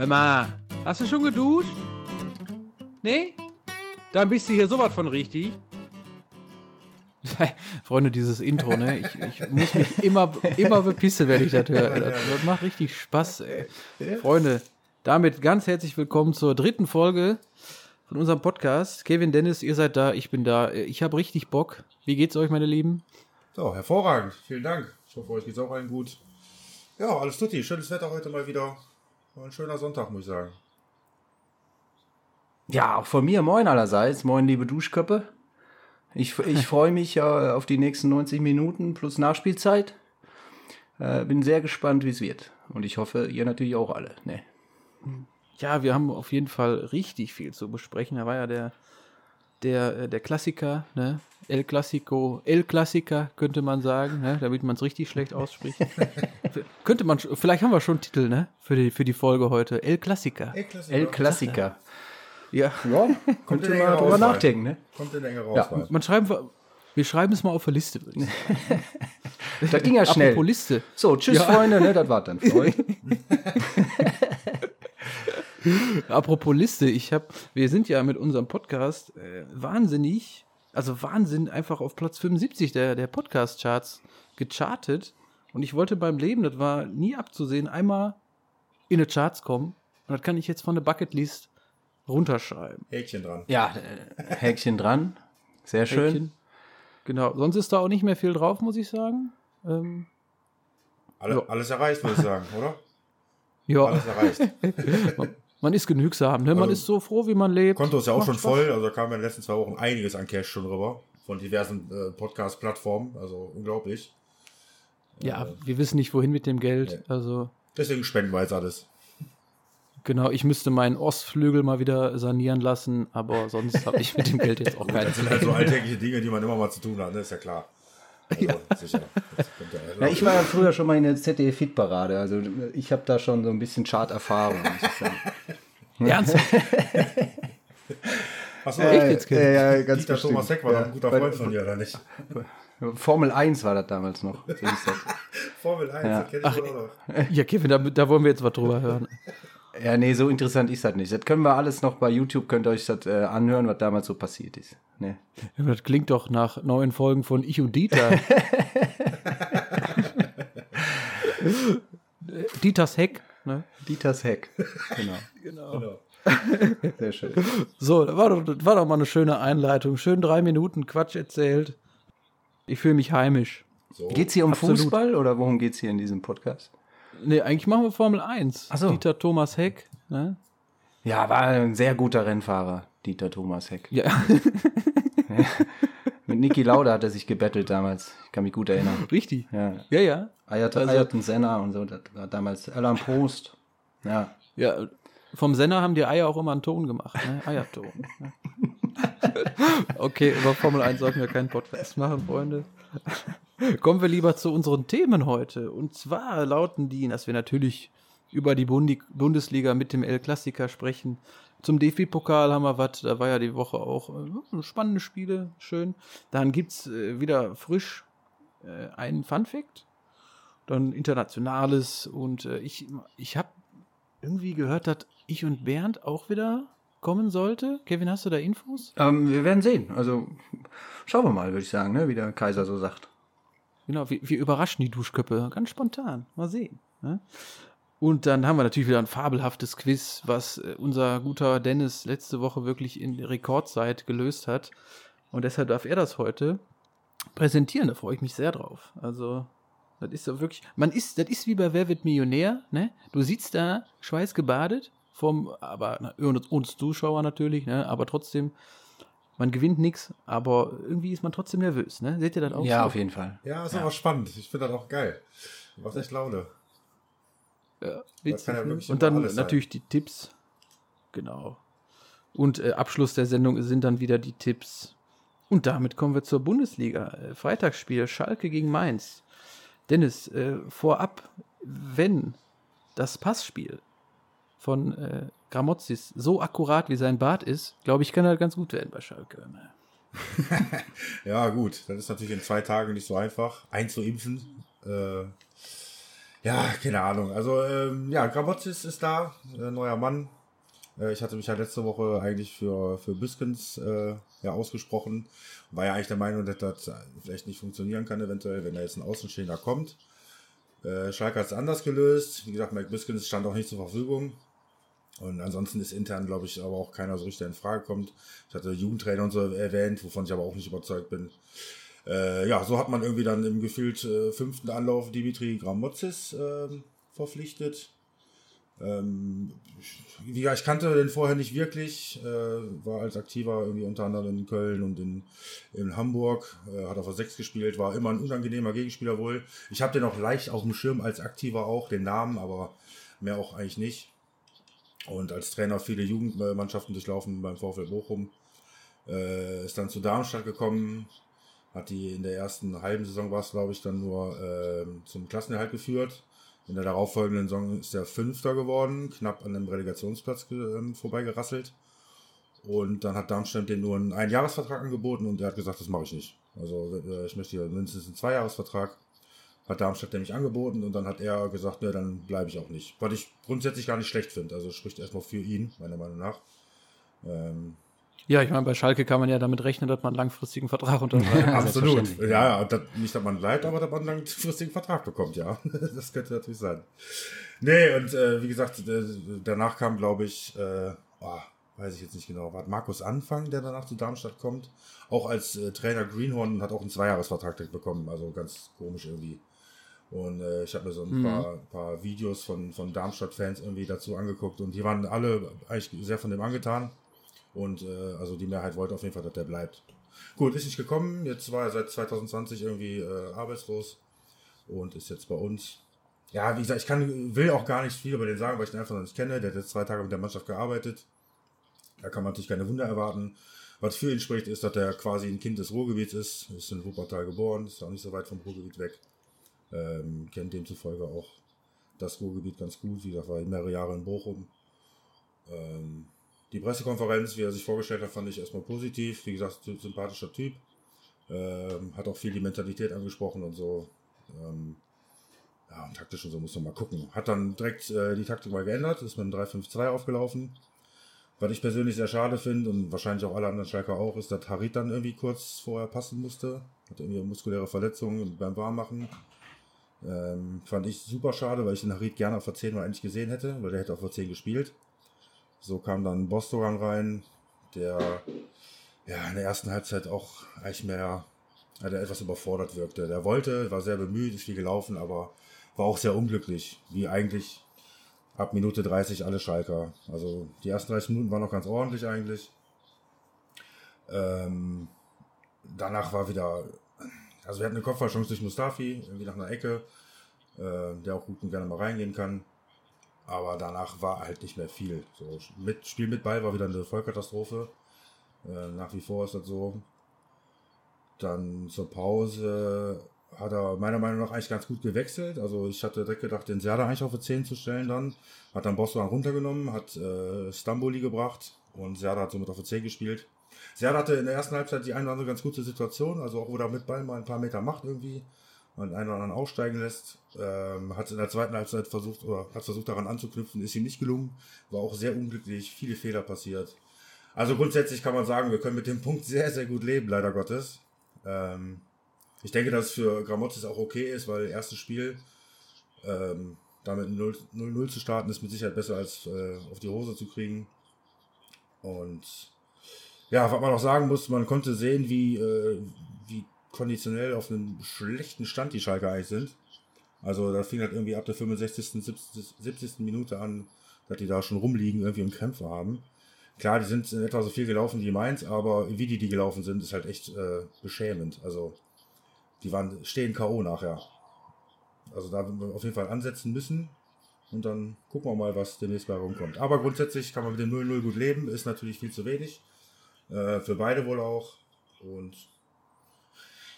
Hör mal, hast du schon geduscht? Nee? Dann bist du hier sowas von richtig. Freunde, dieses Intro, ne? Ich, ich muss mich immer, immer bepissen, wenn ich das höre. Das, das macht richtig Spaß, ey. Freunde, damit ganz herzlich willkommen zur dritten Folge von unserem Podcast. Kevin, Dennis, ihr seid da, ich bin da. Ich habe richtig Bock. Wie geht's euch, meine Lieben? So, hervorragend. Vielen Dank. Ich hoffe, euch geht's auch allen gut. Ja, alles tutti. Schönes Wetter heute mal wieder. War ein schöner Sonntag, muss ich sagen. Ja, auch von mir moin allerseits. Moin, liebe Duschköppe. Ich, ich freue mich ja auf die nächsten 90 Minuten plus Nachspielzeit. Äh, bin sehr gespannt, wie es wird. Und ich hoffe, ihr natürlich auch alle. Ne? Ja, wir haben auf jeden Fall richtig viel zu besprechen. Da war ja der, der, äh, der Klassiker, ne? El Clasico, El Classica könnte man sagen, ne? damit man es richtig schlecht ausspricht. könnte man, vielleicht haben wir schon einen Titel, ne? Für die, für die Folge heute. El Classica. El Klassiker. El Klassiker. Ja. Ja, Kommt könnte enger drüber Auswahl. nachdenken, ne? Kommt in längere Ja, Auswahl. Man schreiben, wir schreiben es mal auf der Liste, würde ich sagen. Das ging ja schnell. Apropos Liste. So, tschüss, Ja. Freunde, ne? Das war's dann für euch. Apropos Liste, ich habe, wir sind ja mit unserem Podcast äh, wahnsinnig, also Wahnsinn, einfach auf Platz 75 der, der Podcast-Charts gechartet. Und ich wollte beim Leben, das war nie abzusehen, einmal in die Charts kommen. Und das kann ich jetzt von der Bucketlist runterschreiben. Häkchen dran. Ja, äh, Häkchen dran. Sehr schön. Häkchen. Genau, sonst ist da auch nicht mehr viel drauf, muss ich sagen. Ähm, Alle, Ja. Alles erreicht, würde ich sagen, oder? ja, Alles erreicht. man ist genügsam, ne? Man Also, ist so froh, wie man lebt. Konto ist ja auch Macht schon Spaß. voll. Also da kam ja in den letzten zwei Wochen einiges an Cash schon rüber. Von diversen äh, Podcast-Plattformen. Also unglaublich. Ja, wir wissen nicht, wohin mit dem Geld. Also, Deswegen spenden wir jetzt alles. Genau, ich müsste meinen Ostflügel mal wieder sanieren lassen, aber sonst habe ich mit dem Geld jetzt auch keinen Das sind halt so alltägliche Dinge, die man immer mal zu tun hat, ne? ist ja klar. Also, sicher. Das kommt ja, Ja, ich war ja früher schon mal in der ZDF-Hitparade. Also ich habe da schon so ein bisschen Chart-Erfahrung, muss ich sagen. Ernsthaft? Achso, Echt jetzt, Kind? Ja, ja, ganz Dieter bestimmt. Thomas Heck war doch ein Ja, guter Freund von dir, oder nicht? Formel 1 war das damals noch. So hieß das. Formel 1, Ja. das kenn ich auch noch. Ja, Kevin, da, da wollen wir jetzt was drüber hören. Ja, nee, so interessant ist das nicht. Das können wir alles noch bei YouTube, könnt ihr euch das äh, anhören, was damals so passiert ist. Nee. Das klingt doch nach neuen Folgen von Ich und Dieter. Dieters Heck. Ne? Dieters Heck. Genau. Genau. Sehr schön. So, das war, doch, das war doch mal eine schöne Einleitung. Schön drei Minuten Quatsch erzählt. Ich fühle mich heimisch. So. Geht's hier um Absolut. Fußball oder worum geht's hier in diesem Podcast? Nee, eigentlich machen wir Formel 1. Ach so. Dieter Thomas Heck. Ne? Ja, war ein sehr guter Rennfahrer, Dieter Thomas Heck. Ja, Mit Niki Lauda hat er sich gebettelt damals. Ich kann mich gut erinnern. richtig. Ja, Ja, ja. Ayrton, Also- Ayrton Senna und so, das war damals Alain Prost. Ja, Ja, vom Sender haben die Eier auch immer einen Ton gemacht, ne? Eierton. ne? okay, über Formel 1 sollten wir keinen Podcast machen, Freunde. Kommen wir lieber zu unseren Themen heute. Und zwar lauten die, dass wir natürlich über die Bundesliga mit dem El Klassiker sprechen. Zum DFB-Pokal haben wir was, da war ja die Woche auch äh, spannende Spiele, schön. Dann gibt es äh, wieder frisch äh, einen Fun-Fact, dann Internationales und ich, ich habe irgendwie gehört, dass ich und Bernd auch wieder kommen sollte. Kevin, hast du da Infos? ähm, wir werden sehen. Also schauen wir mal, würde ich sagen, ne? wie der Kaiser so sagt. Genau, wir, wir überraschen die Duschköppe ganz spontan. Mal sehen. Ne? Und dann haben wir natürlich wieder ein fabelhaftes Quiz, was äh, unser guter Dennis letzte Woche wirklich in Rekordzeit gelöst hat. Und deshalb darf er das heute präsentieren. Da freue ich mich sehr drauf. Also, das ist so wirklich, man ist, das ist wie bei Wer wird Millionär, ne? Du sitzt da schweißgebadet vom, aber na, ohne uns Zuschauer natürlich, ne? Aber trotzdem, man gewinnt nichts, aber irgendwie ist man trotzdem nervös, ne? Seht ihr das auch Ja, so? auf jeden Fall. Ja, ist aber spannend. Ich finde das auch geil. Was echt Laune. Ja, kann ja ne? Und dann alles sein. natürlich die Tipps. Genau. Und äh, Abschluss der Sendung sind dann wieder die Tipps. Und damit kommen wir zur Bundesliga. Äh, Freitagsspiel Schalke gegen Mainz. Dennis, äh, vorab, wenn das Passspiel von äh, Gramozis so akkurat wie sein Bart ist, glaube ich, kann er ganz gut werden bei Schalke. Ne? Ja, gut. Das ist natürlich in zwei Tagen nicht so einfach einzuimpfen. Äh, Ja, keine Ahnung. Also, ähm, ja, Gramotzis ist da, äh, neuer Mann. Äh, ich hatte mich ja letzte Woche eigentlich für, für Biskens äh, ja, ausgesprochen. War ja eigentlich der Meinung, dass das vielleicht nicht funktionieren kann, eventuell, wenn da jetzt ein Außenstehender kommt. Äh, Schalke hat es anders gelöst. Wie gesagt, Mike Biskens stand auch nicht zur Verfügung. Und ansonsten ist intern, glaube ich, aber auch keiner so richtig in Frage kommt. Ich hatte Jugendtrainer und so erwähnt, wovon ich aber auch nicht überzeugt bin. Äh, ja, so hat man irgendwie dann im gefühlt äh, fünften Anlauf Dimitri Gramotzis äh, verpflichtet. Ähm, wie gesagt, ich kannte den vorher nicht wirklich, äh, war als Aktiver irgendwie unter anderem in Köln und in, in Hamburg, äh, hat auf der 6 gespielt, war immer ein unangenehmer Gegenspieler wohl. Ich habe den auch leicht auf dem Schirm als Aktiver auch, den Namen, aber mehr auch eigentlich nicht. Und als Trainer viele Jugendmannschaften durchlaufen beim VfL Bochum. Äh, ist dann zu Darmstadt gekommen, hat die in der ersten halben Saison war es, glaube ich, dann nur äh, zum Klassenerhalt geführt. In der darauffolgenden Saison ist er Fünfter geworden, knapp an einem Relegationsplatz äh, vorbeigerasselt. Und dann hat Darmstadt den nur einen Einjahresvertrag angeboten und er hat gesagt, das mache ich nicht. Also äh, ich möchte hier mindestens einen Zweijahresvertrag. Hat Darmstadt nämlich angeboten und dann hat er gesagt, ne, dann bleibe ich auch nicht. Was ich grundsätzlich gar nicht schlecht finde. Also spricht erstmal für ihn, meiner Meinung nach. Ähm, ja, ich meine, bei Schalke kann man ja damit rechnen, dass man einen langfristigen Vertrag unterschreibt. Absolut. Ja, das, nicht, dass man bleibt, aber dass man einen langfristigen Vertrag bekommt, ja. Das könnte natürlich sein. Nee, und äh, wie gesagt, danach kam, glaube ich, äh, oh, weiß ich jetzt nicht genau, war Markus Anfang, der danach zu Darmstadt kommt. Auch als äh, Trainer Greenhorn hat auch einen Zweijahresvertrag bekommen, also ganz komisch irgendwie. Und äh, ich habe mir so ein mhm. paar, paar, Videos von, von Darmstadt-Fans irgendwie dazu angeguckt und die waren alle eigentlich sehr von dem angetan. Und äh, also die Mehrheit wollte auf jeden Fall, dass der bleibt. Gut, ist nicht gekommen. Jetzt war er seit 2020 irgendwie äh, arbeitslos und ist jetzt bei uns. Ja, wie gesagt, ich kann, will auch gar nicht viel über den sagen, weil ich den einfach noch nicht kenne. Der hat jetzt zwei Tage mit der Mannschaft gearbeitet. Da kann man natürlich keine Wunder erwarten. Was für ihn spricht, ist, dass er quasi ein Kind des Ruhrgebiets ist. Ist in Wuppertal geboren, ist auch nicht so weit vom Ruhrgebiet weg. Ähm, kennt demzufolge auch das Ruhrgebiet ganz gut. Wie gesagt, war mehrere Jahre in Bochum. Ähm, die Pressekonferenz, wie er sich vorgestellt hat, fand ich erstmal positiv. Wie gesagt, sympathischer Typ. Ähm, hat auch viel die Mentalität angesprochen und so. Ähm, ja, und taktisch und so muss man mal gucken. Hat dann direkt äh, die Taktik mal geändert, ist mit einem 3-5-2 aufgelaufen. Was ich persönlich sehr schade finde und wahrscheinlich auch alle anderen Schalker auch, ist, dass Harit dann irgendwie kurz vorher passen musste. Hat irgendwie muskuläre Verletzungen beim Warmmachen. Ähm, fand ich super schade, weil ich den Harit gerne auf der 10 mal eigentlich gesehen hätte, weil der hätte auf der 10 gespielt. So kam dann Bostogan rein, der ja in der ersten Halbzeit auch eigentlich mehr der etwas überfordert wirkte. Der wollte, war sehr bemüht, ist viel gelaufen, aber war auch sehr unglücklich, wie eigentlich ab Minute 30 alle Schalker. Also die ersten 30 Minuten waren noch ganz ordentlich eigentlich. Ähm, danach war wieder, also wir hatten eine Kopfballchance durch Mustafi, irgendwie nach einer Ecke, äh, der auch gut und gerne mal reingehen kann. Aber danach war halt nicht mehr viel. So, mit, Spiel mit Ball war wieder eine Vollkatastrophe. Äh, nach wie vor ist das so. Dann zur Pause hat er meiner Meinung nach eigentlich ganz gut gewechselt. Also ich hatte direkt gedacht, den Serda eigentlich auf die 10 zu stellen dann. Hat dann Boston runtergenommen, hat äh, Stamboli gebracht und Serda hat somit auf die 10 gespielt. Serda hatte in der ersten Halbzeit die eine oder andere ganz gute Situation, also auch wo er mit Ball mal ein paar Meter macht irgendwie und einen oder anderen aussteigen lässt. Ähm, hat in der zweiten Halbzeit versucht, oder hat versucht daran anzuknüpfen, ist ihm nicht gelungen, war auch sehr unglücklich, viele Fehler passiert. Also grundsätzlich kann man sagen, wir können mit dem Punkt sehr, sehr gut leben, leider Gottes. Ähm, ich denke, dass es für Gramozis auch okay ist, weil erstes Spiel ähm, damit 0-0 zu starten, ist mit Sicherheit besser als äh, auf die Hose zu kriegen. Und ja, was man auch sagen muss, man konnte sehen, wie, äh, wie konditionell auf einem schlechten Stand die Schalke eigentlich sind. Also da fing halt irgendwie ab der 65., 70. 70. Minute an, dass die da schon rumliegen irgendwie und Krämpfe haben. Klar, die sind in etwa so viel gelaufen wie Mainz, aber wie die die gelaufen sind, ist halt echt äh, beschämend. Also die waren stehen K.O. nachher. Also da werden wir auf jeden Fall ansetzen müssen. Und dann gucken wir mal, was demnächst bei rumkommt. Aber grundsätzlich kann man mit dem 0-0 gut leben. Ist natürlich viel zu wenig. Äh, für beide wohl auch. Und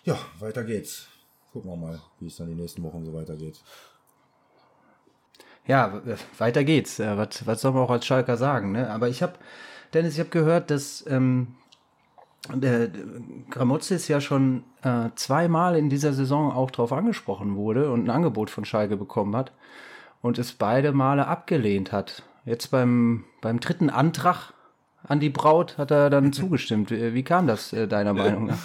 ja, weiter geht's. Gucken wir mal, wie es dann die nächsten Wochen so weitergeht. Ja, weiter geht's. Äh, was, was soll man auch als Schalker sagen? Ne? Aber ich habe, Dennis, ich habe gehört, dass ähm, Gramozis ja schon äh, zweimal in dieser Saison auch drauf angesprochen wurde und ein Angebot von Schalke bekommen hat und es beide Male abgelehnt hat. Jetzt beim, beim dritten Antrag an die Braut hat er dann zugestimmt. Wie kam das äh, deiner Meinung nach?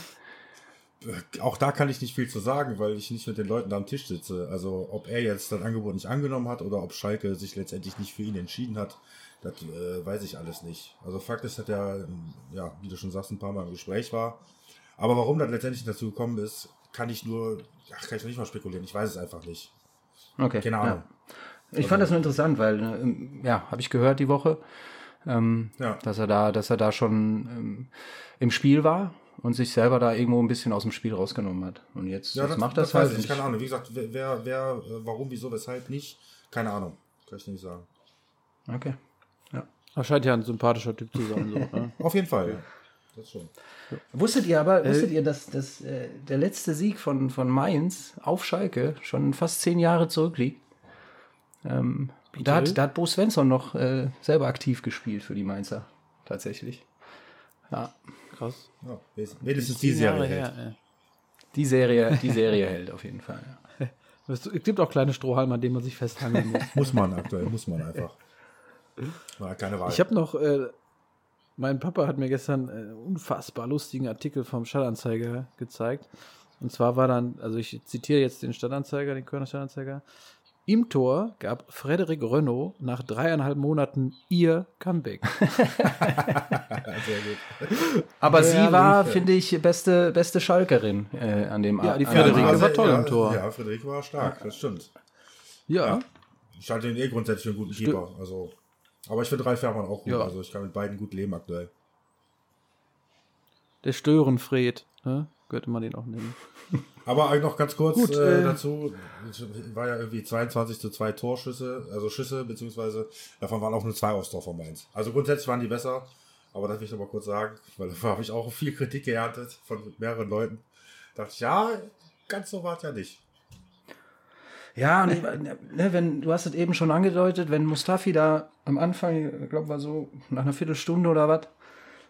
Auch da kann ich nicht viel zu sagen, weil ich nicht mit den Leuten da am Tisch sitze. Also ob er jetzt das Angebot nicht angenommen hat oder ob Schalke sich letztendlich nicht für ihn entschieden hat, das äh, weiß ich alles nicht. Also Fakt ist, dass er, ja, wie du schon sagst, ein paar Mal im Gespräch war. Aber warum das letztendlich dazu gekommen ist, kann ich nur, ach, kann ich noch nicht mal spekulieren. Ich weiß es einfach nicht. Okay. Keine Ahnung. Ja. Ich fand das nur interessant, weil, ähm, ja, habe ich gehört die Woche, ähm, Ja. dass er da, dass er da schon ähm, im Spiel war und sich selber da irgendwo ein bisschen aus dem Spiel rausgenommen hat. Und jetzt, Ja, jetzt macht das, weiß halt. ich nicht. Keine Ahnung. Wie gesagt, wer, wer, wer, äh, warum, wieso, weshalb nicht, keine Ahnung. Kann ich nicht sagen. Okay. Er scheint ja ein sympathischer Typ zu sein. So, ne? Auf jeden Fall, ja. Das schon. Wusstet ihr aber, wusstet ihr, dass, dass äh, der letzte Sieg von, von Mainz auf Schalke schon fast zehn Jahre zurückliegt? Ähm, da, hat, da hat Bo Svensson noch äh, selber aktiv gespielt für die Mainzer. Tatsächlich. Ja, Krass. Ja, wenigstens die Jahre Serie. her, hält. ey. die Serie, die Serie hält auf jeden Fall. Ja. Es gibt auch kleine Strohhalme, an denen man sich festhangeln muss. Muss man aktuell, muss man einfach. Hat keine Wahl. Ich habe noch, äh, mein Papa hat mir gestern einen unfassbar lustigen Artikel vom Stadtanzeiger gezeigt. Und zwar war dann, also ich zitiere jetzt den Stadtanzeiger, den Kölner Stadtanzeiger. Im Tor gab Frederik Renault nach dreieinhalb Monaten ihr Comeback. Sehr gut. Aber Ja, sie war, finde ich, beste, beste Schalkerin äh, an dem Ja, die Friederike an- war toll ja, im Tor. Ja, Friederike war stark, das stimmt. Ja, Ich halte ihn eh grundsätzlich für einen guten Keeper. Also, aber ich finde Ralf Fährmann auch gut. Ja. Also ich kann mit beiden gut leben aktuell. der Störenfred, ne? könnte man den auch nennen. Aber noch ganz kurz Gut, äh, äh, dazu. Es war ja irgendwie 22 zu 2 Torschüsse, also Schüsse, beziehungsweise davon waren auch nur zwei aufs Tor von Mainz. Also grundsätzlich waren die besser. Aber das will ich noch mal kurz sagen, weil da habe ich auch viel Kritik geerntet von mehreren Leuten. dachte ich, ja, ganz so war es ja nicht. Ja, und, ne, wenn, du hast es eben schon angedeutet, wenn Mustafi da am Anfang, ich glaube, war so nach einer Viertelstunde oder was,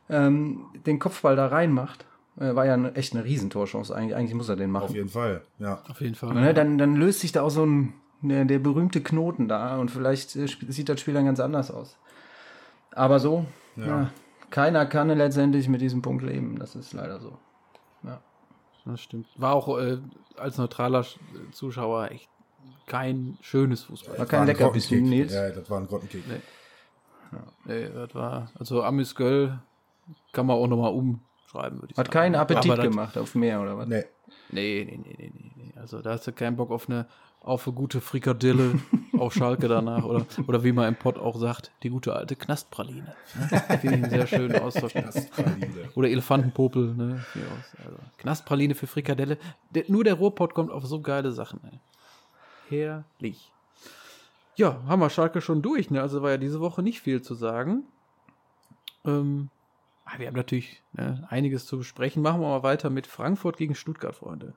ähm, den Kopfball da reinmacht, war ja eine, echt eine Riesentorchance. Eigentlich, eigentlich muss er den Auf machen. jeden Fall, ja. Auf jeden Fall. Ne, dann, dann löst sich da auch so ein, der, der berühmte Knoten da und vielleicht äh, sieht das Spiel dann ganz anders aus. Aber so, ja. keiner kann letztendlich mit diesem Punkt leben. Das ist leider so. Das stimmt. War auch äh, als neutraler Sch- Zuschauer echt kein schönes Fußball. War kein ein Leckerbissen, Grottenkick. Nils. Ja, das war ein Grottenkick. Nee. Nee, das war, also Amis Göll kann man auch nochmal umschreiben, würde ich Hat sagen. keinen Appetit Aber das- gemacht auf mehr oder was? Nee. Nee, nee, nee, nee, nee, nee. Also da hast du keinen Bock auf eine, auf eine gute Frikadelle auf Schalke danach oder, oder wie man im Pott auch sagt, die gute alte Knastpraline. Ne? Finde ich einen sehr schönen Austausch. Oder Elefantenpopel, ne? Also, Knastpraline für Frikadelle. Der, nur der Ruhrpott kommt auf so geile Sachen, ey. Herrlich. Ja, haben wir Schalke schon durch, ne? Also war ja diese Woche nicht viel zu sagen. Ähm, wir haben natürlich ne, einiges zu besprechen. Machen wir mal weiter mit Frankfurt gegen Stuttgart, Freunde.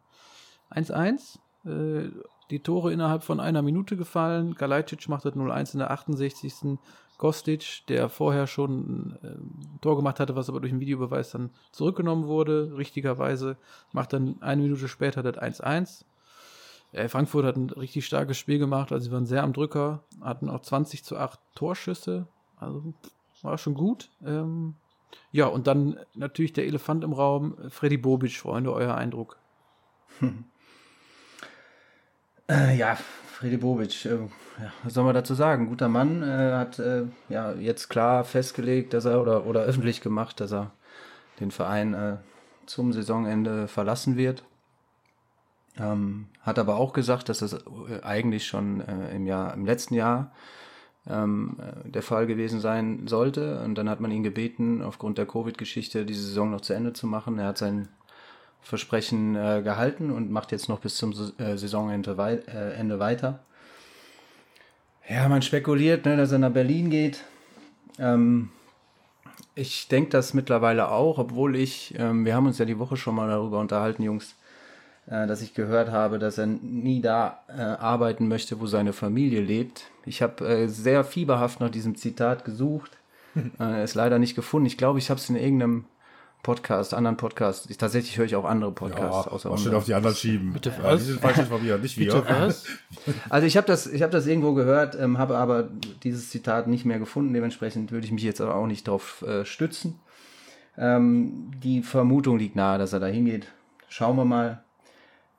1-1. Äh, die Tore innerhalb von einer Minute gefallen. Galajcic macht das 0-1 in der 68. Kostic, der vorher schon äh, ein Tor gemacht hatte, was aber durch den Videobeweis dann zurückgenommen wurde, richtigerweise, macht dann eine Minute später das 1-1. Äh, Frankfurt hat ein richtig starkes Spiel gemacht, also sie waren sehr am Drücker, hatten auch 20 zu 8 Torschüsse, also war schon gut. Ähm, ja, und dann natürlich der Elefant im Raum, Freddy Bobic, Freunde, euer Eindruck. Äh, ja, Fredi Bobic, äh, ja, was soll man dazu sagen? Guter Mann, äh, hat äh, ja jetzt klar festgelegt, dass er oder, oder öffentlich gemacht, dass er den Verein äh, zum Saisonende verlassen wird. Ähm, hat aber auch gesagt, dass das äh, eigentlich schon im Jahr, im letzten Jahr ähm, äh, der Fall gewesen sein sollte. Und dann hat man ihn gebeten, aufgrund der Covid-Geschichte diese Saison noch zu Ende zu machen. Er hat sein Versprechen äh, gehalten und macht jetzt noch bis zum äh, Saisonende wei äh, Ende weiter. Ja, man spekuliert, ne, dass er nach Berlin geht. Ähm, ich denke das mittlerweile auch, obwohl ich, ähm, wir haben uns ja die Woche schon mal darüber unterhalten, Jungs, dass ich gehört habe, dass er nie da äh, arbeiten möchte, wo seine Familie lebt. Ich habe äh, sehr fieberhaft nach diesem Zitat gesucht, äh, es leider nicht gefunden. Ich glaube, ich habe es in irgendeinem Podcast, anderen Podcasts. Ich, tatsächlich höre ich auch andere Podcasts. Ja, außer schön auf die anderen schieben. Bitte Ja, was? die sind falsch informiert, nicht wir. Bitte was? Also ich habe das, ich habe das irgendwo gehört, ähm, habe aber dieses Zitat nicht mehr gefunden. Dementsprechend würde ich mich jetzt aber auch nicht darauf äh, stützen. Ähm, die Vermutung liegt nahe, dass er da hingeht. Schauen wir mal.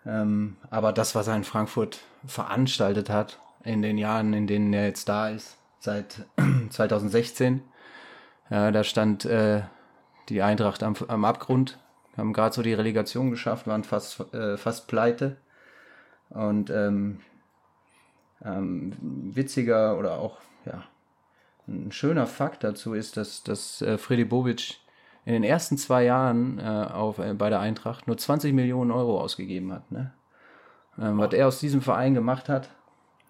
Ähm, aber das, was er in Frankfurt veranstaltet hat in den Jahren, in denen er jetzt da ist, seit 2016, ja, da stand äh, die Eintracht am, am Abgrund, haben gerade so die Relegation geschafft, waren fast, äh, fast pleite. Und ähm, ähm, witziger oder auch ja, ein schöner Fakt dazu ist, dass, dass äh, Freddy Bobic in den ersten zwei Jahren äh, auf, äh, bei der Eintracht nur 20 Millionen Euro ausgegeben hat. Ne? Ähm, was er aus diesem Verein gemacht hat,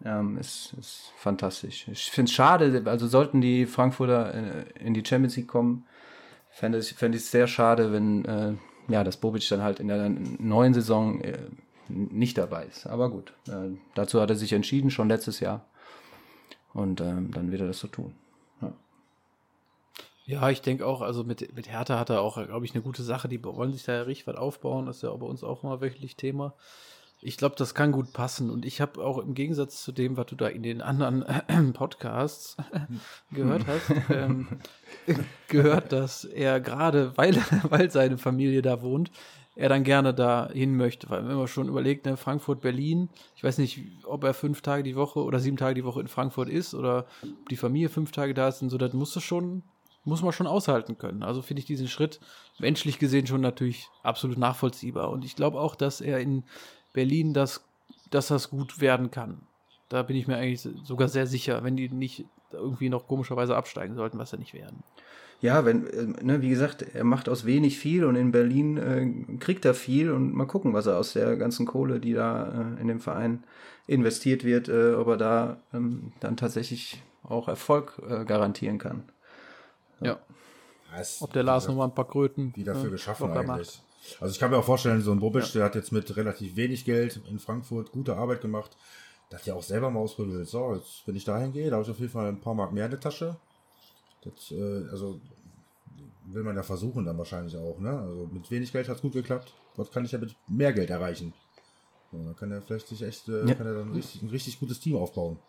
ähm, ist, ist fantastisch. Ich finde es schade, also sollten die Frankfurter äh, in die Champions League kommen, fände ich fänd es sehr schade, wenn äh, ja, das Bobic dann halt in der neuen Saison äh, nicht dabei ist. Aber gut, äh, dazu hat er sich entschieden, schon letztes Jahr. Und ähm, dann wird er das so tun. Ja, ich denke auch, also mit, mit Hertha hat er auch, glaube ich, eine gute Sache. Die wollen sich da ja richtig was aufbauen. Das ist ja bei uns auch mal wöchentlich Thema. Ich glaube, das kann gut passen. Und ich habe auch im Gegensatz zu dem, was du da in den anderen Podcasts gehört hast, ähm, gehört, dass er gerade, weil, weil seine Familie da wohnt, er dann gerne da hin möchte. Weil wenn man schon überlegt, ne, Frankfurt, Berlin, ich weiß nicht, ob er fünf Tage die Woche oder sieben Tage die Woche in Frankfurt ist oder ob die Familie fünf Tage da ist und so, das musst du schon, muss man schon aushalten können. Also finde ich diesen Schritt menschlich gesehen schon natürlich absolut nachvollziehbar. Und ich glaube auch, dass er in Berlin das, dass das gut werden kann. Da bin ich mir eigentlich sogar sehr sicher, wenn die nicht irgendwie noch komischerweise absteigen sollten, was sie nicht werden. Ja, wenn, äh, ne, wie gesagt, er macht aus wenig viel und in Berlin äh, kriegt er viel und mal gucken, was er aus der ganzen Kohle, die da äh, in dem Verein investiert wird, äh, ob er da ähm, dann tatsächlich auch Erfolg äh, garantieren kann. Ja. Ja, es- Ob der Lars nochmal ein paar Kröten wie dafür äh, geschaffen eigentlich. Also ich kann mir auch vorstellen, so ein Bobic, der hat jetzt mit relativ wenig Geld in Frankfurt gute Arbeit gemacht. Da hat ja auch selber mal ausprobiert, so, jetzt, wenn ich dahin gehe, da habe ich auf jeden Fall ein paar Mark mehr in der Tasche. Das, äh, also will man ja versuchen dann wahrscheinlich auch, ne? Also mit wenig Geld hat es gut geklappt. Dort kann ich ja mit mehr Geld erreichen. So, dann kann er vielleicht sich echt, äh, Ja. kann er dann richtig, ein richtig gutes Team aufbauen.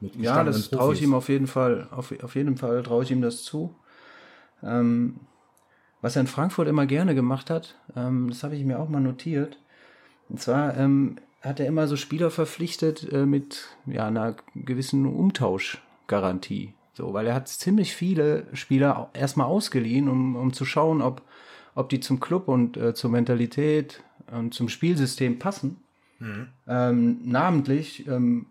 Ja, das traue ich ihm auf jeden Fall, auf, auf jeden Fall traue ich ihm das zu. Ähm, was er in Frankfurt immer gerne gemacht hat, ähm, das habe ich mir auch mal notiert. Und zwar ähm, hat er immer so Spieler verpflichtet äh, mit ja, einer gewissen Umtauschgarantie. So, weil er hat ziemlich viele Spieler erstmal ausgeliehen, um, um zu schauen, ob, ob die zum Club und äh, zur Mentalität und zum Spielsystem passen. Ähm, namentlich ähm,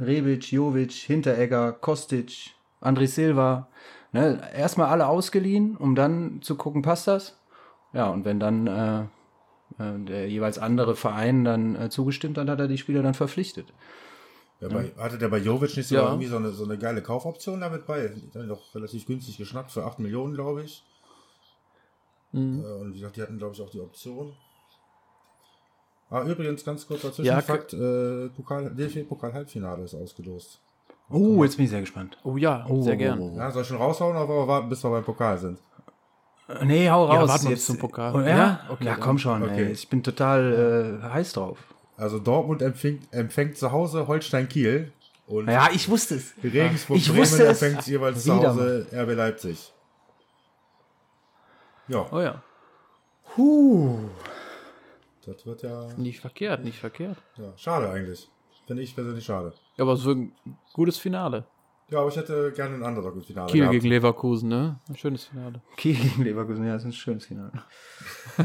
Rebic, Jovic, Hinteregger, Kostic, André Silva. Ne, erstmal alle ausgeliehen, um dann zu gucken, passt das? Ja, und wenn dann äh, äh, der jeweils andere Verein dann äh, zugestimmt hat, hat er die Spieler dann verpflichtet. Ja, bei, hatte der bei Jovic nicht so Ja. irgendwie so eine, so eine geile Kaufoption damit bei? Die haben doch relativ günstig geschnappt für 8 Millionen, glaube ich. Mhm. Äh, Und wie gesagt, die hatten, glaube ich, auch die Option. Ah, übrigens, ganz kurzer Ja, Zwischenfakt, äh, Pokal, DFB-Pokal-Halbfinale ist ausgelost. Oh, jetzt bin ich sehr gespannt. Oh ja, Oh, sehr oh, gern. oh, oh. Ja, soll ich schon raushauen oder warten, bis wir beim Pokal sind? Äh, Nee, hau Ja, raus. warten wir jetzt zum Pokal. Oh, ja? Ja? Okay, ja, komm schon. Okay. Ey. Ich bin total äh, heiß drauf. Also Dortmund empfängt, empfängt zu Hause Holstein-Kiel und Ja, ich wusste es. Regensburg Ich Bremen wusste es. empfängt jeweils zu Wieder Hause RB Leipzig. Ja, Oh ja, Huh. Das wird ja, nicht verkehrt, nicht verkehrt. ja schade eigentlich. Finde ich persönlich schade. Ja, aber es wird ein gutes Finale. Ja, aber ich hätte gerne ein im Finale Kiel gehabt. gegen Leverkusen, ne? Ein schönes Finale. Kiel gegen Leverkusen, ja, das ist ein schönes Finale.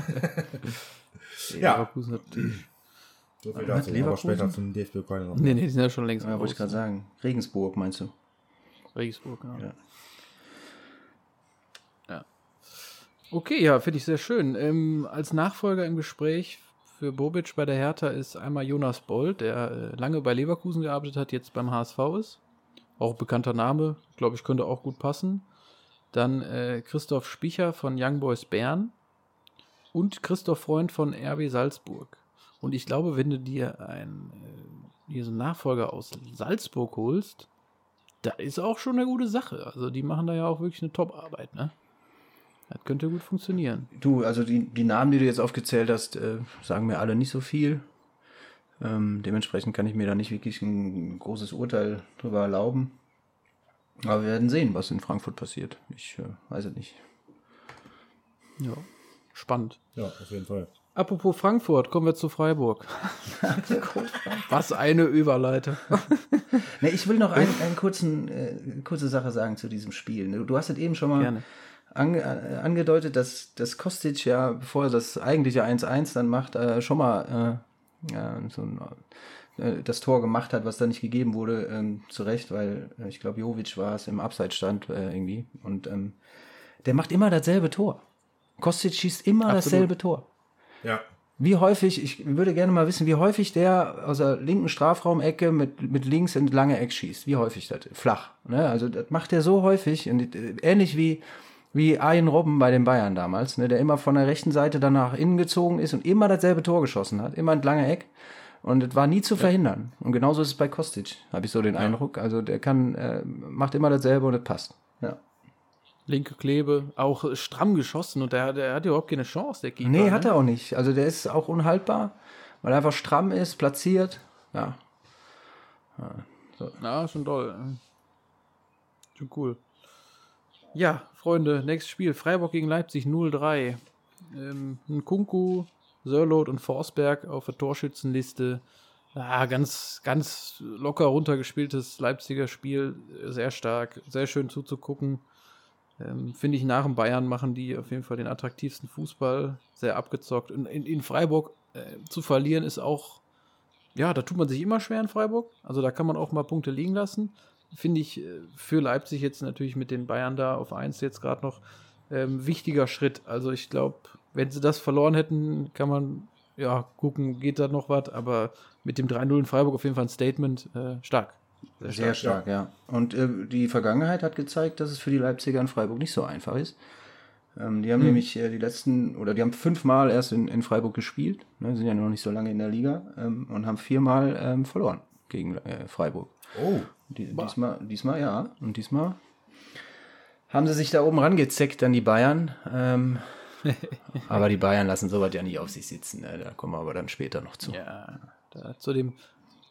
Ja. Leverkusen hat. So viel dazu, aber Leverkusen? später zum DFB-Pokal noch. Nee, nee, die sind ja schon längst Ja, wollte ich gerade sagen. Regensburg, meinst du? Regensburg, genau. Ja. Ja. Okay, ja, finde ich sehr schön. Ähm, als Nachfolger im Gespräch für Bobic bei der Hertha ist einmal Jonas Bold, der äh, lange bei Leverkusen gearbeitet hat, jetzt beim HSV ist. Auch bekannter Name, glaube ich, könnte auch gut passen. Dann äh, Christoph Spicher von Young Boys Bern und Christoph Freund von RB Salzburg. Und ich glaube, wenn du dir einen äh, diesen Nachfolger aus Salzburg holst, da ist auch schon eine gute Sache. Also die machen da ja auch wirklich eine Top-Arbeit, ne? Das könnte gut funktionieren. Du, also die, die Namen, die du jetzt aufgezählt hast, äh, sagen mir alle nicht so viel. Ähm, dementsprechend kann ich mir da nicht wirklich ein großes Urteil drüber erlauben. Aber wir werden sehen, was in Frankfurt passiert. Ich äh, weiß es nicht. Ja. Spannend. Ja, auf jeden Fall. Apropos Frankfurt, kommen wir zu Freiburg. Was eine Überleitung. Ne, ich will noch ein, einen kurzen, äh, kurze Sache sagen zu diesem Spiel. Du, du hast es eben schon mal Gerne. Ange, äh, angedeutet, dass, dass Kostic ja, bevor er das eigentliche 1-1 dann macht, äh, schon mal äh, ja, so ein, äh, das Tor gemacht hat, was da nicht gegeben wurde, ähm, zu Recht, weil äh, ich glaube, Jovic war es im Abseitsstand äh, irgendwie. Und ähm, der macht immer dasselbe Tor. Kostic schießt immer Absolut. dasselbe Tor. Ja. Wie häufig, ich würde gerne mal wissen, wie häufig der aus der linken Strafraumecke mit, mit links in lange Eck schießt. Wie häufig das? Flach. Ne? Also das macht er so häufig. Und, äh, ähnlich wie, wie Arjen Robben bei den Bayern damals, ne? der immer von der rechten Seite dann nach innen gezogen ist und immer dasselbe Tor geschossen hat. Immer in die lange Eck. Und es war nie zu verhindern. Und genauso ist es bei Kostic, habe ich so den Eindruck. Also der kann, äh, macht immer dasselbe und es passt. Ja. Linke Klebe, auch stramm geschossen und der, der hat überhaupt keine Chance, der Keeper. Nee, ne? hat er auch nicht. Also der ist auch unhaltbar, weil er einfach stramm ist, platziert. Ja. Ja, schon toll. Schon cool. Ja, Freunde, nächstes Spiel. Freiburg gegen Leipzig 0-3. Ähm, Kunku, Sörlot und Forsberg auf der Torschützenliste. Ja, ganz, ganz locker runtergespieltes Leipziger Spiel. Sehr stark, sehr schön zuzugucken. Ähm, Finde ich, nach dem Bayern machen die auf jeden Fall den attraktivsten Fußball. Sehr abgezockt. Und in, in Freiburg äh, zu verlieren ist auch ja, da tut man sich immer schwer in Freiburg. Also da kann man auch mal Punkte liegen lassen. Finde ich äh, für Leipzig jetzt natürlich mit den Bayern da auf 1 jetzt gerade noch ähm, wichtiger Schritt. Also ich glaube, wenn sie das verloren hätten, kann man ja gucken, geht da noch was. Aber mit dem 3-0 in Freiburg auf jeden Fall ein Statement äh, stark. Sehr stark, ja. Und äh, die Vergangenheit hat gezeigt, dass es für die Leipziger in Freiburg nicht so einfach ist. Ähm, die haben nämlich äh, die letzten, oder die haben fünfmal erst in, in Freiburg gespielt, ne, sind ja noch nicht so lange in der Liga, ähm, und haben viermal ähm, verloren gegen äh, Freiburg. Oh. Die, diesmal, diesmal ja. Und diesmal haben sie sich da oben rangezeckt an die Bayern. Ähm, aber die Bayern lassen sowas ja nicht auf sich sitzen. Ne? Da kommen wir aber dann später noch zu. Ja, da, zu, dem,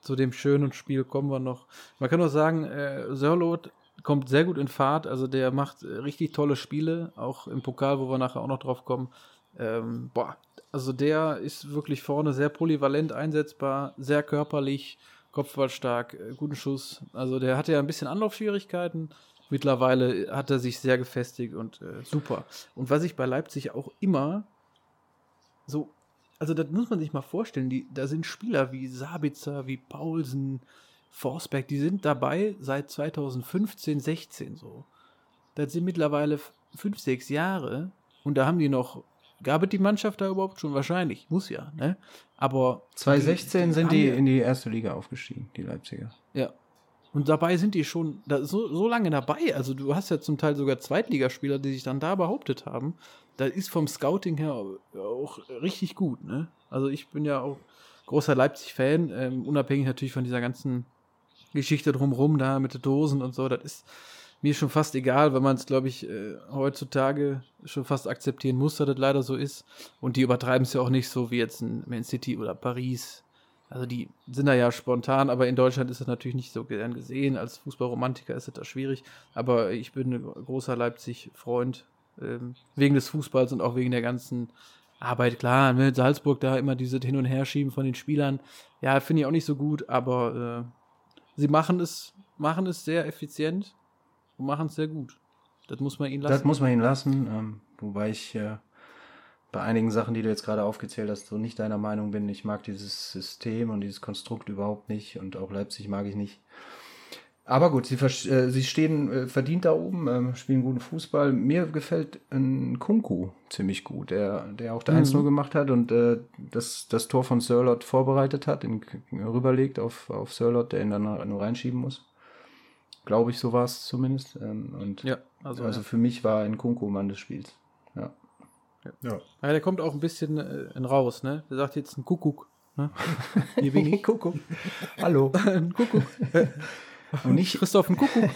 zu dem schönen Spiel kommen wir noch. Man kann auch sagen, äh, Sörlot kommt sehr gut in Fahrt. Also der macht äh, richtig tolle Spiele, auch im Pokal, wo wir nachher auch noch drauf kommen. Ähm, boah, also der ist wirklich vorne sehr polyvalent einsetzbar, sehr körperlich, kopfballstark, äh, guten Schuss. Also der hatte ja ein bisschen Anlaufschwierigkeiten. Mittlerweile hat er sich sehr gefestigt und äh, super. Und was ich bei Leipzig auch immer so, also das muss man sich mal vorstellen, die, da sind Spieler wie Sabitzer, wie Paulsen, Forsberg, die sind dabei seit 2015, 16 so. Das sind mittlerweile fünf, sechs Jahre und da haben die noch, gab es die Mannschaft da überhaupt schon? Wahrscheinlich, muss ja, ne? Aber 2016 sind haben die in die erste Liga aufgestiegen, die Leipziger. ja. Und dabei sind die schon da, so, so lange dabei. Also du hast ja zum Teil sogar Zweitligaspieler, die sich dann da behauptet haben. Das ist vom Scouting her auch richtig gut. Ne? Also ich bin ja auch großer Leipzig-Fan, ähm, unabhängig natürlich von dieser ganzen Geschichte drumherum da mit den Dosen und so. Das ist mir schon fast egal, weil man es, glaube ich, äh, heutzutage schon fast akzeptieren muss, dass das leider so ist. Und die übertreiben es ja auch nicht so wie jetzt ein Man City oder Paris. Also die sind da ja spontan, aber in Deutschland ist das natürlich nicht so gern gesehen. Als Fußballromantiker ist das da schwierig. Aber ich bin ein großer Leipzig-Freund ähm, wegen des Fußballs und auch wegen der ganzen Arbeit. Klar, mit Salzburg da immer diese Hin- und Herschieben von den Spielern. Ja, finde ich auch nicht so gut, aber äh, sie machen es, machen es sehr effizient und machen es sehr gut. Das muss man ihnen lassen. Das muss man ihn lassen, ähm, wobei ich äh, bei einigen Sachen, die du jetzt gerade aufgezählt hast, so nicht deiner Meinung bin. Ich mag dieses System und dieses Konstrukt überhaupt nicht und auch Leipzig mag ich nicht. Aber gut, sie, äh, sie stehen äh, verdient da oben, ähm, spielen guten Fußball. Mir gefällt ein Kunku ziemlich gut, der, der auch der 1-0 gemacht hat und äh, das, das Tor von Sörlot vorbereitet hat, ihn k- rüberlegt auf, auf Sörlot, der ihn dann nur reinschieben muss. Glaube ich, so war es zumindest. Ähm, und ja, also, also ja. für mich war ein Kunku Mann des Spiels. Ja. Ja. ja, der kommt auch ein bisschen äh, raus, ne? Der sagt jetzt ein Kuckuck. Ne? Hier bin ich. Kuckuck. Hallo. ein Kuckuck. Und nicht, Christoph, ein Kuckuck.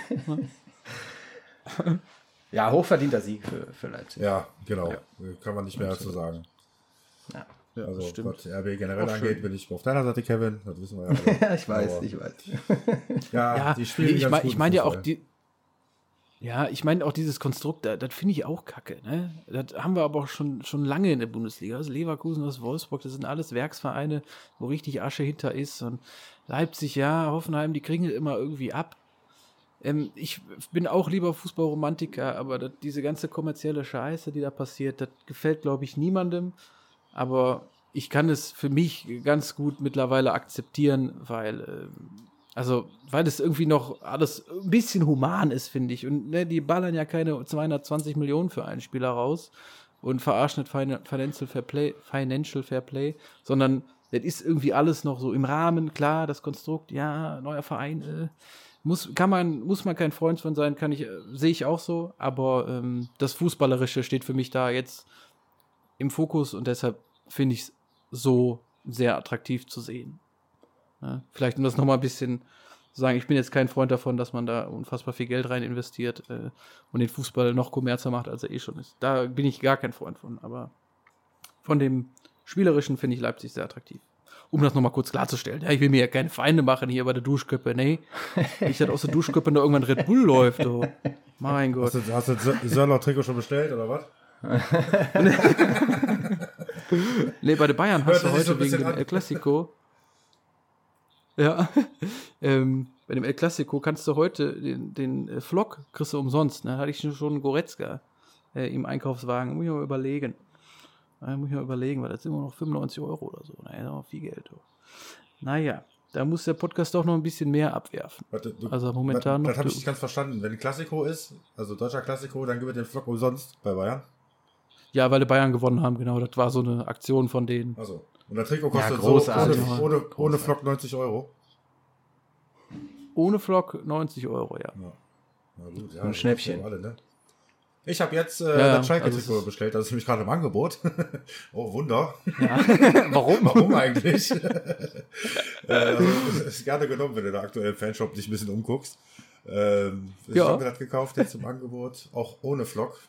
Ja, hochverdienter Sieg für, für Leipzig. Ja, genau. Kann man nicht mehr dazu sagen. Ja. Also, stimmt. was RB generell Auch angeht, schön. bin ich auf deiner Seite, Kevin. Das wissen wir ja. alle. Ja, ich weiß, Aber, ich weiß. Ja, Ja, die nee, spielen ich meine ich mein ja auch die. Ja, ich meine auch dieses Konstrukt, da- das finde ich auch kacke. Ne? Das haben wir aber auch schon, schon lange in der Bundesliga. Also Leverkusen, aus Wolfsburg, das sind alles Werksvereine, wo richtig Asche hinter ist. Und Leipzig, ja, Hoffenheim, die kriegen es immer irgendwie ab. Ähm, ich bin auch lieber Fußballromantiker, aber das, diese ganze kommerzielle Scheiße, die da passiert, das gefällt, glaube ich, niemandem. Aber ich kann es für mich ganz gut mittlerweile akzeptieren, weil, ähm, also, weil es irgendwie noch alles ein bisschen human ist, finde ich. Und ne, die ballern ja keine 220 Millionen für einen Spieler raus und verarschen nicht Fin- Financial Fair Play, Financial Fair Play, sondern das ist irgendwie alles noch so im Rahmen, klar, das Konstrukt, ja, neuer Verein, äh, muss, kann man, muss man kein Freund von sein, kann ich, äh, sehe ich auch so, aber ähm, das Fußballerische steht für mich da jetzt im Fokus und deshalb finde ich es so sehr attraktiv zu sehen. Ja, vielleicht um das nochmal ein bisschen zu sagen, ich bin jetzt kein Freund davon, dass man da unfassbar viel Geld rein investiert äh, und den Fußball noch kommerzer macht, als er eh schon ist. Da bin ich gar kein Freund von, aber von dem Spielerischen finde ich Leipzig sehr attraktiv. Um das nochmal kurz klarzustellen. Ja, ich will mir ja keine Feinde machen hier bei der Duschköppe. Nee, ich hatte aus der Duschköppe da irgendwann Red Bull läuft. Oh. Mein Gott. Hast du, hast du Sö- Sörler-Trikot schon bestellt, oder was? Nee, bei den Bayern hast Hört du so heute ein wegen dem an. El Clasico. Ja. ähm, bei dem El Clasico kannst du heute den, den äh, Flock kriegst du umsonst. Ne? Da hatte ich schon einen Goretzka äh, im Einkaufswagen. Muss ich mal überlegen. Da muss ich mal überlegen, weil das sind immer noch 95 Euro oder so. Naja, das ist auch viel Geld. Du. Naja, da muss der Podcast doch noch ein bisschen mehr abwerfen. Warte, du- Also momentan Das, noch. das habe ich nicht ganz verstanden. Wenn ein Klassiko ist, also deutscher Klassiko, dann gibt es den Flock umsonst bei Bayern. Ja, weil die Bayern gewonnen haben, genau. Das war so eine Aktion von denen. Also. Und der Trikot Ja, kostet großartig. so ohne, ohne, ohne Flock 90 Euro. Ohne Flock 90 Euro, ja. Ja. Na gut, ja, Ein Schnäppchen. Alle, ne? Ich habe jetzt äh, ja, das also Schalke-Trikot es- bestellt, das ist nämlich gerade im Angebot. oh, Wunder. Warum? Warum eigentlich? äh, also, ist gerne genommen, wenn du da aktuell im Fanshop dich ein bisschen umguckst. Ähm, ich Ja. habe mir das gekauft jetzt im Angebot, auch ohne Flock.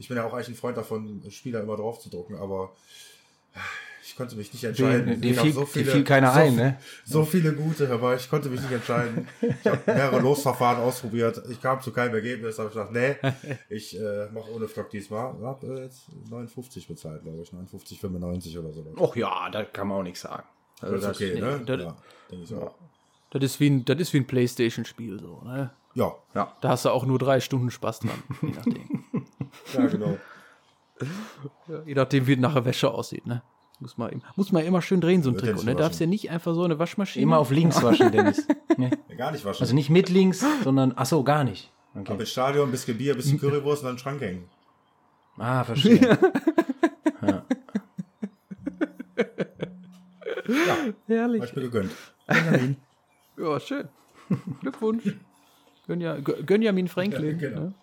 Ich bin ja auch eigentlich ein Freund davon, Spieler immer drauf zu drucken, aber ich konnte mich nicht entscheiden. Die hab fiel, die fiel keiner so, ein, ne? So viele gute, aber ich konnte mich nicht entscheiden. Ich habe mehrere Losverfahren ausprobiert. Ich kam zu keinem Ergebnis. habe ich gesagt, nee, ich äh, mache ohne Flock diesmal. Ich habe äh, jetzt 59 bezahlt, glaube ich. 59,95 oder so. Och ja, da kann man auch nichts sagen. Also Das ist okay, nee, ne? das- ja, denke ich auch. Das ist wie ein, das ist wie ein Playstation-Spiel, so, ne? Ja, ja. Da hast du auch nur drei Stunden Spaß dran, je nachdem. ja, genau. je nachdem, wie nachher Wäsche aussieht, ne? Muss man, muss man immer schön drehen, so ein ja Trikot, ne? Darfst waschen. ja nicht einfach so eine Waschmaschine. Immer auf links waschen, Dennis. Ne? Ja, gar nicht waschen. Also nicht mit links, sondern, ach so, gar nicht. Okay. ins Stadion, ein bisschen Bier, ein bisschen Currywurst und dann den Schrank hängen. Ah, verstehe. Ja. Herrlich. Hab ich mir gegönnt. Ja, schön. Glückwunsch. Gönja, Gö- Gönjamin Franklin. Ja, genau. ne?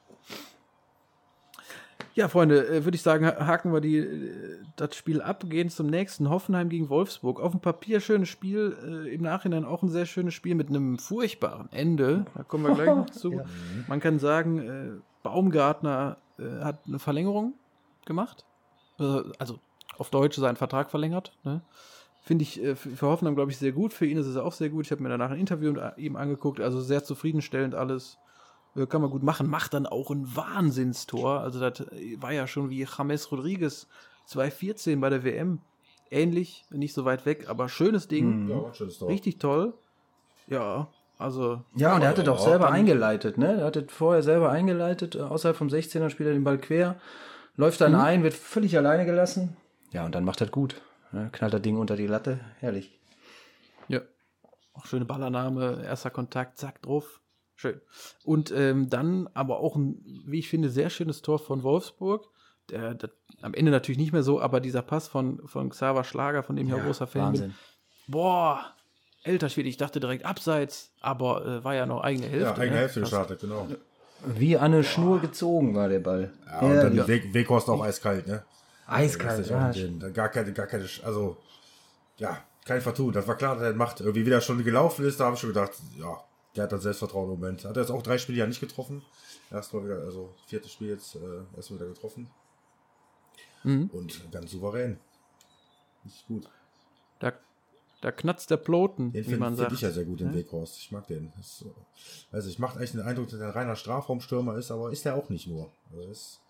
Ja, Freunde, äh, würde ich sagen, ha- haken wir die, äh, das Spiel ab, gehen zum nächsten. Hoffenheim gegen Wolfsburg. Auf dem Papier schönes Spiel, äh, im Nachhinein auch ein sehr schönes Spiel mit einem furchtbaren Ende. Da kommen wir gleich noch zu. Man kann sagen, Baumgartner hat eine Verlängerung gemacht. Äh, also auf Deutsch seinen Vertrag verlängert. Ne? Finde ich für für Hoffenheim, glaube ich, sehr gut. Für ihn ist es auch sehr gut. Ich habe mir danach ein Interview mit ihm angeguckt. Also sehr zufriedenstellend alles. Äh, Kann man gut machen. Macht dann auch ein Wahnsinnstor. Also das äh, war ja schon wie James Rodriguez 2014 bei der WM. Ähnlich, nicht so weit weg, aber schönes Ding. Ja, war ein schönes Tor. Richtig toll. Ja, also Ja, und er hatte Ja, doch auch selber eingeleitet, ne? Er hatte vorher selber eingeleitet, äh, außerhalb vom 16er spielt er den Ball quer, läuft dann ein, wird völlig alleine gelassen. Ja, und dann macht er gut. Ne? Knallt das Ding unter die Latte. Herrlich. Ja. Auch schöne Ballername, erster Kontakt, zack, drauf. Schön. Und ähm, dann aber auch ein, wie ich finde, sehr schönes Tor von Wolfsburg. Der, der, am Ende natürlich nicht mehr so, aber dieser Pass von, von Xaver Schlager, von dem ich auch großer Fan Wahnsinn. bin. Boah, älter Schwede, ich dachte direkt abseits, aber äh, war ja noch eigene Hälfte. Ja, eigene ne? Hälfte gestartet, genau. Wie an eine Schnur gezogen war der Ball. Ja, und dann Herrlich. Weg, Weghorst auch eiskalt, ne? Eiskalt, ja. da Gar keine, gar keine, also, ja, kein Vertun. Das war klar, dass er das macht. Irgendwie wieder schon gelaufen ist, da habe ich schon gedacht, ja, der hat das Selbstvertrauen im Moment. Hat er jetzt auch drei Spiele ja nicht getroffen. Erstmal wieder, also viertes Spiel jetzt äh, erstmal wieder getroffen. Mhm. Und ganz souverän. Nicht gut. Da, da knatzt der Ploten, Den wie finde man find sagt. ich ja sehr gut, den Ja. Weghorst. Ich mag den. Das ist so, also ich mache eigentlich den Eindruck, dass er ein reiner Strafraumstürmer ist, aber ist er auch nicht nur. Also ist,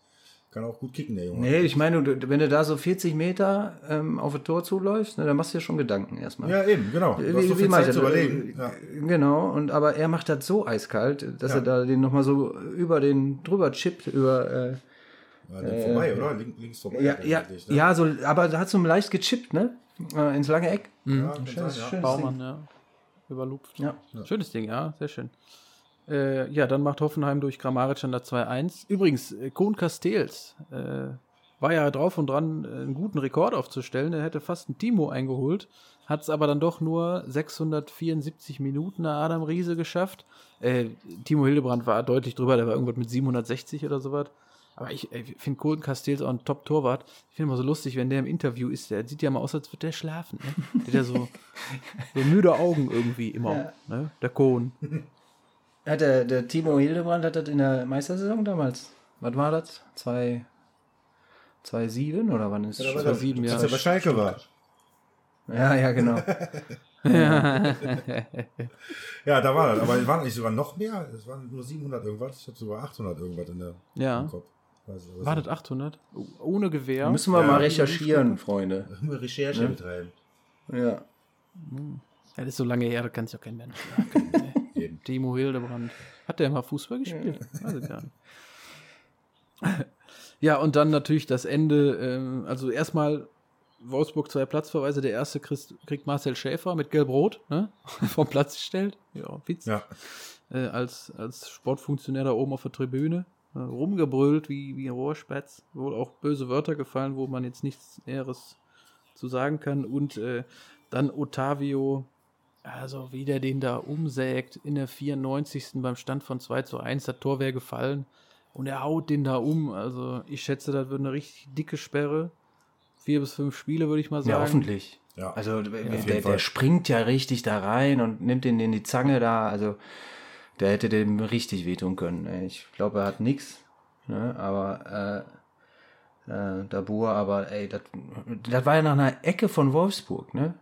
kann auch gut kicken, der Junge. Nee, ich meine, du- wenn du da so 40 Meter ähm, auf das Tor zuläufst, ne, dann machst du dir schon Gedanken erstmal. Ja, eben, genau. Du hast so Wie, wie Zeit zu er? überlegen. Ja. Äh, Genau, und aber er macht das so eiskalt, dass Ja. er da den nochmal so über den drüber chippt, über äh, Ja, den vorbei, oder? Link, links vorbei. ja, ja, eigentlich, ne? ja, so, aber da hat so leicht gechippt, ne? Äh, ins lange Eck. ja, kann Schönes, sein, ja. schönes Baumann, ja. Überlupft. Ja. Schönes Ding, ja, sehr schön. Äh, ja, dann macht Hoffenheim durch Grammaric an der 2-1. Übrigens, äh, Kohn Castells äh, war ja drauf und dran, äh, einen guten Rekord aufzustellen. Er hätte fast einen Timo eingeholt, hat es aber dann doch nur 674 Minuten nach Adam Riese geschafft. Äh, Timo Hildebrand war deutlich drüber, der war irgendwas mit 760 oder sowas. Aber ich, finde Kohn Castells auch ein Top-Torwart. Ich finde immer so lustig, wenn der im Interview ist. Der sieht ja mal aus, als würde der schlafen. Ne? Der hat ja so, so müde Augen irgendwie immer. Ja. Ne? Der Kohn. Hat der, der Timo Hildebrand hat das in der Meistersaison damals. Was war das? 2 2-7 oder wann ist Ja, da Vor der- sieben als er bei Schalke war. Ja, ja, genau. Ja, da war das. Aber es waren nicht sogar noch mehr. Es waren nur 700 irgendwas. Ich habe sogar 800 irgendwas in der Ja. im Kopf. Weiß War das 800? Ohne Gewehr. Müssen wir Ja. mal recherchieren, Freunde. Immer Recherche betreiben. Ja. Ja, das ist so lange her, das kann sich auch kein Mensch merken. ey. Eben. Timo Hildebrand. Hat der mal Fußball gespielt? Weiß ich gar nicht. Ja, und dann natürlich das Ende. Ähm, also erstmal Wolfsburg zwei Platzverweise. Der erste kriegt, kriegt Marcel Schäfer mit Gelb-Rot ne? vom Platz gestellt. Ja, Witz. Ja. Äh, als, als Sportfunktionär da oben auf der Tribüne. Äh, rumgebrüllt wie, wie ein Rohrspatz. Wohl auch böse Wörter gefallen, wo man jetzt nichts Näheres zu sagen kann. Und äh, dann Otavio, also wie der den da umsägt in der 94. beim Stand von 2 zu 1, das Tor wäre gefallen. Und er haut den da um. Also ich schätze, das wird eine richtig dicke Sperre. Vier bis fünf Spiele, würde ich mal sagen. Ja, hoffentlich. Ja. Also der, der, der springt ja richtig da rein und nimmt ihn in die Zange da. Also der hätte dem richtig wehtun können. Ich glaube, er hat nichts. Ne? Aber äh, äh, Dabur, aber ey, das das war ja nach einer Ecke von Wolfsburg, ne?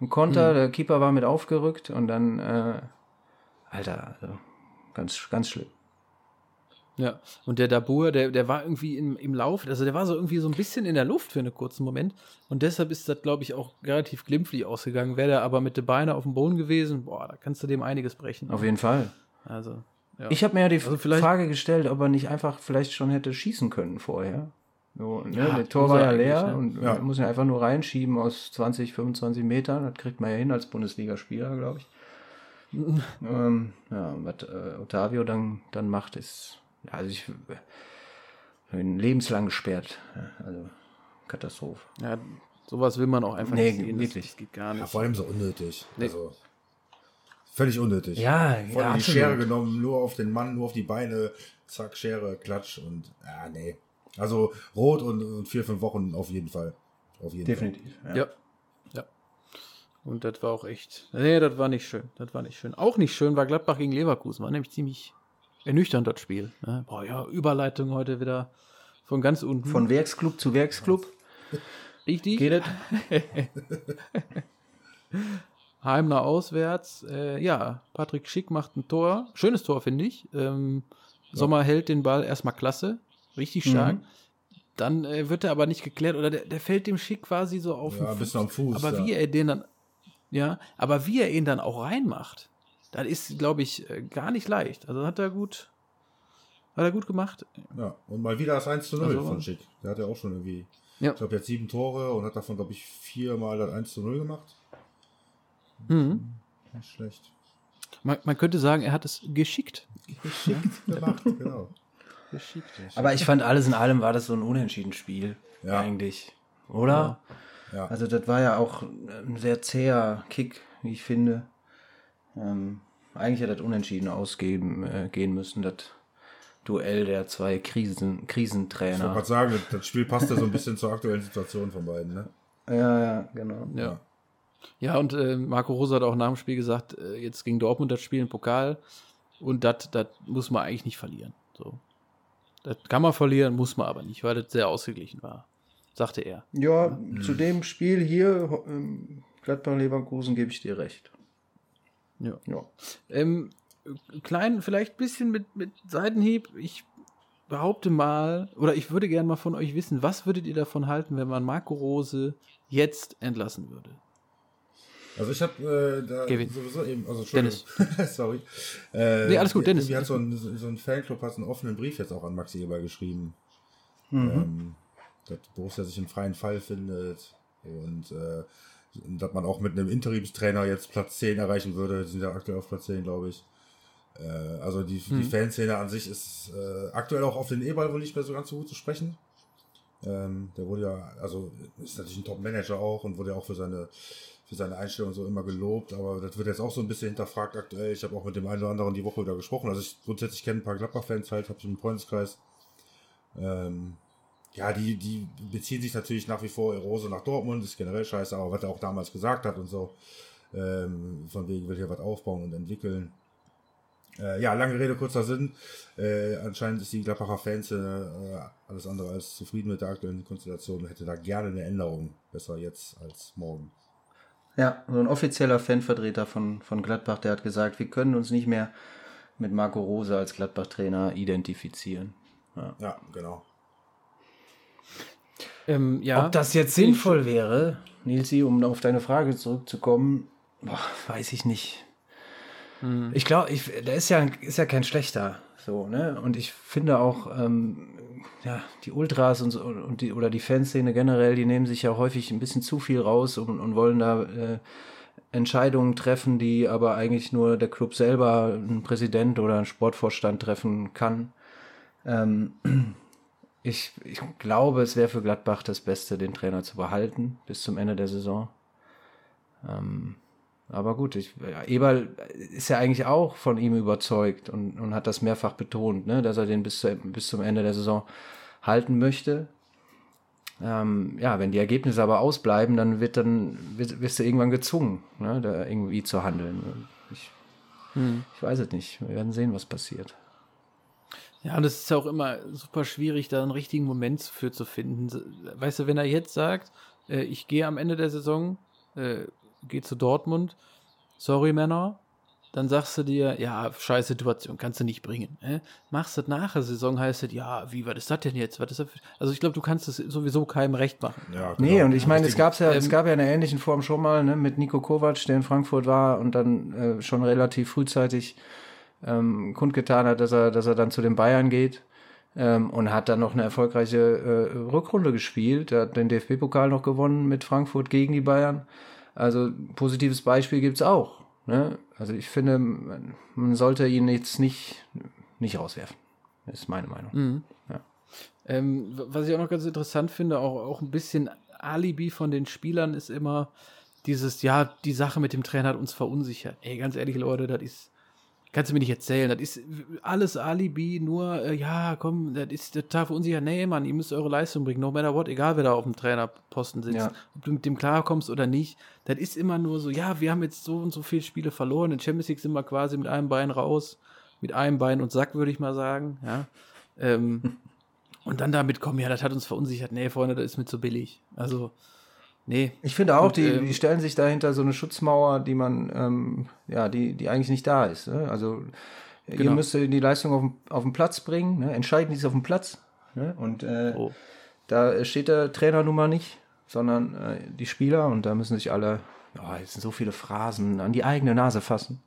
Ein Konter, der Keeper war mit aufgerückt und dann, äh, Alter, also ganz, ganz schlimm. Ja, und der Dabur, der, der war irgendwie im, im Lauf, also der war so irgendwie so ein bisschen in der Luft für einen kurzen Moment. Und deshalb ist das, glaube ich, auch relativ glimpflich ausgegangen. Wäre der aber mit den Beinen auf dem Boden gewesen, boah, da kannst du dem einiges brechen. Auf jeden Fall. Also, ja. Ich habe mir ja die Also Frage gestellt, ob er nicht einfach vielleicht schon hätte schießen können vorher. So, ne? Ja, der Tor war ja leer ne? und Ja. muss ihn einfach nur reinschieben aus 20, 25 Metern. Das kriegt man ja hin als Bundesligaspieler, glaube ich. ähm, ja, was äh, Otavio dann, dann macht, ist, ja, also ich bin lebenslang gesperrt. Ja, also Katastrophe. ja, sowas will man auch einfach Nee, nicht sehen. Wirklich. Das geht gar ja, nicht. vor allem so unnötig. Nee. Also, völlig unnötig. Ja, Voll ja, die. Schere genommen, nur auf den Mann, nur auf die Beine, zack, Schere, Klatsch und ja, nee. Also rot und, und vier, fünf Wochen auf jeden Fall. Auf jeden Definitiv. Ja. Ja. Ja. Und das war auch echt. Nee, das war nicht schön. Das war nicht schön. Auch nicht schön war Gladbach gegen Leverkusen. War nämlich ziemlich ernüchternd das Spiel. Ne? Boah, ja, Überleitung heute wieder von ganz unten. Von Werksclub zu Werksclub. richtig. Geht es? Heimler auswärts. Äh, ja, Patrick Schick macht ein Tor. Schönes Tor, finde ich. Ähm, Sommer hält den Ball erstmal klasse. Richtig stark. Mhm. Dann äh, wird er aber nicht geklärt oder der, der fällt dem Schick quasi so auf Ja, den bisschen am Fuß, Aber ja. wie er den dann, ja, aber wie er ihn dann auch reinmacht, das ist, glaube ich, äh, gar nicht leicht. Also hat er gut, hat er gut gemacht. Ja, und mal wieder das 1 zu 0 Also- von Schick. Der hat ja auch schon irgendwie, Ja. ich glaube, jetzt sieben Tore und hat davon, glaube ich, viermal das 1 zu 0 gemacht. Mhm. Nicht schlecht. Man, man könnte sagen, er hat es geschickt. Geschickt gemacht, genau. Geschickt. Aber ich fand alles in allem war das so ein unentschieden Spiel. Ja. Eigentlich. Oder? Ja. Also das war ja auch ein sehr zäher Kick, wie ich finde. Ähm, eigentlich hätte das unentschieden ausgeben äh, gehen müssen, das Duell der zwei Krisen, Ich wollte Krisentrainer. gerade sagen, das Spiel passt ja so ein bisschen zur aktuellen Situation von beiden, ne? Ja, ja, genau. Ja. Ja, und äh, Marco Rosa hat auch nach dem Spiel gesagt, äh, jetzt gegen Dortmund das Spiel im Pokal und das muss man eigentlich nicht verlieren. So. Das kann man verlieren, muss man aber nicht, weil das sehr ausgeglichen war, sagte er. Ja, mhm. zu dem Spiel hier, ähm, Gladbach-Leverkusen, gebe ich dir recht. Ja. ja. Ähm, klein, vielleicht ein bisschen mit, mit Seitenhieb. Ich behaupte mal, oder ich würde gerne mal von euch wissen, was würdet ihr davon halten, wenn man Marco Rose jetzt entlassen würde? Also ich habe äh, da sowieso eben, also Dennis. sorry. Äh, nee, alles gut, Dennis. Wie hat so ein, so ein Fanclub hat einen offenen Brief jetzt auch an Maxi Eber geschrieben. Mhm. Ähm, dass Borussia sich im freien Fall findet und äh, dass man auch mit einem Interimstrainer jetzt Platz 10 erreichen würde. Die sind ja aktuell auf Platz 10, glaube ich. Äh, also die, mhm. die Fanszene an sich ist äh, aktuell auch auf den E-Ball wohl nicht mehr so ganz so gut zu sprechen. Ähm, der wurde ja, also ist natürlich ein Top-Manager auch und wurde ja auch für seine für seine Einstellung so immer gelobt, aber das wird jetzt auch so ein bisschen hinterfragt aktuell. Ich habe auch mit dem einen oder anderen die Woche wieder gesprochen. Also ich grundsätzlich kenne ein paar Gladbach-Fans halt, habe ich im Freundeskreis. Ähm, ja, die, die beziehen sich natürlich nach wie vor Rose nach Dortmund, ist generell scheiße, aber was er auch damals gesagt hat und so, ähm, von wegen will hier was aufbauen und entwickeln. Äh, ja, lange Rede, kurzer Sinn. Äh, anscheinend ist die Gladbacher Fans äh, alles andere als zufrieden mit der aktuellen Konstellation, hätte da gerne eine Änderung. Besser jetzt als morgen. Ja, so ein offizieller Fanvertreter von, von Gladbach, der hat gesagt, wir können uns nicht mehr mit Marco Rose als Gladbach-Trainer identifizieren. Ja, ja genau. Ähm, ja. Ob das jetzt sinnvoll wäre, Nilsi, um auf deine Frage zurückzukommen, boah, weiß ich nicht. Hm. Ich glaube, der ist ja, ist ja kein schlechter. So, ne? Und ich finde auch, ähm, ja, die Ultras und, so, und die, oder die Fanszene generell, die nehmen sich ja häufig ein bisschen zu viel raus und, und wollen da äh, Entscheidungen treffen, die aber eigentlich nur der Club selber, ein Präsident oder ein Sportvorstand treffen kann. Ähm, ich, ich glaube, es wäre für Gladbach das Beste, den Trainer zu behalten bis zum Ende der Saison. Ähm, aber gut, ich, Eberl ist ja eigentlich auch von ihm überzeugt und, und hat das mehrfach betont, ne, dass er den bis, zu, bis zum Ende der Saison halten möchte. Ähm, ja, wenn die Ergebnisse aber ausbleiben, dann wird dann wirst, wirst du irgendwann gezwungen, ne, da irgendwie zu handeln. Ich, hm. ich weiß es nicht. Wir werden sehen, was passiert. Ja, und es ist ja auch immer super schwierig, da einen richtigen Moment für zu finden. Weißt du, wenn er jetzt sagt, äh, ich gehe am Ende der Saison, äh, geht zu Dortmund. Sorry, Männer. Dann sagst du dir, ja, scheiß Situation, kannst du nicht bringen. Äh? Machst du nach der Saison, heißt es, ja, wie, was ist das denn jetzt? Was ist das also ich glaube, du kannst es sowieso keinem recht machen. Ja, genau. Nee, und ich meine, es, gab's ja, ähm, es gab ja in einer ähnlichen Form schon mal ne, mit Nico Kovac, der in Frankfurt war und dann äh, schon relativ frühzeitig ähm, kundgetan hat, dass er, dass er dann zu den Bayern geht. Ähm, und hat dann noch eine erfolgreiche äh, Rückrunde gespielt. Er hat den DFB-Pokal noch gewonnen mit Frankfurt gegen die Bayern. Also positives Beispiel gibt es auch. Ne? Also ich finde, man, sollte ihn jetzt nicht, nicht rauswerfen. Das ist meine Meinung. Mhm. Ja. Ähm, was ich auch noch ganz interessant finde, auch, auch ein bisschen Alibi von den Spielern ist immer dieses, ja, die Sache mit dem Trainer hat uns verunsichert. Ey, ganz ehrlich, Leute, das ist, Kannst du mir nicht erzählen. Das ist alles Alibi, nur, äh, ja, komm, das ist total verunsichert. Nee, Mann, ihr müsst eure Leistung bringen. No matter what, egal wer da auf dem Trainerposten sitzt. Ja. Ob du mit dem klarkommst oder nicht. Das ist immer nur so, ja, wir haben jetzt so und so viele Spiele verloren. In Champions League sind wir quasi mit einem Bein raus. Mit einem Bein und Sack, würde ich mal sagen. Ja. Ähm, und dann damit kommen, ja, das hat uns verunsichert. Nee, Freunde, das ist mir zu billig. Also, Nee. Ich finde auch, und, die, ähm, die stellen sich dahinter so eine Schutzmauer, die man, ähm, ja, die, die eigentlich nicht da ist. Ne? Also genau. ihr müsst die Leistung auf, auf den Platz bringen, ne? entscheidend ist auf dem Platz. Ne? Und äh, oh. da steht der Trainer nun mal nicht, sondern äh, die Spieler und da müssen sich alle, ja, jetzt sind so viele Phrasen, an die eigene Nase fassen.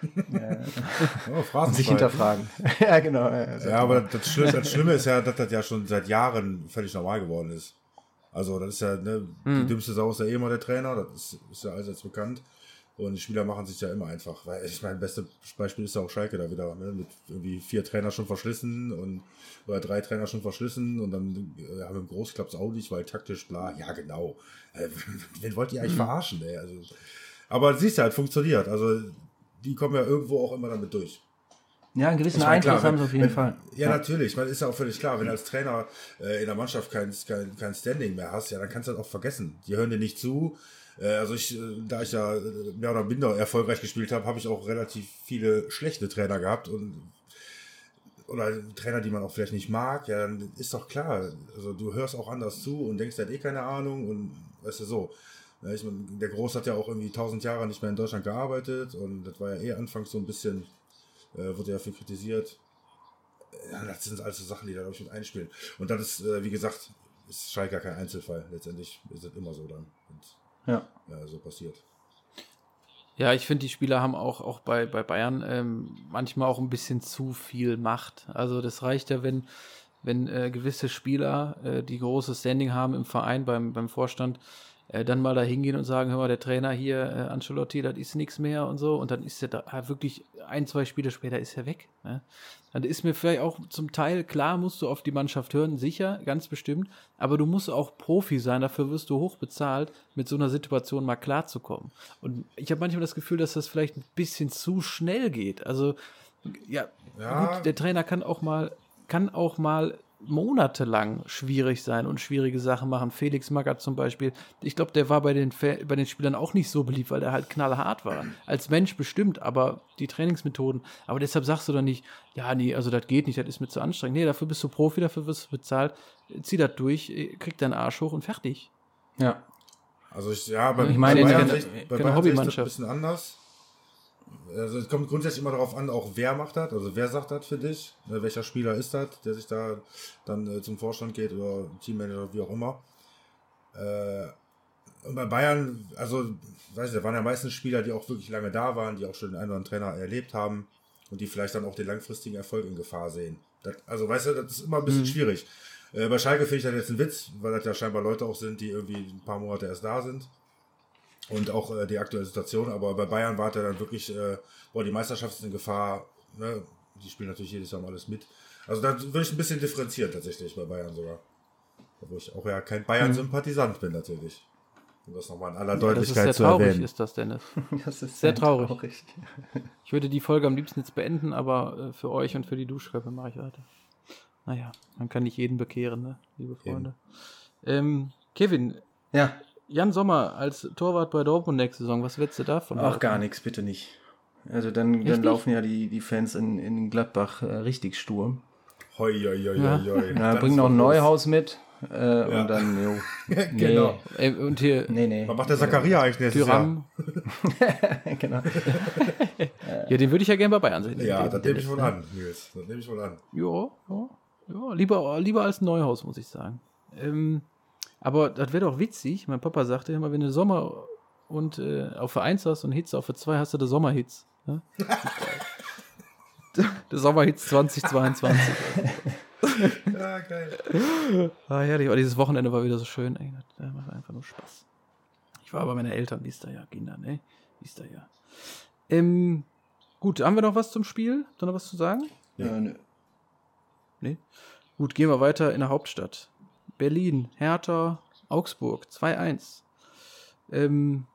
oh, und sich hinterfragen. ja, genau. Ja, aber das Schlimme, das Schlimme ist ja, dass das ja schon seit Jahren völlig normal geworden ist. Also das ist ja, ne, mhm. die dümmste Sau ist ja eh immer der Trainer, das ist, ist ja allseits bekannt. Und die Spieler machen sich ja immer einfach, weil ich meine, beste Beispiel ist ja auch Schalke da wieder, ne, mit irgendwie vier Trainer schon verschlissen und oder drei Trainer schon verschlissen und dann äh, haben wir im Groß klappt's auch nicht, weil taktisch bla, ja genau. Äh, wen wollt ihr eigentlich mhm. verarschen, ey? Also, aber siehst du halt, funktioniert. Also die kommen ja irgendwo auch immer damit durch. Ja, einen gewissen Einfluss klar, haben sie auf jeden wenn, Fall. Ja, ja, natürlich. Man ist ja auch völlig klar, wenn du als Trainer äh, in der Mannschaft kein, kein, kein Standing mehr hast, ja, dann kannst du das auch vergessen. Die hören dir nicht zu. Äh, also ich, äh, da ich ja mehr oder minder erfolgreich gespielt habe, habe ich auch relativ viele schlechte Trainer gehabt und oder Trainer, die man auch vielleicht nicht mag, ja, dann ist doch klar. Also du hörst auch anders zu und denkst, der hat eh keine Ahnung und weißt du so. Ja, ich mein, der Groß hat ja auch irgendwie tausend Jahre nicht mehr in Deutschland gearbeitet und das war ja eh anfangs so ein bisschen, äh, wurde ja viel kritisiert. Ja, das sind alles so Sachen, die da, glaube ich, mit einspielen. Und das ist, äh, wie gesagt, ist Schalke kein Einzelfall. Letztendlich ist es immer so dann. Und, Ja. ja, so passiert. Ja, ich finde, die Spieler haben auch, auch bei, bei Bayern ähm, manchmal auch ein bisschen zu viel Macht. Also das reicht ja, wenn, wenn äh, gewisse Spieler, äh, die großes Standing haben im Verein, beim, beim Vorstand, äh, dann mal da hingehen und sagen, hör mal, der Trainer hier, äh, Ancelotti, das ist nichts mehr und so. Und dann ist er da ah, wirklich ein, zwei Spiele später ist er weg. Ne? Dann ist mir vielleicht auch zum Teil klar, musst du auf die Mannschaft hören, sicher, ganz bestimmt. Aber du musst auch Profi sein, dafür wirst du hoch bezahlt, mit so einer Situation mal klarzukommen. Und ich habe manchmal das Gefühl, dass das vielleicht ein bisschen zu schnell geht. Also, ja, Ja. gut, der Trainer kann auch mal, kann auch mal monatelang schwierig sein und schwierige Sachen machen. Felix Magath zum Beispiel, ich glaube, der war bei den, bei den Spielern auch nicht so beliebt, weil der halt knallhart war. Als Mensch bestimmt, aber die Trainingsmethoden, aber deshalb sagst du dann nicht, ja, nee, also das geht nicht, das ist mir zu anstrengend. Nee, dafür bist du Profi, dafür wirst du bezahlt, zieh das durch, krieg deinen Arsch hoch und fertig. Ja. Also ich, ja, bei, Ich meine, bei keine- Bayern, bei Bayern sehe ich das ein Hobbymannschaft. bisschen anders. Also es kommt grundsätzlich immer darauf an, auch wer macht das, also wer sagt das für dich, ne, welcher Spieler ist das, der sich da dann äh, zum Vorstand geht oder Teammanager, wie auch immer. Äh, und bei Bayern, also, weiß ich, da waren ja meistens Spieler, die auch wirklich lange da waren, die auch schon den einen oder anderen Trainer erlebt haben und die vielleicht dann auch den langfristigen Erfolg in Gefahr sehen. Das, also, weißt du, das ist immer ein bisschen schwierig. Äh, bei Schalke finde ich das jetzt ein Witz, weil das ja scheinbar Leute auch sind, die irgendwie ein paar Monate erst da sind. Und auch äh, die aktuelle Situation, aber bei Bayern war der dann wirklich, äh, boah, die Meisterschaft ist in Gefahr, ne? die spielen natürlich jedes Jahr mal alles mit. Also da würde ich ein bisschen differenzieren tatsächlich bei Bayern sogar. Obwohl ich auch ja kein Bayern-Sympathisant bin natürlich. Um das nochmal in aller das ist Deutlichkeit sehr zu traurig, erwähnen. ist das, Dennis. Das ist Sehr traurig. Ich würde die Folge am liebsten jetzt beenden, aber äh, für euch und für die Duschköpfe mache ich weiter. Naja, man kann nicht jeden bekehren, ne, liebe Freunde. Ähm, Kevin, Ja. Jan Sommer als Torwart bei Dortmund nächste Saison, was willst du davon? Ach, gar nichts, bitte nicht. Also dann, dann laufen ja die, die Fans in, in Gladbach äh, richtig stur. Hoi, hoi, hoi, Ja. hoi. Ja, ist noch ein was los. Neuhaus mit äh, und dann, jo. Nee, genau. Ey, und hier Nee, nee. Was macht der Zakaria eigentlich nächstes Tyram, genau. ja, den würde ich ja gerne bei Bayern sehen. Jahr? Ja, Den- das nehme ich wohl an, Nils. Das nehme ich wohl an. Ja, ja, ja lieber, lieber als ein Neuhaus, muss ich sagen. Ähm, aber das wäre doch witzig. Mein Papa sagte immer, wenn du Sommer und äh, auf der 1 hast und Hits auf der 2 hast du den Sommerhits. Ne? der Sommerhits 2022. Ja, geil. Ah, herrlich. Oh, dieses Wochenende war wieder so schön. Ey, das macht einfach nur Spaß. Ich war bei meinen Eltern, wie ist da ja, Kinder, ne? Wie ist da ja. Ähm, gut, haben wir noch was zum Spiel? Habt ihr noch was zu sagen? Äh, nö. Nee. Gut, gehen wir weiter in der Hauptstadt. Berlin, Hertha, Augsburg, 2-1. Ähm,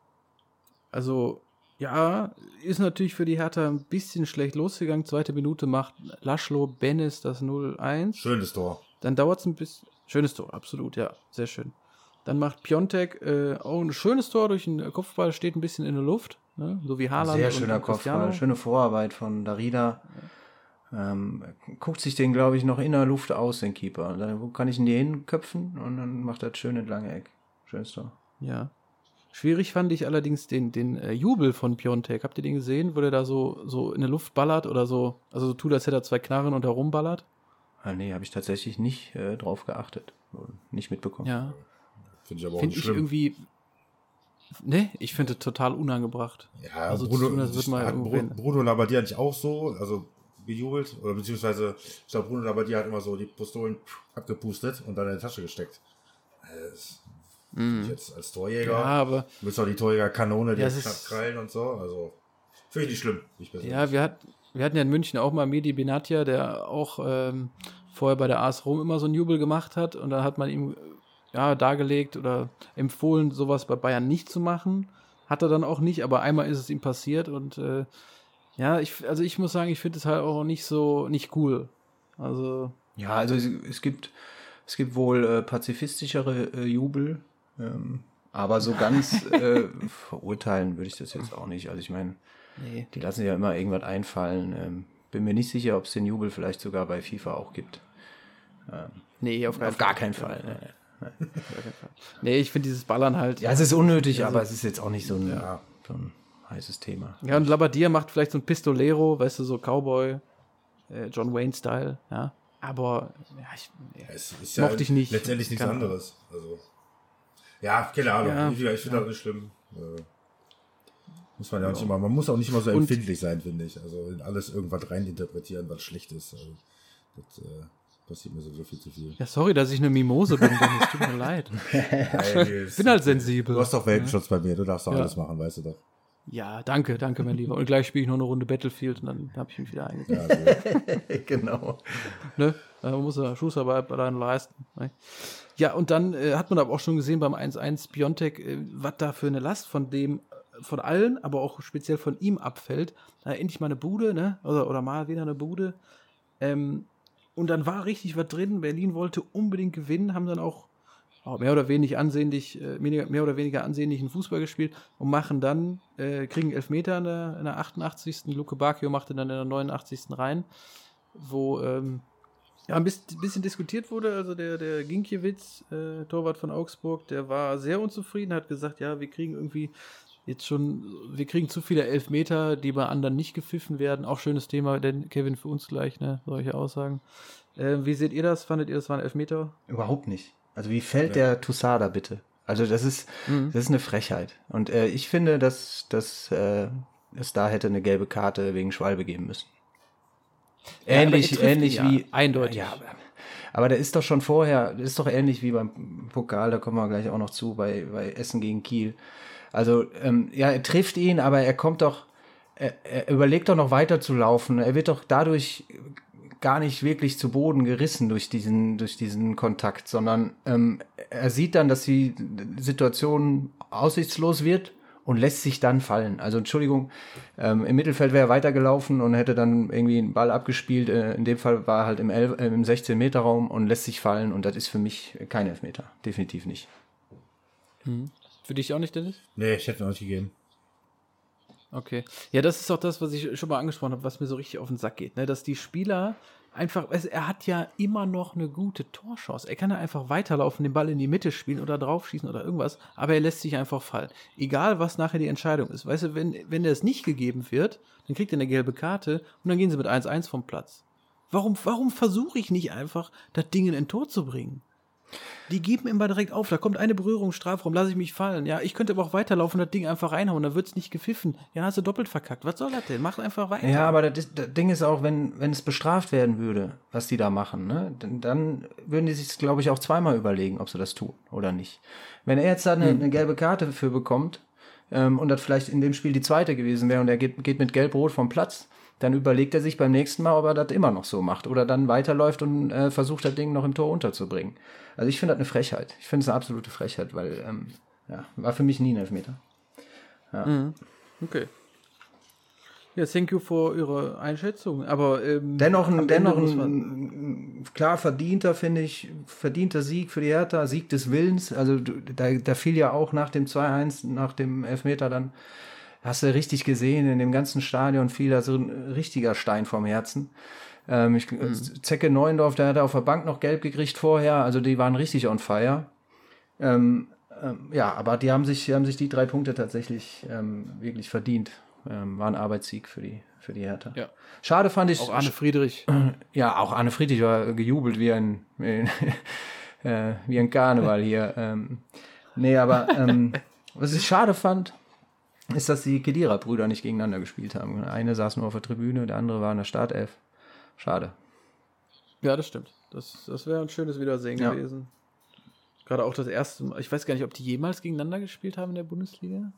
also, ja, ist natürlich für die Hertha ein bisschen schlecht losgegangen. Zweite Minute macht Laschlo Bennis das 0-1. Schönes Tor. Dann dauert es ein bisschen. Schönes Tor, absolut, ja, sehr schön. Dann macht Piontek äh, auch ein schönes Tor durch den Kopfball, steht ein bisschen in der Luft, ne? so wie Haaland Sehr schöner. Kopfball, schöne Vorarbeit von Darida. Ähm, guckt sich den, glaube ich, noch in der Luft aus, den Keeper. Dann, wo kann ich ihn hier hinköpfen? Und dann macht er das schöne lange Eck. Schönes Tor. Ja. Schwierig fand ich allerdings den, den äh, Jubel von Piontek. Habt ihr den gesehen, wo der da so, so in der Luft ballert oder so? Also so tut, als hätte er zwei Knarren und herumballert? Ah, nee, habe ich tatsächlich nicht äh, drauf geachtet. Nicht mitbekommen. Ja. Finde ich aber auch Finde nicht ich schlimm. irgendwie. Ne, ich finde total unangebracht. Ja, Also Bruno, tun, als würde man hat irgendwo Bru- hin. Bruno Labbadia nicht auch so, also bejubelt, oder beziehungsweise, ich glaube, Bruno Labbadia hat immer so die Pistolen abgepustet und dann in die Tasche gesteckt. Das find ich jetzt als Torjäger. Ja, aber du willst doch die Torjägerkanone, die Ja, krallen und so, also finde ich nicht schlimm. Ich. Ja, wir, hat, wir hatten ja in München auch mal Medi Benatia, der auch ähm, vorher bei der AS Rom immer so einen Jubel gemacht hat und dann hat man ihm äh, ja, dargelegt oder empfohlen, sowas bei Bayern nicht zu machen. Hat er dann auch nicht, aber einmal ist es ihm passiert und äh, ja, ich, also ich muss sagen, ich finde es halt auch nicht so, nicht cool. Also, Ja, also es, es gibt es gibt wohl äh, pazifistischere äh, Jubel. Ähm, Aber so ganz äh, verurteilen würde ich das jetzt auch nicht. Also ich meine, Nee. die lassen ja immer irgendwas einfallen. Ähm, bin mir nicht sicher, ob es den Jubel vielleicht sogar bei FIFA auch gibt. Nee, auf, Auf gar keinen Fall. Ne? Nee, ich finde dieses Ballern halt. Ja, es ist unnötig, aber es ist jetzt auch nicht so ein, Ja. so ein heißes Thema. Ja, und Labadia macht vielleicht so ein Pistolero, weißt du, so Cowboy, äh, John Wayne-Style, ja. Aber, ja, ich. Es ist Mochte ich nicht. Letztendlich nichts Keine anderes. Also, ja, keine Ahnung. Ja, ich ich finde das nicht schlimm. Äh, muss man ja auch nicht immer, man muss auch nicht immer so Und- empfindlich sein, finde ich. Also in alles irgendwas reininterpretieren, was schlecht ist. Also, das äh, passiert mir sowieso viel zu viel. ja, sorry, dass ich eine Mimose bin, Dennis, tut mir leid. Ich bin halt sensibel. Du hast doch Welpenschutz bei mir, du darfst doch Ja. alles machen, weißt du doch. Ja, danke, danke, mein Lieber. Und gleich spiele ich noch eine Runde Battlefield und dann habe ich mich wieder eingesetzt. Ja, genau. Ne? Da muss er Schussarbeit dann leisten. Ne? Ja, und dann äh, hat man aber auch schon gesehen beim 1-1 Biontech, äh, was da für eine Last von dem, äh, von allen, aber auch speziell von ihm abfällt. Da endlich mal eine Bude, ne? Oder, oder mal wieder eine Bude. Ähm, und dann war richtig was drin. Berlin wollte unbedingt gewinnen, haben dann auch mehr oder weniger ansehnlich, äh, mehr, oder weniger ansehnlichen Fußball gespielt und machen dann, äh, kriegen Elfmeter in der, in der 88. Luke Bacchio machte dann in der 89. rein, wo ähm, ja, ein bisschen, bisschen diskutiert wurde. Also der, der Ginkiewicz, äh, Torwart von Augsburg, der war sehr unzufrieden, hat gesagt, ja, wir kriegen irgendwie jetzt schon, wir kriegen zu viele Elfmeter, die bei anderen nicht gepfiffen werden. Auch schönes Thema, denn Kevin für uns gleich, ne, solche Aussagen. Äh, wie seht ihr das? Fandet ihr, das waren Elfmeter? Überhaupt nicht. Also wie fällt der Tusada bitte? Also das ist, das ist eine Frechheit. Und äh, ich finde, dass, dass äh, es da hätte eine gelbe Karte wegen Schwalbe geben müssen. Ja, Ähnlich, trifft ähnlich ihn ja, wie. eindeutig. Ja, aber, aber der ist doch schon vorher, das ist doch ähnlich wie beim Pokal, da kommen wir gleich auch noch zu, bei, bei Essen gegen Kiel. Also, ähm, ja, er trifft ihn, aber er kommt doch, er, er überlegt doch noch weiter zu laufen. Er wird doch dadurch gar nicht wirklich zu Boden gerissen durch diesen, durch diesen Kontakt, sondern ähm, er sieht dann, dass die Situation aussichtslos wird und lässt sich dann fallen. Also Entschuldigung, ähm, im Mittelfeld wäre er weitergelaufen und hätte dann irgendwie einen Ball abgespielt. Äh, in dem Fall war er halt im, 11, äh, im 16-Meter-Raum und lässt sich fallen und das ist für mich kein Elfmeter. Definitiv nicht. Für dich auch nicht, Dennis? nee, ich hätte noch nicht gegeben. Okay. Ja, das ist auch das, was ich schon mal angesprochen habe, was mir so richtig auf den Sack geht, ne? dass die Spieler einfach, also er hat ja immer noch eine gute Torchance. Er kann ja einfach weiterlaufen, den Ball in die Mitte spielen oder draufschießen oder irgendwas, aber er lässt sich einfach fallen. Egal, was nachher die Entscheidung ist. Weißt du, wenn, wenn es nicht gegeben wird, dann kriegt er eine gelbe Karte und dann gehen sie mit 1-1 vom Platz. Warum, warum versuche ich nicht einfach, das Ding in ein Tor zu bringen? Die geben immer direkt auf. Da kommt eine Berührung, Strafraum, lasse ich mich fallen. Ja, ich könnte aber auch weiterlaufen und das Ding einfach reinhauen. Da wird's nicht gepfiffen. Ja, hast du doppelt verkackt. Was soll das denn? Mach einfach weiter. Ja, aber das, das Ding ist auch, wenn, wenn es bestraft werden würde, was die da machen, ne, dann, dann würden die sich, glaube ich, auch zweimal überlegen, ob sie das tun oder nicht. Wenn er jetzt da eine, eine gelbe Karte für bekommt ähm, und das vielleicht in dem Spiel die zweite gewesen wäre und er geht, geht mit Gelb-Rot vom Platz, dann überlegt er sich beim nächsten Mal, ob er das immer noch so macht oder dann weiterläuft und äh, versucht, das Ding noch im Tor unterzubringen. Also ich finde das eine Frechheit. Ich finde es eine absolute Frechheit, weil ähm, ja, war für mich nie ein Elfmeter. Okay. Ja, thank you for Ihre Einschätzung. Aber ähm, Dennoch ein, dennoch ein, klar verdienter, finde ich, verdienter Sieg für die Hertha, Sieg des Willens. Also da, da fiel ja auch nach dem 2-1, nach dem Elfmeter dann, hast du richtig gesehen, in dem ganzen Stadion fiel da so ein richtiger Stein vom Herzen. Ähm, ich, Zecke Neuendorf, der hat auf der Bank noch gelb gekriegt vorher, also die waren richtig on fire. Ähm, ähm, ja, aber die haben sich, die haben sich die drei Punkte tatsächlich ähm, wirklich verdient. Ähm, war ein Arbeitssieg für die, für die Hertha. Ja. Schade fand ich. auch Arne Friedrich. Ja, auch Arne Friedrich war gejubelt wie ein, äh, wie ein Karneval hier. Ähm, nee, aber was ich schade fand, ist, dass die Kedira-Brüder nicht gegeneinander gespielt haben. Eine saß nur auf der Tribüne, der andere war in der Startelf. Schade. Ja, das stimmt. Das, das wäre ein schönes Wiedersehen Ja. gewesen. Gerade auch das erste Mal. Ich weiß gar nicht, ob die jemals gegeneinander gespielt haben in der Bundesliga.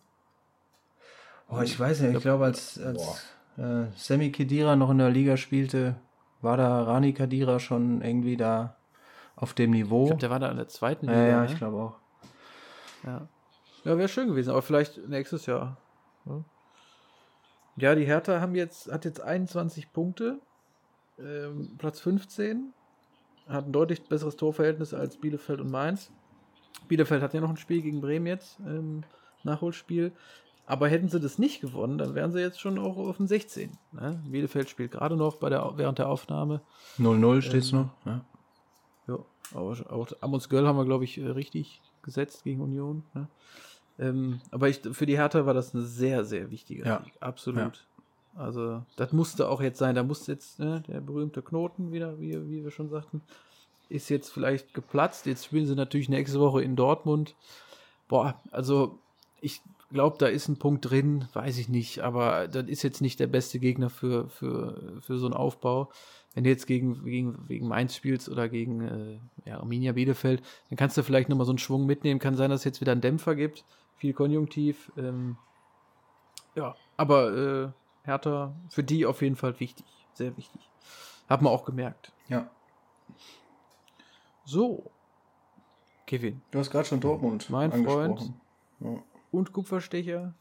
Oh, ich weiß nicht, ich glaube, als, als äh, Sammy Kedira noch in der Liga spielte, war da Rani Kedira schon irgendwie da auf dem Niveau. Ich glaube, der war da in der zweiten ja, ja, ne? ich glaube auch. Ja, ja wäre schön gewesen, aber vielleicht nächstes Jahr. Ja, ja die Hertha haben jetzt, hat jetzt 21 Punkte, ähm, Platz 15, hat ein deutlich besseres Torverhältnis als Bielefeld und Mainz. Bielefeld hat ja noch ein Spiel gegen Bremen jetzt, ähm, Nachholspiel. Aber hätten sie das nicht gewonnen, dann wären sie jetzt schon auch auf dem 16. Ne? Bielefeld spielt gerade noch bei der, während der Aufnahme. 0-0 steht's Ähm, noch. Ja. Ja, aber auch Amos Girl haben wir, glaube ich, äh, richtig gesetzt gegen Union. Ne? Ähm, aber ich, für die Hertha war das ein sehr, sehr wichtiger Ja. Sieg. Absolut. Also, das musste auch jetzt sein. Da musste jetzt ne, der berühmte Knoten wieder, wie, wie wir schon sagten, ist jetzt vielleicht geplatzt. Jetzt spielen sie natürlich nächste Woche in Dortmund. Boah, also ich glaube, da ist ein Punkt drin, weiß ich nicht, aber das ist jetzt nicht der beste Gegner für, für, für so einen Aufbau. Wenn du jetzt gegen, gegen, gegen Mainz spielst oder gegen äh, ja, Arminia Bielefeld, dann kannst du vielleicht nochmal so einen Schwung mitnehmen. Kann sein, dass es jetzt wieder einen Dämpfer gibt. Viel Konjunktiv. Ähm, ja, aber äh, Hertha für die auf jeden Fall wichtig. Sehr wichtig. Hat man auch gemerkt. ja. So. Kevin. Du hast gerade schon Dortmund Mein angesprochen. und Kupferstecher.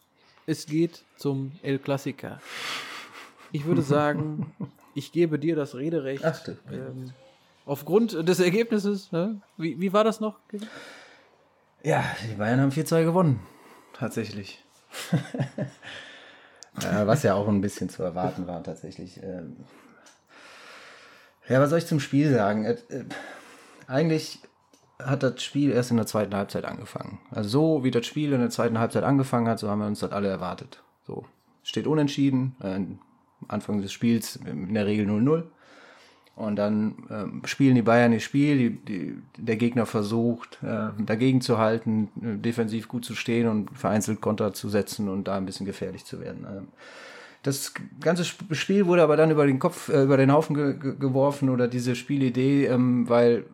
Es geht zum El Clasica. Ich würde sagen, ich gebe dir das Rederecht. Ach du. Ähm, aufgrund des Ergebnisses, ne? wie, wie war das noch? Kevin? Ja, die Bayern haben 4-2 gewonnen. Tatsächlich. ja, was ja auch ein bisschen zu erwarten war, tatsächlich. Ähm, Ja, was soll ich zum Spiel sagen? Äh, äh, Eigentlich hat das Spiel erst in der zweiten Halbzeit angefangen. Also so wie das Spiel in der zweiten Halbzeit angefangen hat, so haben wir uns das alle erwartet. So steht unentschieden, äh, Anfang des Spiels in der Regel 0-0. Und dann ähm, spielen die Bayern ihr Spiel, die, die, der Gegner versucht äh, dagegen zu halten, äh, defensiv gut zu stehen und vereinzelt Konter zu setzen und da ein bisschen gefährlich zu werden. Ähm, das ganze Sp- Spiel wurde aber dann über den Kopf, äh, über den Haufen ge geworfen oder diese Spielidee, ähm, weil,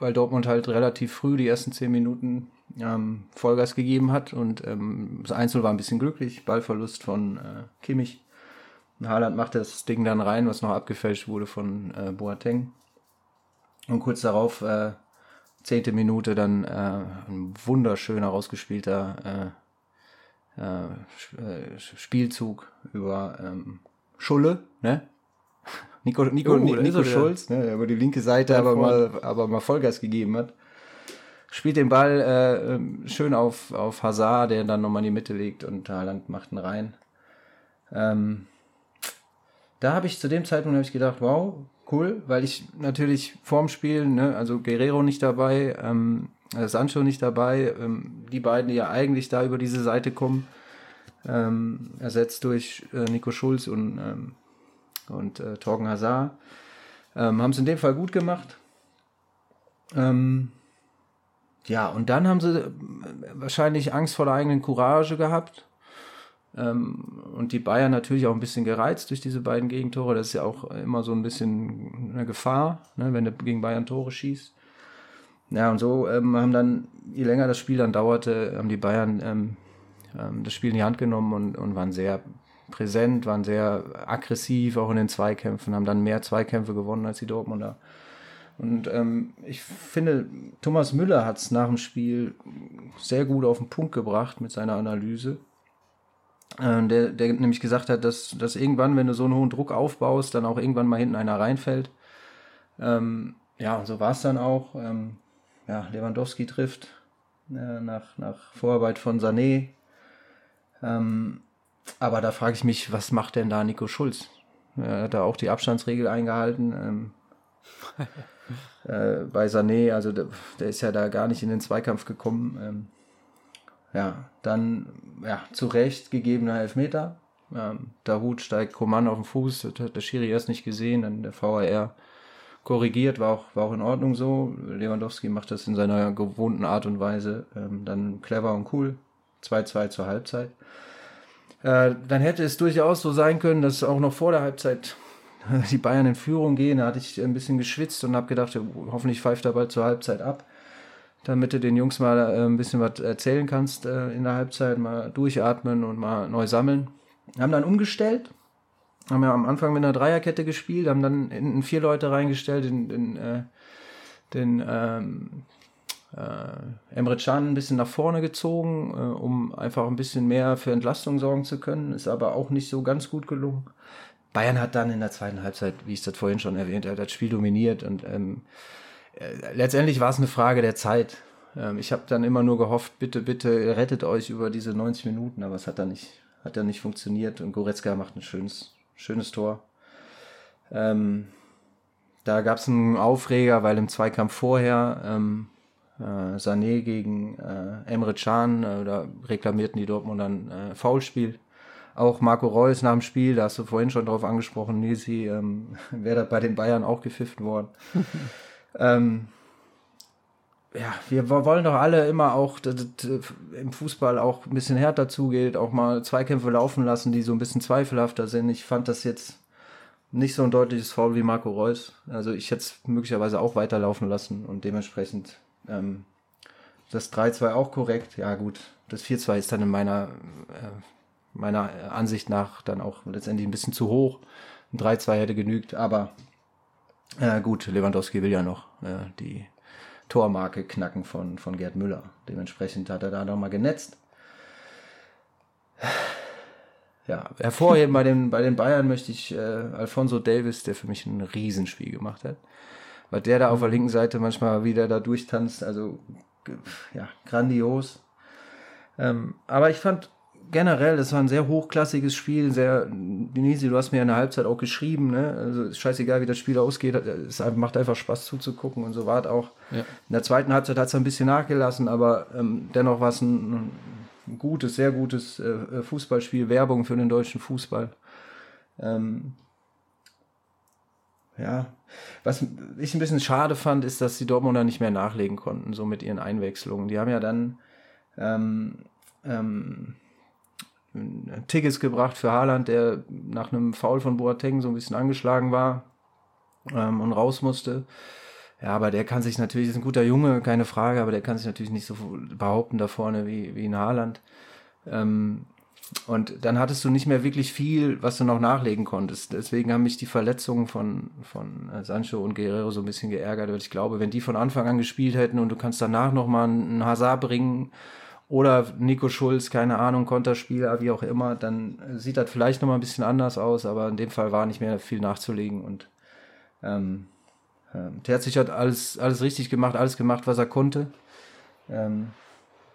weil Dortmund halt relativ früh die ersten zehn Minuten ähm, Vollgas gegeben hat und ähm, das Einzel war ein bisschen glücklich, Ballverlust von äh, Kimmich. Haaland macht das Ding dann rein, was noch abgefälscht wurde von äh, Boateng. Und kurz darauf, äh, zehnte Minute, dann äh, ein wunderschöner rausgespielter äh, äh, äh, Spielzug über ähm, Schulle, ne? Nico, Nico, Oh, Nico wieder. Schulz, ne, der über die linke Seite aber Freund. mal, aber mal Vollgas gegeben hat. Spielt den Ball äh, ähm, schön auf, auf Hazard, der dann nochmal in die Mitte legt und Haaland macht ihn rein. Ähm, da habe ich zu dem Zeitpunkt ich gedacht, wow, cool, weil ich natürlich vorm Spiel, ne, also Guerrero nicht dabei, ähm, Sancho nicht dabei, ähm, die beiden, die ja eigentlich da über diese Seite kommen, ähm, ersetzt durch äh, Nico Schulz und, ähm, und äh, Torgen Hazard, ähm, haben es in dem Fall gut gemacht. Ähm, ja, und dann haben sie äh, wahrscheinlich Angst vor der eigenen Courage gehabt. Ähm, und die Bayern natürlich auch ein bisschen gereizt durch diese beiden Gegentore. Das ist ja auch immer so ein bisschen eine Gefahr, ne, wenn du gegen Bayern Tore schießt. Ja, und so ähm, haben dann, je länger das Spiel dann dauerte, haben die Bayern ähm, ähm, das Spiel in die Hand genommen und, und waren sehr präsent, waren sehr aggressiv, auch in den Zweikämpfen, haben dann mehr Zweikämpfe gewonnen als die Dortmunder. Und ähm, ich finde, Thomas Müller hat es nach dem Spiel sehr gut auf den Punkt gebracht mit seiner Analyse. Ähm, der, der nämlich gesagt hat, dass, dass irgendwann, wenn du so einen hohen Druck aufbaust, dann auch irgendwann mal hinten einer reinfällt. Ähm, ja, und so war es dann auch. Ähm, ja, Lewandowski trifft äh, nach, nach Vorarbeit von Sané. Ähm, aber da frage ich mich, was macht denn da Nico Schulz? Er hat da auch die Abstandsregel eingehalten. Ähm, äh, bei Sané, also der, der ist ja da gar nicht in den Zweikampf gekommen. Ja, dann ja, zu Recht gegebener Elfmeter. Ähm, Dahut steigt Koman auf den Fuß, das hat der Schiri erst nicht gesehen, dann der VAR korrigiert, war auch, war auch in Ordnung so. Lewandowski macht das in seiner gewohnten Art und Weise, ähm, dann clever und cool. 2-2 zur Halbzeit. Äh, dann hätte es durchaus so sein können, dass auch noch vor der Halbzeit die Bayern in Führung gehen. Da hatte ich ein bisschen geschwitzt und habe gedacht, hoffentlich pfeift er bald zur Halbzeit ab damit du den Jungs mal äh, ein bisschen was erzählen kannst äh, in der Halbzeit, mal durchatmen und mal neu sammeln. Haben dann umgestellt, haben ja am Anfang mit einer Dreierkette gespielt, haben dann hinten vier Leute reingestellt, den, den, äh, den ähm, äh, Emre Can ein bisschen nach vorne gezogen, äh, um einfach ein bisschen mehr für Entlastung sorgen zu können, ist aber auch nicht so ganz gut gelungen. Bayern hat dann in der zweiten Halbzeit, wie ich das vorhin schon erwähnt habe, das Spiel dominiert und ähm, äh, letztendlich war es eine Frage der Zeit. ähm, ich habe dann immer nur gehofft, bitte, bitte rettet euch über diese 90 Minuten, aber es hat dann nicht, hat dann nicht funktioniert und Goretzka macht ein schönes, schönes Tor. Ähm, da gab es einen Aufreger, weil im Zweikampf vorher ähm, äh, Sané gegen äh, Emre Can, äh, da reklamierten die Dortmund dann äh, Foulspiel. Auch Marco Reus nach dem Spiel, da hast du vorhin schon drauf angesprochen, Nisi, ähm, wäre da bei den Bayern auch gepfiffen worden. ähm, ja, wir wollen doch alle immer auch dass es im Fußball auch ein bisschen härter zugeht, auch mal Zweikämpfe laufen lassen, die so ein bisschen zweifelhafter sind. Ich fand das jetzt nicht so ein deutliches Foul wie Marco Reus. Also ich hätte es möglicherweise auch weiterlaufen lassen und dementsprechend ähm, das 3-2 auch korrekt. Ja gut, das 4-2 ist dann in meiner, äh, meiner Ansicht nach dann auch letztendlich ein bisschen zu hoch. Ein 3-2 hätte genügt, aber äh, gut, Lewandowski will ja noch äh, die Tormarke knacken von, von Gerd Müller. Dementsprechend hat er da nochmal genetzt. Ja, hervorheben bei den, bei den Bayern möchte ich äh, Alfonso Davis, der für mich ein Riesenspiel gemacht hat. Weil der da auf der linken Seite manchmal wieder da durchtanzt, also ja, grandios. Ähm, aber ich fand generell, das war ein sehr hochklassiges Spiel, sehr, Denise, du hast mir in der Halbzeit auch geschrieben, ne? Also ist scheißegal, wie das Spiel ausgeht, es macht einfach Spaß zuzugucken und so war es auch. Ja. In der zweiten Halbzeit hat es ein bisschen nachgelassen, aber ähm, dennoch war es ein, ein, gutes, sehr gutes äh, äh, Fußballspiel, Werbung für den deutschen Fußball. Ähm, ja, was ich ein bisschen schade fand, ist, dass die Dortmunder nicht mehr nachlegen konnten, so mit ihren Einwechslungen. Die haben ja dann ähm, ähm, Tickets gebracht für Haaland, der nach einem Foul von Boateng so ein bisschen angeschlagen war ähm, und raus musste. Ja, aber der kann sich natürlich, ist ein guter Junge, keine Frage, aber der kann sich natürlich nicht so behaupten da vorne wie, wie in Haaland. Ähm, und dann hattest du nicht mehr wirklich viel, was du noch nachlegen konntest. Deswegen haben mich die Verletzungen von, von äh, Sancho und Guerrero so ein bisschen geärgert, weil ich glaube, wenn die von Anfang an gespielt hätten und du kannst danach nochmal einen Hazard bringen, oder Nico Schulz, keine Ahnung, Konterspieler, wie auch immer, dann sieht das vielleicht nochmal ein bisschen anders aus, aber in dem Fall war nicht mehr viel nachzulegen und ähm, ähm, Terzig hat alles, alles richtig gemacht, alles gemacht, was er konnte. Ähm,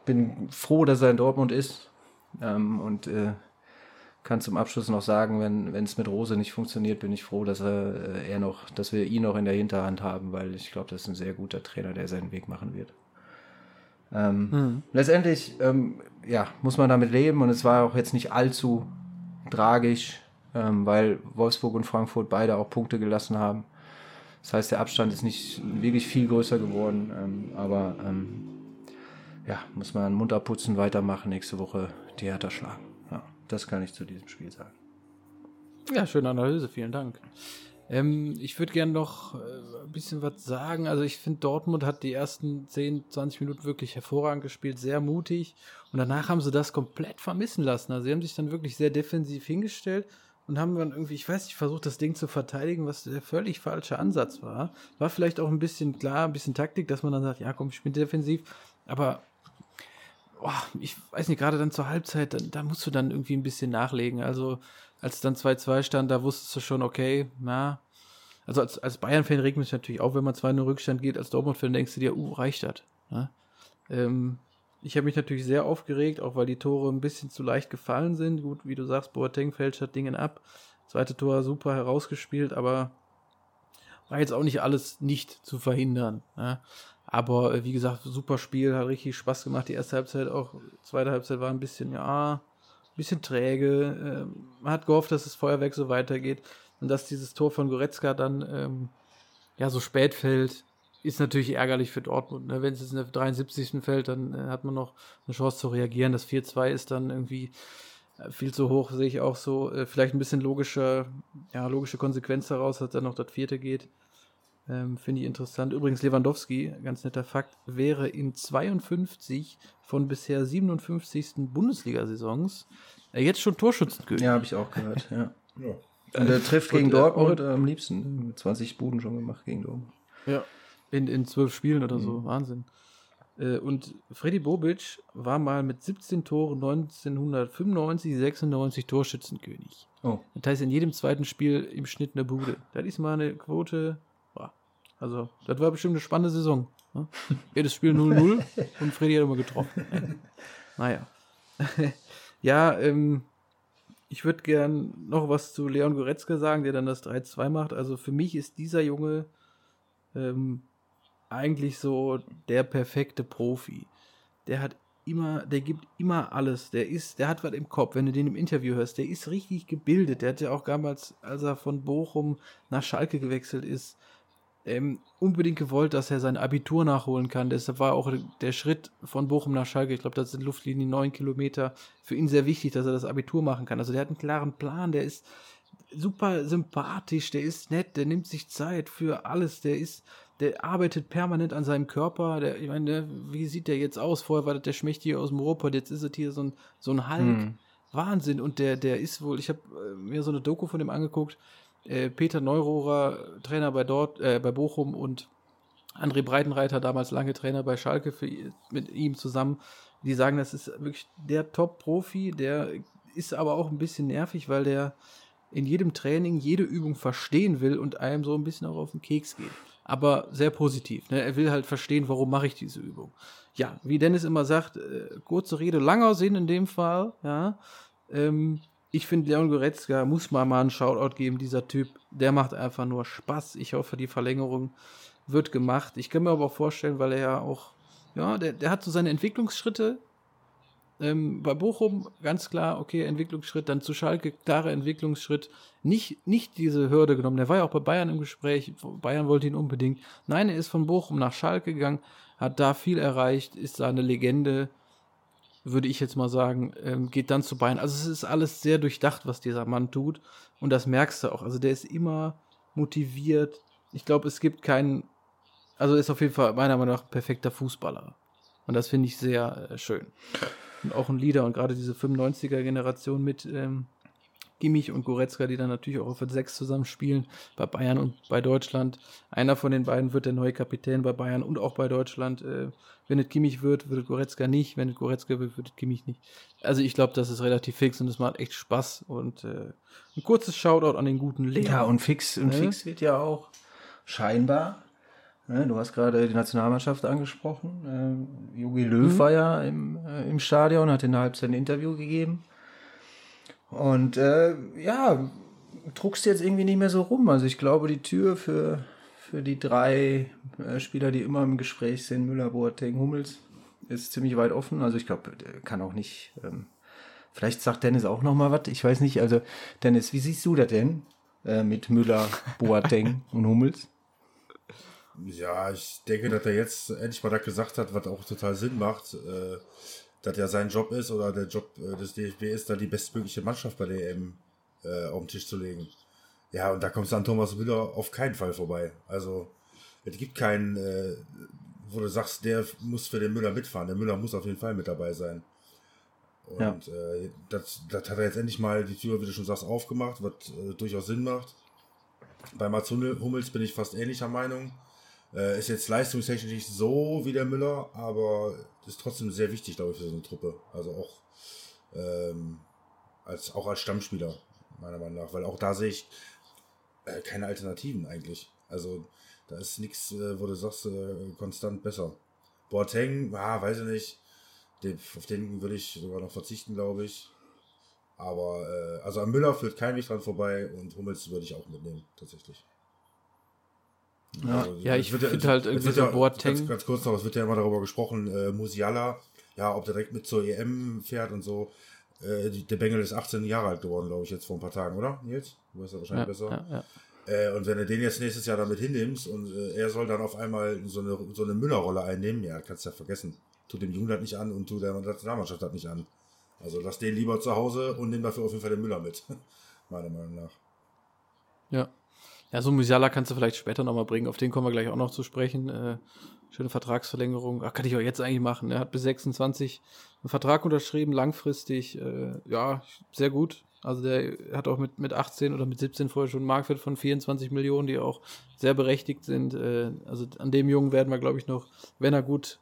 bin froh, dass er in Dortmund ist ähm, und äh, kann zum Abschluss noch sagen, wenn es mit Rose nicht funktioniert, bin ich froh, dass er, äh, er noch, dass wir ihn noch in der Hinterhand haben, weil ich glaube, das ist ein sehr guter Trainer, der seinen Weg machen wird. Ähm, mhm. Letztendlich, ähm, ja, muss man damit leben und es war auch jetzt nicht allzu tragisch, ähm, weil Wolfsburg und Frankfurt beide auch Punkte gelassen haben. Das heißt, der Abstand ist nicht wirklich viel größer geworden, ähm, aber ähm, ja, muss man Mund abputzen, weitermachen, nächste Woche die Hertha schlagen. Ja, das kann ich zu diesem Spiel sagen. Ja, schöne Analyse, vielen Dank. Ähm, ich würde gerne noch äh, ein bisschen was sagen. Also ich finde, Dortmund hat die ersten 10, 20 Minuten wirklich hervorragend gespielt, sehr mutig. Und danach haben sie das komplett vermissen lassen. Also sie haben sich dann wirklich sehr defensiv hingestellt und haben dann irgendwie, ich weiß nicht, versucht, das Ding zu verteidigen, was der völlig falsche Ansatz war. War vielleicht auch ein bisschen klar, ein bisschen Taktik, dass man dann sagt, ja komm, ich bin defensiv. Aber oh, ich weiß nicht, gerade dann zur Halbzeit, da, da musst du dann irgendwie ein bisschen nachlegen. Also als dann 2-2 stand, da wusstest du schon, okay, na. Also als, als Bayern-Fan regt mich natürlich auch, wenn man 2-0 Rückstand geht, als Dortmund-Fan denkst du dir, uh, reicht das. Ähm, ich habe mich natürlich sehr aufgeregt, auch weil die Tore ein bisschen zu leicht gefallen sind. Gut, wie du sagst, Boateng fällt statt Dingen ab. Zweite Tor super herausgespielt, aber war jetzt auch nicht alles nicht zu verhindern. Ne? Aber äh, wie gesagt, super Spiel, hat richtig Spaß gemacht. Die erste Halbzeit auch, zweite Halbzeit war ein bisschen, ja, bisschen träge. Ähm, man hat gehofft, dass das Feuerwerk so weitergeht und dass dieses Tor von Goretzka dann ähm, ja so spät fällt, ist natürlich ärgerlich für Dortmund. Ne? Wenn es jetzt in der 73. fällt, dann äh, hat man noch eine Chance zu reagieren. Das 4-2 ist dann irgendwie äh, viel zu hoch, sehe ich auch so. Äh, vielleicht ein bisschen logische, ja, logische Konsequenz daraus, dass dann noch das vierte geht. Ähm, Finde ich interessant. Übrigens, Lewandowski, ganz netter Fakt, wäre in 52 von bisher 57. Bundesliga-Saisons äh, jetzt schon Torschützenkönig. Ja, habe ich auch gehört, ja. ja. Und er trifft gegen Dortmund äh, am liebsten. Mit 20 Buden schon gemacht gegen Dortmund. Ja, in, in 12 Spielen oder so. Mhm. Wahnsinn. Äh, und Freddy Bobic war mal mit 17 Toren 1995, 96 Torschützenkönig. Oh. Das heißt, in jedem zweiten Spiel im Schnitt eine Bude. Das ist mal eine Quote also, das war bestimmt eine spannende Saison. Ne? Jedes Spiel 0-0 und Freddy hat immer getroffen. Naja. ja, ähm, ich würde gern noch was zu Leon Goretzka sagen, der dann das 3-2 macht. Also für mich ist dieser Junge ähm, eigentlich so der perfekte Profi. Der hat immer, der gibt immer alles. Der ist, der hat was im Kopf, wenn du den im Interview hörst. Der ist richtig gebildet. Der hat ja auch damals, als er von Bochum nach Schalke gewechselt ist, ähm, unbedingt gewollt, dass er sein Abitur nachholen kann. Deshalb war auch der Schritt von Bochum nach Schalke, ich glaube, das sind Luftlinie neun Kilometer, für ihn sehr wichtig, dass er das Abitur machen kann. Also der hat einen klaren Plan, der ist super sympathisch, der ist nett, der nimmt sich Zeit für alles, der ist, der arbeitet permanent an seinem Körper. Der, ich meine, wie sieht der jetzt aus? Vorher war das der Schmächtige aus dem Ruhrpott, jetzt ist es hier so ein, so ein Hulk. Hm. Wahnsinn. Und der, der ist wohl, ich habe äh, mir so eine Doku von dem angeguckt. Äh, Peter Neurohrer, Trainer bei dort, äh, bei Bochum und André Breitenreiter, damals lange Trainer bei Schalke, für, mit ihm zusammen. Die sagen, das ist wirklich der Top-Profi, der ist aber auch ein bisschen nervig, weil der in jedem Training jede Übung verstehen will und einem so ein bisschen auch auf den Keks geht aber sehr positiv. Ne? Er will halt verstehen, warum mache ich diese Übung. Ja, wie Dennis immer sagt, äh, kurze Rede, langer Sinn in dem Fall. Ja, ähm, ich finde, Leon Goretzka muss mal mal einen Shoutout geben. Dieser Typ, der macht einfach nur Spaß. Ich hoffe, die Verlängerung wird gemacht. Ich kann mir aber auch vorstellen, weil er ja auch, ja, der, der hat so seine Entwicklungsschritte ähm, bei Bochum ganz klar, okay, Entwicklungsschritt, dann zu Schalke, klarer Entwicklungsschritt. Nicht, nicht diese Hürde genommen. Der war ja auch bei Bayern im Gespräch. Bayern wollte ihn unbedingt. Nein, er ist von Bochum nach Schalke gegangen, hat da viel erreicht, ist da eine Legende, würde ich jetzt mal sagen, ähm, geht dann zu Bayern. Also es ist alles sehr durchdacht, was dieser Mann tut. Und das merkst du auch. Also der ist immer motiviert. Ich glaube, es gibt keinen, also ist auf jeden Fall meiner Meinung nach perfekter Fußballer. Und das finde ich sehr äh, schön und auch ein Leader und gerade diese 95er-Generation mit ähm, Kimmich und Goretzka, die dann natürlich auch auf der 6 zusammen spielen, bei Bayern und bei Deutschland. Einer von den beiden wird der neue Kapitän bei Bayern und auch bei Deutschland. Äh, wenn es Kimmich wird, wird Goretzka nicht. Wenn es Goretzka wird, wird es Kimmich nicht. Also ich glaube, das ist relativ fix und es macht echt Spaß. Und äh, ein kurzes Shoutout an den guten Lehrer. Ja, und fix, und ne? fix wird ja auch scheinbar Ne, du hast gerade die Nationalmannschaft angesprochen. Äh, Jogi Löw mhm. war ja im, äh, im Stadion, hat in der Halbzeit ein Interview gegeben. Und äh, ja, druckst jetzt irgendwie nicht mehr so rum. Also ich glaube, die Tür für, für die drei äh, Spieler, die immer im Gespräch sind, Müller, Boateng, Hummels, ist ziemlich weit offen. Also ich glaube, kann auch nicht. Ähm, vielleicht sagt Dennis auch noch mal was. Ich weiß nicht. Also Dennis, wie siehst du das denn äh, mit Müller, Boateng und Hummels? Ja, ich denke, dass er jetzt endlich mal das gesagt hat, was auch total Sinn macht, äh, dass ja sein Job ist oder der Job äh, des DFB ist, da die bestmögliche Mannschaft bei der EM äh, auf den Tisch zu legen. Ja, und da kommst du an Thomas Müller auf keinen Fall vorbei. Also, es gibt keinen, äh, wo du sagst, der muss für den Müller mitfahren. Der Müller muss auf jeden Fall mit dabei sein. Und ja. äh, das, das hat er jetzt endlich mal die Tür, wie du schon sagst, aufgemacht, was äh, durchaus Sinn macht. Bei Mats Hummels bin ich fast ähnlicher Meinung. Äh, ist jetzt leistungstechnisch nicht so wie der Müller, aber ist trotzdem sehr wichtig, glaube ich, für so eine Truppe. Also auch, ähm, als, auch als Stammspieler, meiner Meinung nach. Weil auch da sehe ich äh, keine Alternativen eigentlich. Also da ist nichts, äh, wo du sagst, äh, konstant besser. Boateng, ah, weiß ich nicht. Den, auf den würde ich sogar noch verzichten, glaube ich. Aber äh, also am Müller führt kein Weg dran vorbei und Hummels würde ich auch mitnehmen, tatsächlich. Ja, also, ja ich finde ja, halt irgendwie so ja, Boateng. Ganz, ganz, kurz noch, es wird ja immer darüber gesprochen, äh, Musiala, ja, ob der direkt mit zur EM fährt und so. Äh, die, der Bengel ist 18 Jahre alt geworden, glaube ich, jetzt vor ein paar Tagen, oder? Nils? Du weißt ja wahrscheinlich besser. Ja, ja. Äh, und wenn du den jetzt nächstes Jahr damit hinnimmst und äh, er soll dann auf einmal so eine, so eine Müllerrolle einnehmen, ja, kannst du ja vergessen. Tut dem Jungen das nicht an und tut der Nationalmannschaft das nicht an. Also lass den lieber zu Hause und nimm dafür auf jeden Fall den Müller mit. Meiner Meinung nach. Ja, ja, so Musiala kannst du vielleicht später nochmal bringen. Auf den kommen wir gleich auch noch zu sprechen. Äh, schöne Vertragsverlängerung. Ach, kann ich auch jetzt eigentlich machen. Er hat bis 26 einen Vertrag unterschrieben, langfristig. Äh, ja, sehr gut. Also der hat auch mit, mit 18 oder mit 17 vorher schon einen Marktwert von 24 Millionen, die auch sehr berechtigt sind. Äh, also an dem Jungen werden wir, glaube ich, noch, wenn er gut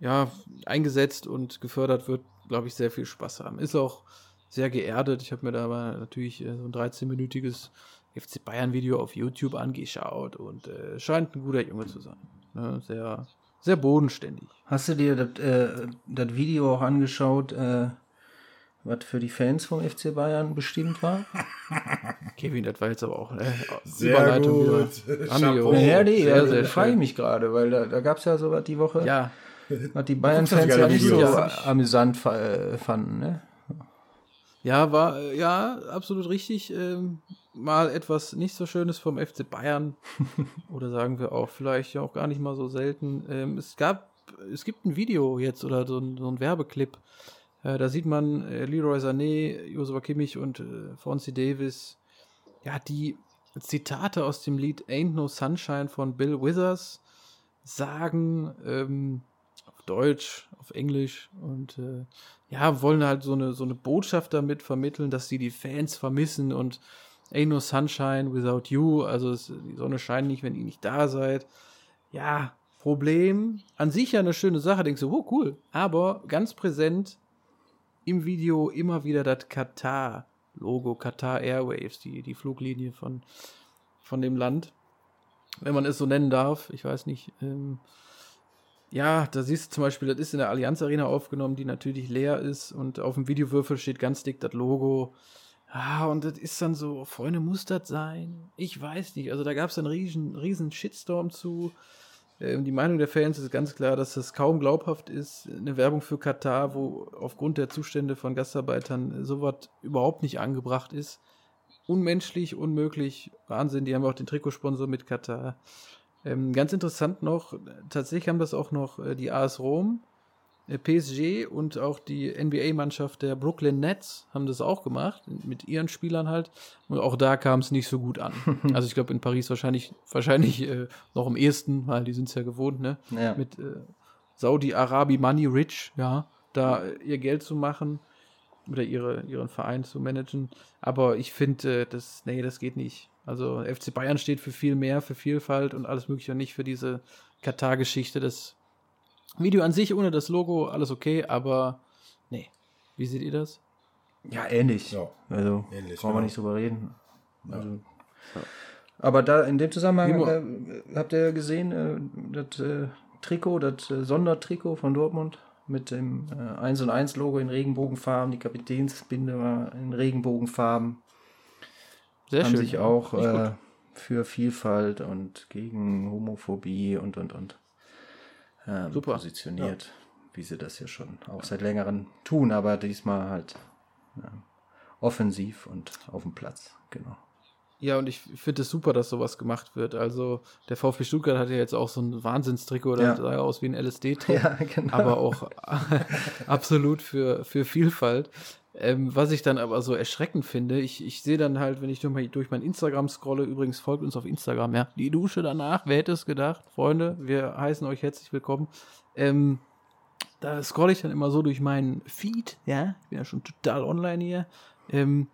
ja, eingesetzt und gefördert wird, glaube ich, sehr viel Spaß haben. Ist auch sehr geerdet. Ich habe mir da aber natürlich äh, so ein 13-minütiges FC Bayern Video auf YouTube angeschaut und äh, scheint ein guter Junge zu sein. Ne? Sehr, sehr bodenständig. Hast du dir das äh, Video auch angeschaut, äh, was für die Fans vom FC Bayern bestimmt war? Kevin, das war jetzt aber auch äh, Sehr Überleitung gut. wieder. Chapeau. Amigo. ja, nee, sehr, da sehr frage ich mich gerade, weil da, da gab es ja sowas die Woche, Ja, was die Bayern-Fans ja nicht so amüsant äh, fanden, ne? Ja, war äh, ja absolut richtig. Ähm, mal etwas nicht so Schönes vom FC Bayern. oder sagen wir auch vielleicht ja auch gar nicht mal so selten. Ähm, es gab, es gibt ein Video jetzt oder so ein, so ein Werbeclip. Äh, da sieht man äh, Leroy Sané, Joshua Kimmich und äh, Fonzie Davis. Ja, die Zitate aus dem Lied Ain't No Sunshine von Bill Withers sagen, ähm, auf Deutsch, auf Englisch und äh, ja, wollen halt so eine, so eine Botschaft damit vermitteln, dass sie die Fans vermissen und Ain't no sunshine without you, also es, die Sonne scheint nicht, wenn ihr nicht da seid. Ja, Problem, an sich ja eine schöne Sache, denkst du, oh cool, aber ganz präsent im Video immer wieder das Katar-Logo, Qatar Airwaves, die, die Fluglinie von, von dem Land, wenn man es so nennen darf, ich weiß nicht, ähm, ja, da siehst du zum Beispiel, das ist in der Allianz Arena aufgenommen, die natürlich leer ist und auf dem Videowürfel steht ganz dick das Logo. Ah, und das ist dann so, Freunde, muss das sein? Ich weiß nicht. Also da gab es einen riesen, riesen Shitstorm zu. Ähm, die Meinung der Fans ist ganz klar, dass das kaum glaubhaft ist. Eine Werbung für Katar, wo aufgrund der Zustände von Gastarbeitern sowas überhaupt nicht angebracht ist. Unmenschlich, unmöglich, Wahnsinn. Die haben auch den Trikotsponsor mit Katar. Ähm, ganz interessant noch, tatsächlich haben das auch noch äh, die AS Rom, PSG und auch die NBA-Mannschaft der Brooklyn Nets haben das auch gemacht, mit ihren Spielern halt. Und auch da kam es nicht so gut an. also ich glaube in Paris wahrscheinlich, wahrscheinlich äh, noch am ehesten, weil die sind es ja gewohnt, ne? Ja. Mit äh, Saudi-Arabi Money Rich, ja, da äh, ihr Geld zu machen oder ihre, ihren Verein zu managen. Aber ich finde, äh, das, nee, das geht nicht. Also FC Bayern steht für viel mehr, für Vielfalt und alles mögliche und nicht für diese Katar-Geschichte. Das Video an sich ohne das Logo, alles okay, aber nee. Wie seht ihr das? Ja, ähnlich. Ja. Also, Ähnlich, brauchen wir genau. nicht drüber reden. Ja. Also, aber da in dem Zusammenhang äh, habt ihr gesehen, äh, das äh, Trikot, das äh, Sondertrikot von Dortmund mit dem äh, 1 und 1 Logo in Regenbogenfarben, die Kapitänsbinde war in Regenbogenfarben, Sehr haben schön. sich auch äh, für Vielfalt und gegen Homophobie und und und ähm, Super. positioniert, wie sie das ja schon auch seit längerem tun, aber diesmal halt ja, offensiv und auf dem Platz, genau. Ja, und ich finde es super, dass sowas gemacht wird. Also der VfB Stuttgart hat ja jetzt auch so ein Wahnsinnstrikot, das Ja. sah ja aus wie ein LSD-Trikot. Ja, genau. aber auch absolut für, für Vielfalt. Ähm, was ich dann aber so erschreckend finde, ich, ich sehe dann halt, wenn ich durch mein, durch mein Instagram scrolle, übrigens folgt uns auf Instagram, ja, die Dusche danach, wer hätte es gedacht, Freunde, wir heißen euch herzlich willkommen. Ähm, da scrolle ich dann immer so durch meinen Feed, ja, ich bin ja schon total online hier. Ähm,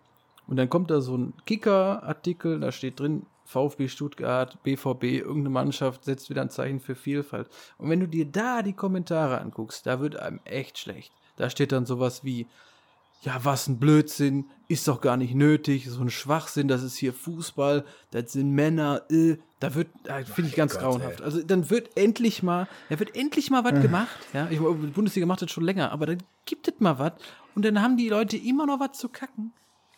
und dann kommt da so ein Kicker-Artikel, da steht drin, VfB Stuttgart, BVB, irgendeine Mannschaft setzt wieder ein Zeichen für Vielfalt. Und wenn du dir da die Kommentare anguckst, da wird einem echt schlecht. Da steht dann sowas wie, ja, was ein Blödsinn, ist doch gar nicht nötig, so ein Schwachsinn, das ist hier Fußball, das sind Männer, äh, da wird, da finde ich ganz Gott, grauenhaft. ey. Also dann wird endlich mal, da wird endlich mal was gemacht, ja, ich, die Bundesliga macht das schon länger, aber dann gibt es mal was und dann haben die Leute immer noch was zu kacken.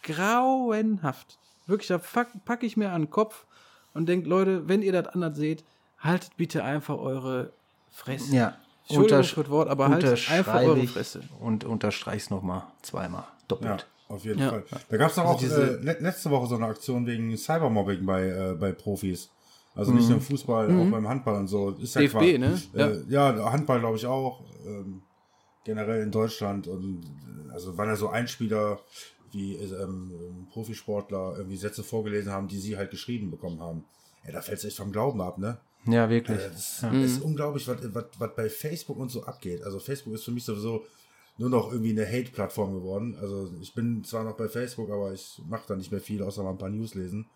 Grauenhaft. Wirklich, da pack- packe ich mir an den Kopf und denke, Leute, wenn ihr das anders seht, haltet bitte einfach eure Fresse. Ja. Entschuldigung für das Wort, aber haltet einfach eure Fresse. Und unterstreich's nochmal zweimal. Ja, Doppelt. auf jeden Ja. Fall. Da gab es auch Also diese- äh, le- letzte Woche so eine Aktion wegen Cybermobbing bei, äh, bei Profis. Also nicht nur im Fußball, auch beim Handball und so. Ist ja DFB, klar. ne? Äh, ja. Handball glaube ich auch. Ähm, generell in Deutschland. Und äh, also waren ja so Einspieler, wie äh, ähm, Profisportler irgendwie Sätze vorgelesen haben, die sie halt geschrieben bekommen haben. Ja, da fällt es echt vom Glauben ab, ne? Ja, wirklich. Äh, Das ist unglaublich, was, was, was bei Facebook und so abgeht. Also Facebook ist für mich sowieso nur noch irgendwie eine Hate-Plattform geworden. Also ich bin zwar noch bei Facebook, aber ich mache da nicht mehr viel, außer mal ein paar News lesen.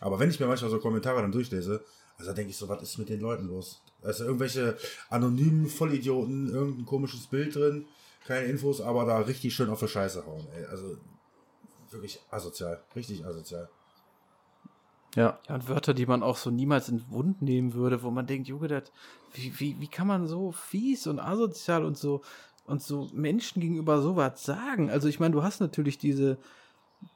Aber wenn ich mir manchmal so Kommentare dann durchlese, also denke ich so, was ist mit den Leuten los? Also irgendwelche anonymen Vollidioten, irgendein komisches Bild drin, keine Infos, aber da richtig schön auf die Scheiße hauen. Ey. Also wirklich asozial, richtig asozial. Ja. Ja, und Wörter, die man auch so niemals in den Mund nehmen würde, wo man denkt, Junge, das, wie, wie, wie kann man so fies und asozial und so und so Menschen gegenüber sowas sagen? Also ich meine, du hast natürlich diese,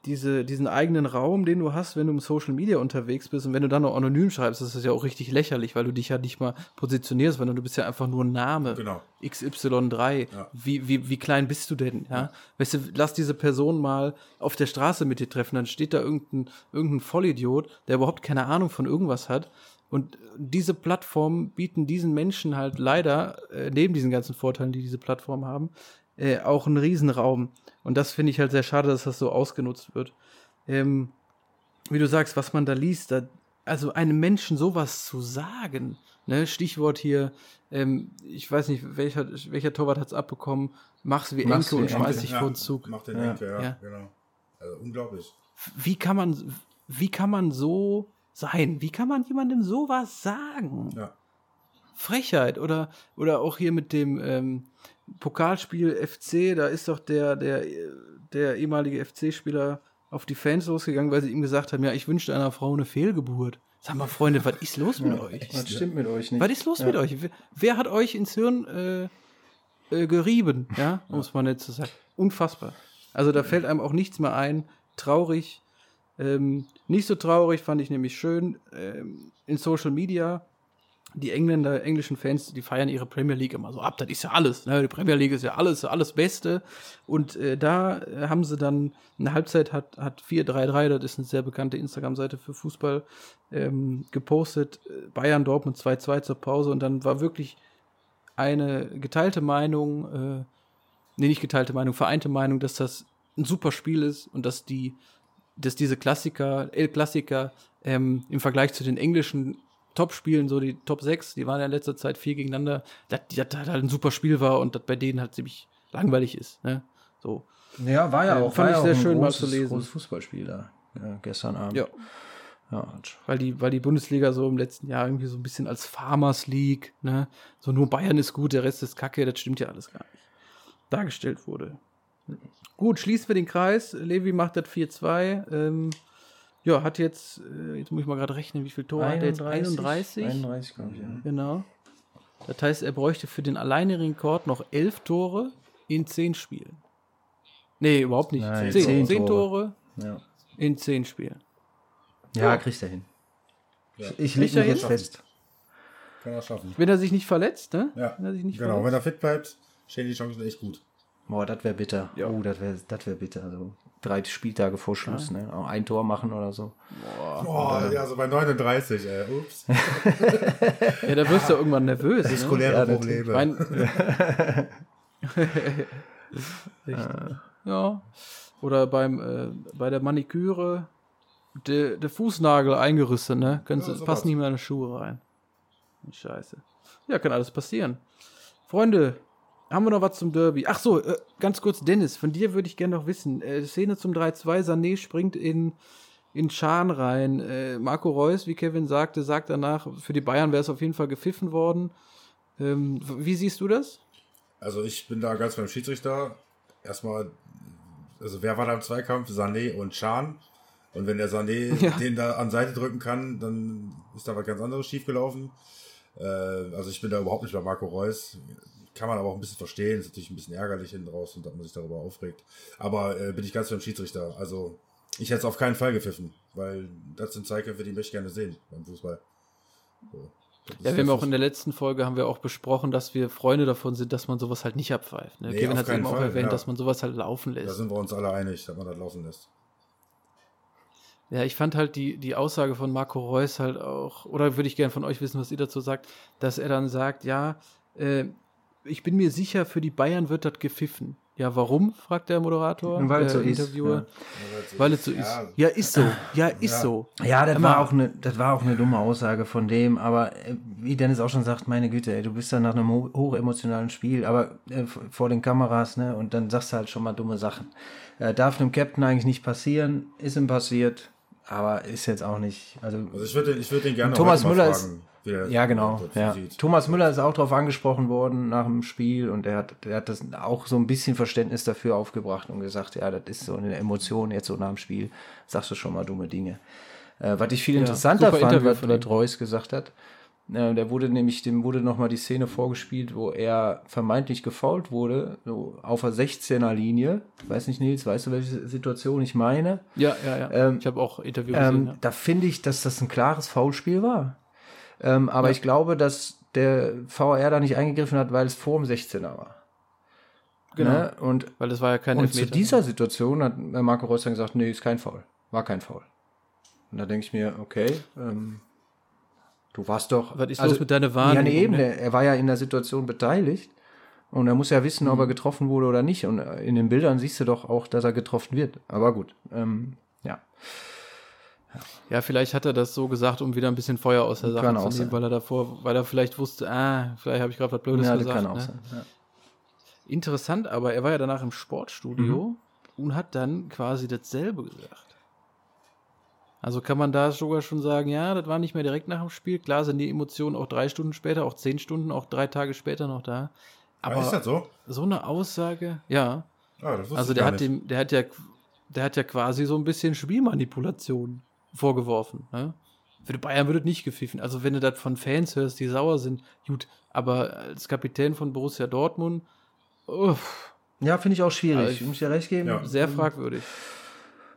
diese, diesen eigenen Raum, den du hast, wenn du im Social Media unterwegs bist und wenn du dann noch anonym schreibst, das ist ja auch richtig lächerlich, weil du dich ja nicht mal positionierst, sondern du bist ja einfach nur ein Name. Genau. XY3. Ja. Wie, wie, wie klein bist du denn? Ja? Weißt du, lass diese Person mal auf der Straße mit dir treffen, dann steht da irgendein, irgendein Vollidiot, der überhaupt keine Ahnung von irgendwas hat. Und diese Plattformen bieten diesen Menschen halt leider, äh, neben diesen ganzen Vorteilen, die diese Plattformen haben, äh, auch einen Riesenraum. Und das finde ich halt sehr schade, dass das so ausgenutzt wird. Ähm, wie du sagst, was man da liest, da, also einem Menschen sowas zu sagen, ne, Stichwort hier, ähm, ich weiß nicht, welcher, welcher Torwart hat es abbekommen, mach's wie Mach's Enke und schmeiß dich vor den Zug. Macht den Ja. Enke, ja, Ja. genau. Also unglaublich. Wie kann man, wie kann man so sein? Wie kann man jemandem sowas sagen? Ja. Frechheit oder oder auch hier mit dem ähm, Pokalspiel FC, da ist doch der der der ehemalige FC-Spieler auf die Fans losgegangen, weil sie ihm gesagt haben, ja, ich wünschte einer Frau eine Fehlgeburt. Sag mal, Freunde, was ist los mit euch? Das stimmt mit euch nicht. Was ist los ja. mit euch? Wer, wer hat euch ins Hirn äh, äh, gerieben? Ja, um es mal nett zu sagen. Unfassbar. Also da fällt einem auch nichts mehr ein. Traurig. Ähm, nicht so traurig fand ich nämlich schön. Ähm, in Social Media, die Engländer, englischen Fans, die feiern ihre Premier League immer so ab. Das ist ja alles. Ne? Die Premier League ist ja alles, alles Beste. Und äh, da äh, haben sie dann, eine Halbzeit hat, hat 433, das ist eine sehr bekannte Instagram-Seite für Fußball, ähm, gepostet. äh, Bayern Dortmund 2-2 zur Pause. Und dann war wirklich eine geteilte Meinung, äh, nee, nicht geteilte Meinung, vereinte Meinung, dass das ein super Spiel ist und dass die, dass diese Klassiker, El Klassiker, ähm, im Vergleich zu den englischen Top-Spielen, so die Top 6, die waren ja in letzter Zeit viel gegeneinander, dass das halt ein super Spiel war und das bei denen halt ziemlich langweilig ist. Ne? So. Ja, war ja Äh, auch, fand ich sehr schön, mal großes, zu lesen. großes Fußballspiel da ja, gestern Abend. Ja. ja. Weil die, weil die Bundesliga so im letzten Jahr irgendwie so ein bisschen als Farmers League, ne, so nur Bayern ist gut, der Rest ist Kacke, das stimmt ja alles gar nicht. Dargestellt wurde. Gut, schließen wir den Kreis. Levi macht das 4-2. Ähm, ja, hat jetzt, äh, jetzt muss ich mal gerade rechnen, wie viel Tore hat er jetzt? 31? 31, glaube ich. Ja. Genau. Das heißt, er bräuchte für den alleinigen Rekord noch elf Tore in zehn Spielen. Nee, überhaupt nicht. Nein, zehn, zehn zehn Tore. Tore Ja. in zehn Spielen. ja, kriegt er hin. Ja. Ich Kriegt leg er mich jetzt hin? fest. Kann er schaffen. Wenn er sich nicht verletzt, ne? Ja, Wenn er sich nicht genau. verletzt. Wenn er fit bleibt, stehen die Chancen echt gut. Boah, das wäre bitter. Ja. Oh, das wäre das wär bitter. Also drei Spieltage vor Schluss, ne? Auch ein Tor machen oder so. Boah, ja, so bei 39, ey. Ups. Ja, da wirst du irgendwann nervös. Ne? Muskuläre Ja, Probleme. Mein, Richtig. Ja. Oder beim, äh, bei der Maniküre der, der Fußnagel eingerüstet, ne? Kannst, Ja, passt nicht mehr in die Schuhe rein. Scheiße. Ja, kann alles passieren. Freunde, haben wir noch was zum Derby? Ach so, äh, ganz kurz, Dennis, von dir würde ich gerne noch wissen. Äh, Szene zum 3-2, Sané springt in, in Schan rein. Äh, Marco Reus, wie Kevin sagte, sagt danach, für die Bayern wäre es auf jeden Fall gepfiffen worden. Ähm, wie siehst du das? Also ich bin da ganz beim Schiedsrichter. Erstmal, also wer war da im Zweikampf? Sané und Chan. Und wenn der Sané Ja. den da an Seite drücken kann, dann ist da was ganz anderes schiefgelaufen. Äh, also ich bin da überhaupt nicht bei Marco Reus. Kann man aber auch ein bisschen verstehen. Ist natürlich ein bisschen ärgerlich hinten raus und dass man sich darüber aufregt. Aber äh, bin ich ganz beim Schiedsrichter. Also ich hätte es auf keinen Fall gepfiffen, weil das sind Zweikämpfe, die möchte ich gerne sehen beim Fußball. So. Ja, wir haben auch in der letzten Folge haben wir auch besprochen, dass wir Freunde davon sind, dass man sowas halt nicht abpfeift. Ne? Nee, Kevin hat eben auch Fall, erwähnt, ja. dass man sowas halt laufen Da lässt. sind wir uns alle einig, dass man das laufen lässt. Ja, ich fand halt die, die Aussage von Marco Reus halt auch, oder würde ich gerne von euch wissen, was ihr dazu sagt, dass er dann sagt, ja, äh, ich bin mir sicher, für die Bayern wird das gepfiffen. Ja, warum? fragt der Moderator. Weil es äh, so ist, Interviewer. ja. Weil es so ist. Ja, ist so. Ja, ist Ja. so. Ja, das war, auch eine, das war auch eine dumme Aussage von dem, aber äh, wie Dennis auch schon sagt, meine Güte, ey, du bist dann nach einem ho hochemotionalen Spiel, aber äh, vor den Kameras, ne, und dann sagst du halt schon mal dumme Sachen. Äh, darf einem Captain eigentlich nicht passieren, ist ihm passiert, aber ist jetzt auch nicht, also, Also ich würde ich würd den gerne Thomas heute mal Müller fragen, wie der ja genau, ja. sieht. Thomas Müller ist auch darauf angesprochen worden nach dem Spiel und er hat, der hat das auch so ein bisschen Verständnis dafür aufgebracht und gesagt, ja, das ist so eine Emotion jetzt so nach dem Spiel, sagst du schon mal dumme Dinge. Äh, was ich viel Ja, interessanter fand, Interview was, ihm. Reus gesagt hat, äh, der wurde nämlich, dem wurde nochmal die Szene vorgespielt, wo er vermeintlich gefault wurde, so auf der 16er Linie. Weiß nicht, Nils, weißt du, welche Situation ich meine? Ja, ja, ja. Ähm, ich habe auch Interview gesehen. Ähm, ja. Da finde ich, dass das ein klares Foulspiel war. Ähm, aber ich glaube, dass der VR da nicht eingegriffen hat, weil es vor dem 16er war. Genau. Ne? Und, Weil das war ja kein und zu Elfmeter. dieser Situation hat äh, Marco Reus dann gesagt, nee, ist kein Foul. War kein Foul. Und da denke ich mir, okay, ähm, du warst doch. Was ist also, los mit deiner Ja, Wahrnehmung? nee, eben, ne? er war ja in der Situation beteiligt. Und er muss ja wissen, ob er Mhm. getroffen wurde oder nicht. Und äh, in den Bildern siehst du doch auch, dass er getroffen wird. Aber gut, ähm, ja. Ja, vielleicht hat er das so gesagt, um wieder ein bisschen Feuer aus der Sache Kann zu auch nehmen, sein. weil er davor, weil er vielleicht wusste, ah, vielleicht habe ich gerade was Blödes ja, das gesagt. kann auch ne? sein. Ja. Interessant, aber er war ja danach im Sportstudio Mhm. und hat dann quasi dasselbe gesagt. Also kann man da sogar schon sagen, ja, das war nicht mehr direkt nach dem Spiel. Klar sind die Emotionen auch drei Stunden später, auch zehn Stunden, auch drei Tage später noch da. Aber Aber ist das so? so eine Aussage, ja. Ah, Also der hat nicht. dem, der hat ja, der hat ja quasi so ein bisschen Spielmanipulation vorgeworfen. Ne? Für die Bayern würde es nicht gepfiffen. Also wenn du das von Fans hörst, die sauer sind, gut. Aber als Kapitän von Borussia Dortmund, uff, Ja, finde ich auch schwierig. Also ich- ich muss dir recht geben. Ja. sehr fragwürdig.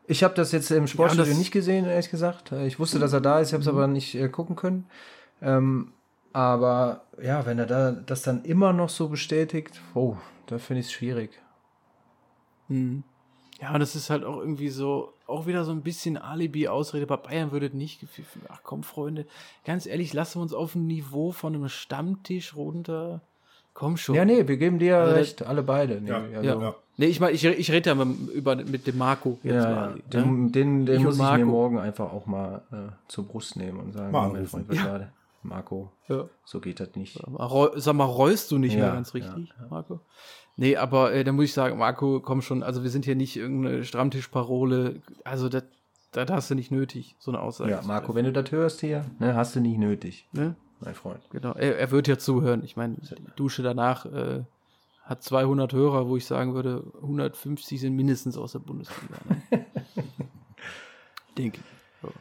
Ich habe das jetzt im Sportstudio das- nicht gesehen, ehrlich gesagt. Ich wusste, dass er da ist, ich habe es aber nicht äh, gucken können. Ähm, aber ja, wenn er da das dann immer noch so bestätigt, oh, da finde ich es schwierig. Hm. Ja, und das ist halt auch irgendwie so, auch wieder so ein bisschen Alibi-Ausrede. Bei Bayern würde es nicht gepfiffen. Ach komm, Freunde, ganz ehrlich, lassen wir uns auf ein Niveau von einem Stammtisch runter. Komm schon. Ja, nee, wir geben dir Also das- recht, alle beide. Nee, Ja, also, Ja. Ja. Nee, ich meine, ich, ich rede ja mit, über, mit dem Marco Ja, jetzt ja. quasi. ne? Den, den, den Ich muss ich mir morgen einfach auch mal äh, zur Brust nehmen und sagen, Mal mein. Freund, Ja. das? Marco, Ja. so geht das nicht. Mal Sag mal, reust du nicht Ja, mehr ganz richtig, Marco? Nee, aber äh, da muss ich sagen, Marco, komm schon, also wir sind hier nicht irgendeine Stammtischparole. Also das das hast du nicht nötig, so eine Aussage. Ja, Marco, wenn du das hörst hier, ne, hast du nicht nötig, Ne? mein Freund. Genau, er, er wird ja zuhören. Ich meine, die Dusche danach äh, hat 200 Hörer, wo ich sagen würde, 150 sind mindestens aus der Bundesliga. Ne? Denke ich. So.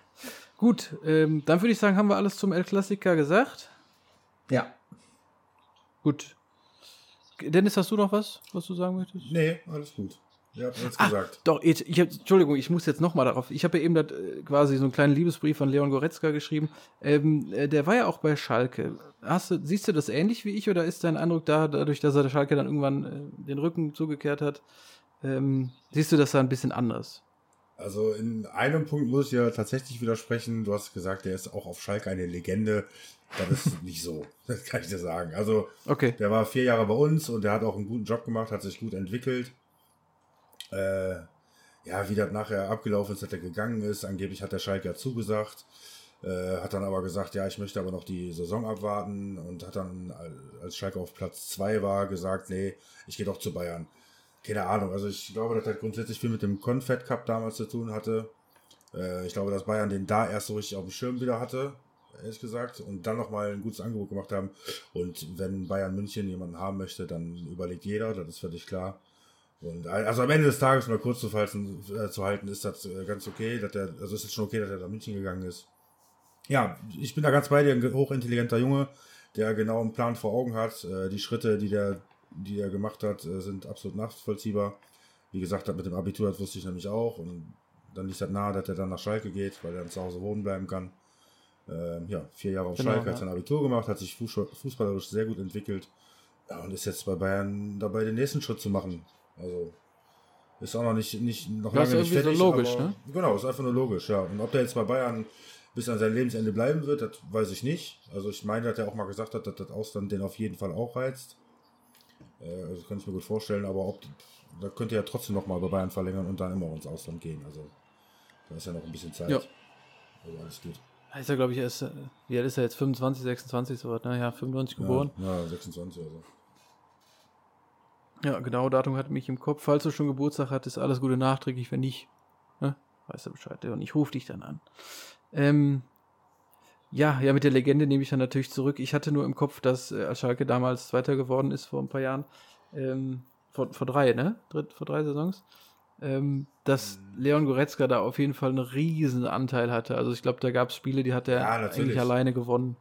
Gut, ähm, dann würde ich sagen, haben wir alles zum El Clasica gesagt. Ja. Gut. Dennis, hast du noch was, was du sagen möchtest? Nee, alles gut. Ihr habt alles gesagt. Doch, jetzt, ich hab, Entschuldigung, ich muss jetzt nochmal darauf. Ich habe ja eben dat, äh, quasi so einen kleinen Liebesbrief von Leon Goretzka geschrieben. Ähm, äh, der war ja auch bei Schalke. Hast du, siehst du das ähnlich wie ich oder ist dein Eindruck da, dadurch, dass er der Schalke dann irgendwann äh, den Rücken zugekehrt hat, ähm, siehst du das da ein bisschen anders? Also in einem Punkt muss ich ja tatsächlich widersprechen. Du hast gesagt, der ist auch auf Schalke eine Legende. Das ist nicht so. Das kann ich dir sagen. Also Okay. der war vier Jahre bei uns und der hat auch einen guten Job gemacht, hat sich gut entwickelt. Äh, ja, wie das nachher abgelaufen ist, dass er gegangen ist. Angeblich hat der Schalke ja zugesagt. Äh, hat dann aber gesagt, ja, ich möchte aber noch die Saison abwarten und hat dann, als Schalke auf Platz zwei war, gesagt, nee, ich gehe doch zu Bayern. Keine Ahnung, also ich glaube, das hat grundsätzlich viel mit dem Confed Cup damals zu tun hatte. Äh, ich glaube, dass Bayern den da erst so richtig auf dem Schirm wieder hatte, ehrlich gesagt, und dann nochmal ein gutes Angebot gemacht haben. Und wenn Bayern München jemanden haben möchte, dann überlegt jeder, das ist völlig klar. Und also am Ende des Tages mal kurz zu, falten, äh, zu halten, ist das äh, ganz okay, dass der, also ist es schon okay, dass er nach München gegangen ist. Ja, ich bin da ganz bei dir, ein hochintelligenter Junge, der genau einen Plan vor Augen hat. Äh, die Schritte, die der, die er gemacht hat, äh, sind absolut nachvollziehbar. Wie gesagt, mit dem Abitur, das wusste ich nämlich auch. Und dann liegt das nahe, dass er dann nach Schalke geht, weil er dann zu Hause wohnen bleiben kann. Ähm, ja, vier Jahre auf Genau, Schalke, hat ja. sein Abitur gemacht, hat sich fuß- fußballerisch sehr gut entwickelt. Ja, und ist jetzt bei Bayern dabei, den nächsten Schritt zu machen. Also ist auch noch nicht, nicht noch Das ist lange nicht irgendwie so fertig. logisch, aber, ne? Genau, ist einfach nur logisch, ja. Und ob der jetzt bei Bayern bis an sein Lebensende bleiben wird, das weiß ich nicht. Also ich meine, dass er auch mal gesagt hat, dass das Ausland den auf jeden Fall auch reizt. Äh, also das kann ich mir gut vorstellen, aber ob da könnte er trotzdem noch mal bei Bayern verlängern und dann immer ins Ausland gehen. Also da ist ja noch ein bisschen Zeit. Ja. Also alles gut. Da Ist er, glaube ich, erst, äh, wie alt ist er jetzt? 25, 26, so was, ne? Ja, 95 geboren. Ja, ja 26 oder so. Ja, genau, Datum hat mich im Kopf. Falls du schon Geburtstag hattest, alles Gute nachträglich. Wenn nicht, ne, weißt du Bescheid. Und ich rufe dich dann an. Ähm, ja, ja, mit der Legende nehme ich dann natürlich zurück. Ich hatte nur im Kopf, dass äh, Schalke damals Zweiter geworden ist vor ein paar Jahren. Ähm, vor, vor drei, ne? Dritt, vor drei Saisons. ähm, dass Leon Goretzka da auf jeden Fall einen riesen Anteil hatte. Also ich glaube, da gab es Spiele, die hat er Ja, natürlich. eigentlich alleine gewonnen.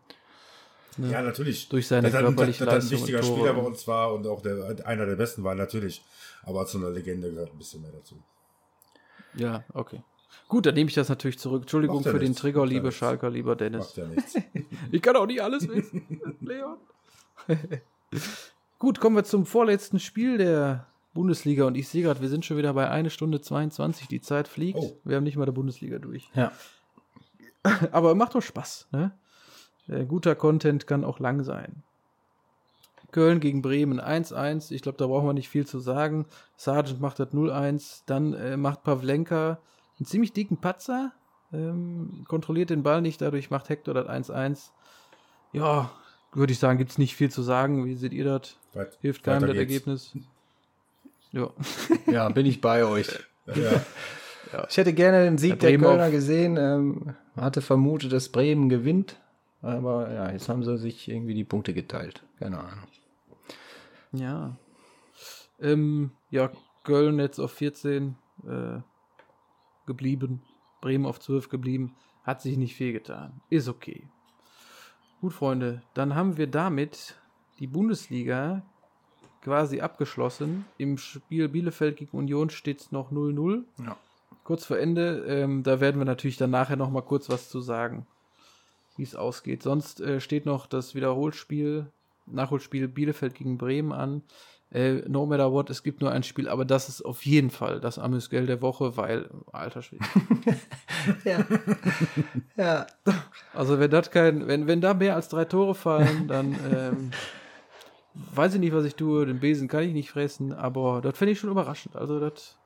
Ja, natürlich. Durch seine dass er, körperliche dass er ein Leistung wichtiger und Tore. Spieler bei uns war und auch der, einer der besten war, natürlich. Aber zu einer Legende gehört ein bisschen mehr dazu. Ja, okay. Gut, dann nehme ich das natürlich zurück. Entschuldigung für den nichts. Trigger, Macht nichts. Schalker, lieber Dennis. Macht ja nichts. Ich kann auch nicht alles wissen, Leon. Gut, kommen wir zum vorletzten Spiel der Bundesliga. Und ich sehe gerade, wir sind schon wieder bei 1 Stunde 22. Die Zeit fliegt. Oh. Wir haben nicht mal der Bundesliga durch. Ja. Aber macht doch Spaß. Ne? Äh, guter Content kann auch lang sein. Köln gegen Bremen 1-1. Ich glaube, da brauchen wir nicht viel zu sagen. Sargent macht das 0-1. Dann äh, macht Pavlenka einen ziemlich dicken Patzer. Ähm, kontrolliert den Ball nicht. Dadurch macht Hector das 1-1. Ja, würde ich sagen, gibt es nicht viel zu sagen. Wie seht ihr das? Weit- Hilft keinem das geht's. Ergebnis. Ja. Ja, bin ich bei euch. Ja, Ich hätte gerne den Sieg Ja, der Bremen Kölner auf- gesehen. Ähm, hatte vermutet, dass Bremen gewinnt. Aber ja, jetzt haben sie sich irgendwie die Punkte geteilt. Keine Ahnung. Ja. Ähm, ja, Köln jetzt auf 14 äh, geblieben. Bremen auf 12 geblieben. Hat sich nicht viel getan. Ist okay. Gut, Freunde, dann haben wir damit die Bundesliga quasi abgeschlossen. Im Spiel Bielefeld gegen Union steht es noch 0-0. Ja. Kurz vor Ende, ähm, da werden wir natürlich dann nachher noch mal kurz was zu sagen, wie es ausgeht. Sonst äh, steht noch das Wiederholspiel, Nachholspiel Bielefeld gegen Bremen an. Äh, no matter what, es gibt nur ein Spiel, aber das ist auf jeden Fall das Amüsgell der Woche, weil, alter Schwede. Ja. ja. Also wenn das kein, wenn, wenn da mehr als drei Tore fallen, dann ähm, weiß ich nicht, was ich tue. Den Besen kann ich nicht fressen, aber das finde ich schon überraschend. Also das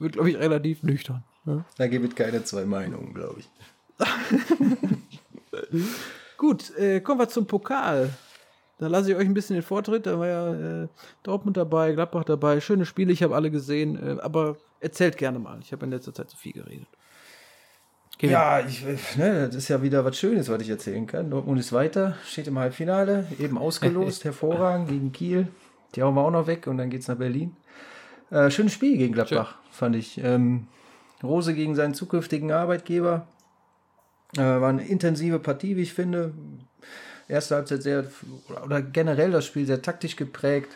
wird, glaube ich, relativ nüchtern. Ja. Da gibt es keine zwei Meinungen, glaube ich. Gut, äh, kommen wir zum Pokal. Da lasse ich euch ein bisschen den Vortritt. Da war ja äh, Dortmund dabei, Gladbach dabei. Schöne Spiele, ich habe alle gesehen. Äh, aber erzählt gerne mal. Ich habe in letzter Zeit zu viel geredet. Kevin. Ja, ich, ne, das ist ja wieder was Schönes, was ich erzählen kann. Dortmund ist weiter, steht im Halbfinale, eben ausgelost, hervorragend gegen Kiel. Die hauen wir auch noch weg und dann geht's nach Berlin. Äh, schönes Spiel gegen Gladbach, fand ich. Ähm, Rose gegen seinen zukünftigen Arbeitgeber. Äh, war eine intensive Partie, wie ich finde. Erste Halbzeit sehr, oder generell das Spiel sehr taktisch geprägt.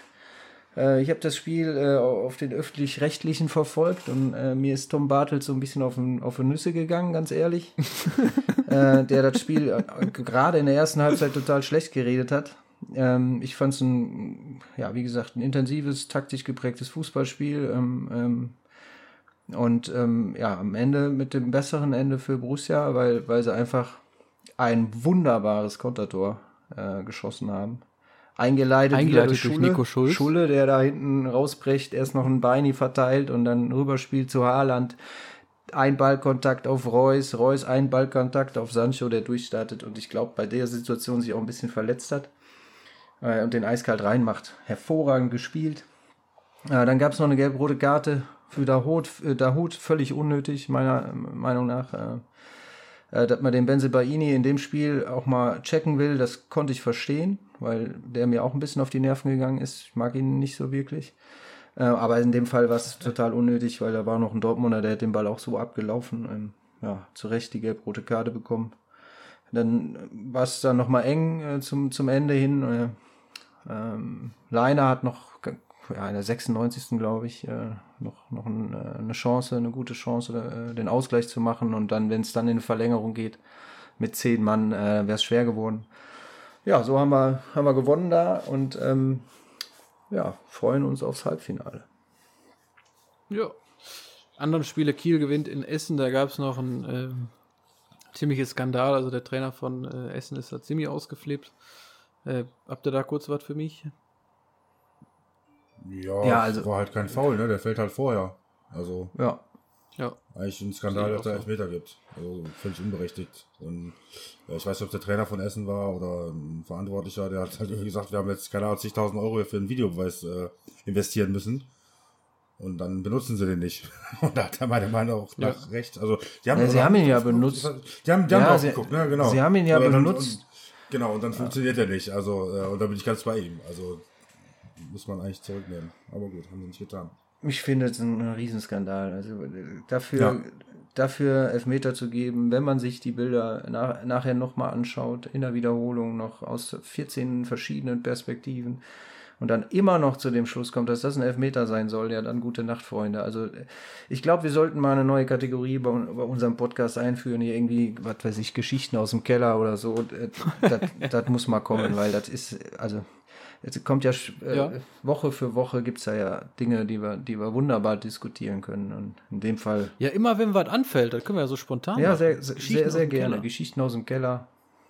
Äh, ich habe das Spiel äh, auf den öffentlich-rechtlichen verfolgt und äh, mir ist Tom Bartels so ein bisschen auf, den, auf die Nüsse gegangen, ganz ehrlich. äh, der das Spiel äh, gerade in der ersten Halbzeit total schlecht geredet hat. Ähm, ich fand es ein, ja, wie gesagt, ein intensives, taktisch geprägtes Fußballspiel. Ähm, ähm, und ähm, ja, am Ende mit dem besseren Ende für Borussia, weil, weil sie einfach ein wunderbares Kontertor äh, geschossen haben. Eingeleitet, Eingeleitet durch Nico Schulz. Schulle, der da hinten rausbricht, erst noch ein Beini verteilt und dann rüberspielt zu Haaland. Ein Ballkontakt auf Reus, Reus ein Ballkontakt auf Sancho, der durchstartet und ich glaube, bei der Situation sich auch ein bisschen verletzt hat äh, und den eiskalt reinmacht. Hervorragend gespielt. Äh, dann gab es noch eine gelb-rote Karte für Dahut, äh, Dahut, völlig unnötig, meiner Meinung nach. Äh, dass man den Benzebaini in dem Spiel auch mal checken will, das konnte ich verstehen, weil der mir auch ein bisschen auf die Nerven gegangen ist. Ich mag ihn nicht so wirklich. Äh, aber in dem Fall war es total unnötig, weil da war noch ein Dortmunder, der hat den Ball auch so abgelaufen. Ähm, ja, zu Recht die gelb-rote Karte bekommen. Dann war es dann nochmal eng äh, zum, zum Ende hin. Äh, ähm, Leiner hat noch ja, in der 96. glaube ich, äh, noch, noch ein, äh, eine Chance, eine gute Chance, äh, den Ausgleich zu machen. Und dann, wenn es dann in Verlängerung geht, mit zehn Mann, äh, wäre es schwer geworden. Ja, so haben wir, haben wir gewonnen da und ähm, ja, freuen uns aufs Halbfinale. Ja. Andere Spiele, Kiel gewinnt in Essen, da gab es noch ein ähm, ziemliches Skandal. Also der Trainer von äh, Essen ist da ziemlich ausgeflippt. Äh, habt ihr da kurz was für mich? Ja, Ja, also- war halt kein Foul, ne? Der fällt halt vorher. Also Ja, Ja. eigentlich ein Skandal, dass da auch so. Elfmeter gibt. Also völlig unberechtigt. Und ja, ich weiß nicht, ob der Trainer von Essen war oder ein Verantwortlicher, der hat halt irgendwie gesagt, wir haben jetzt, keine Ahnung, zigtausend Euro für einen Videobeweis äh, investieren müssen. Und dann benutzen sie den nicht. Und da hat er meiner Meinung nach Ja. recht. Also, die haben, Ja, sie haben ihn ja benutzt. Die haben, die haben Ja, sie- geguckt, ne? Genau. sie haben ihn ja Aber dann- benutzt. Und, genau, und dann funktioniert er nicht. Also, äh, und da bin ich ganz bei ihm. Also, muss man eigentlich zurücknehmen. Aber gut, haben sie nicht getan. Ich finde es ein Riesenskandal. Also äh, dafür, Ja. dafür Elfmeter zu geben, wenn man sich die Bilder nach, nachher nochmal anschaut, in der Wiederholung noch aus 14 verschiedenen Perspektiven und dann immer noch zu dem Schluss kommt, dass das ein Elfmeter sein soll, ja dann gute Nacht, Freunde. Also äh, ich glaube, wir sollten mal eine neue Kategorie bei, bei unserem Podcast einführen, hier irgendwie, was weiß ich, Geschichten aus dem Keller oder so. Äh, das, das muss mal kommen, weil das ist, also es kommt ja, äh, Ja. Woche für Woche gibt es da ja Dinge, die wir, die wir wunderbar diskutieren können. Und in dem Fall, Ja, immer wenn was anfällt, das können wir ja so spontan ja, sehr, sehr, sehr, sehr gerne. Keller. Geschichten aus dem Keller.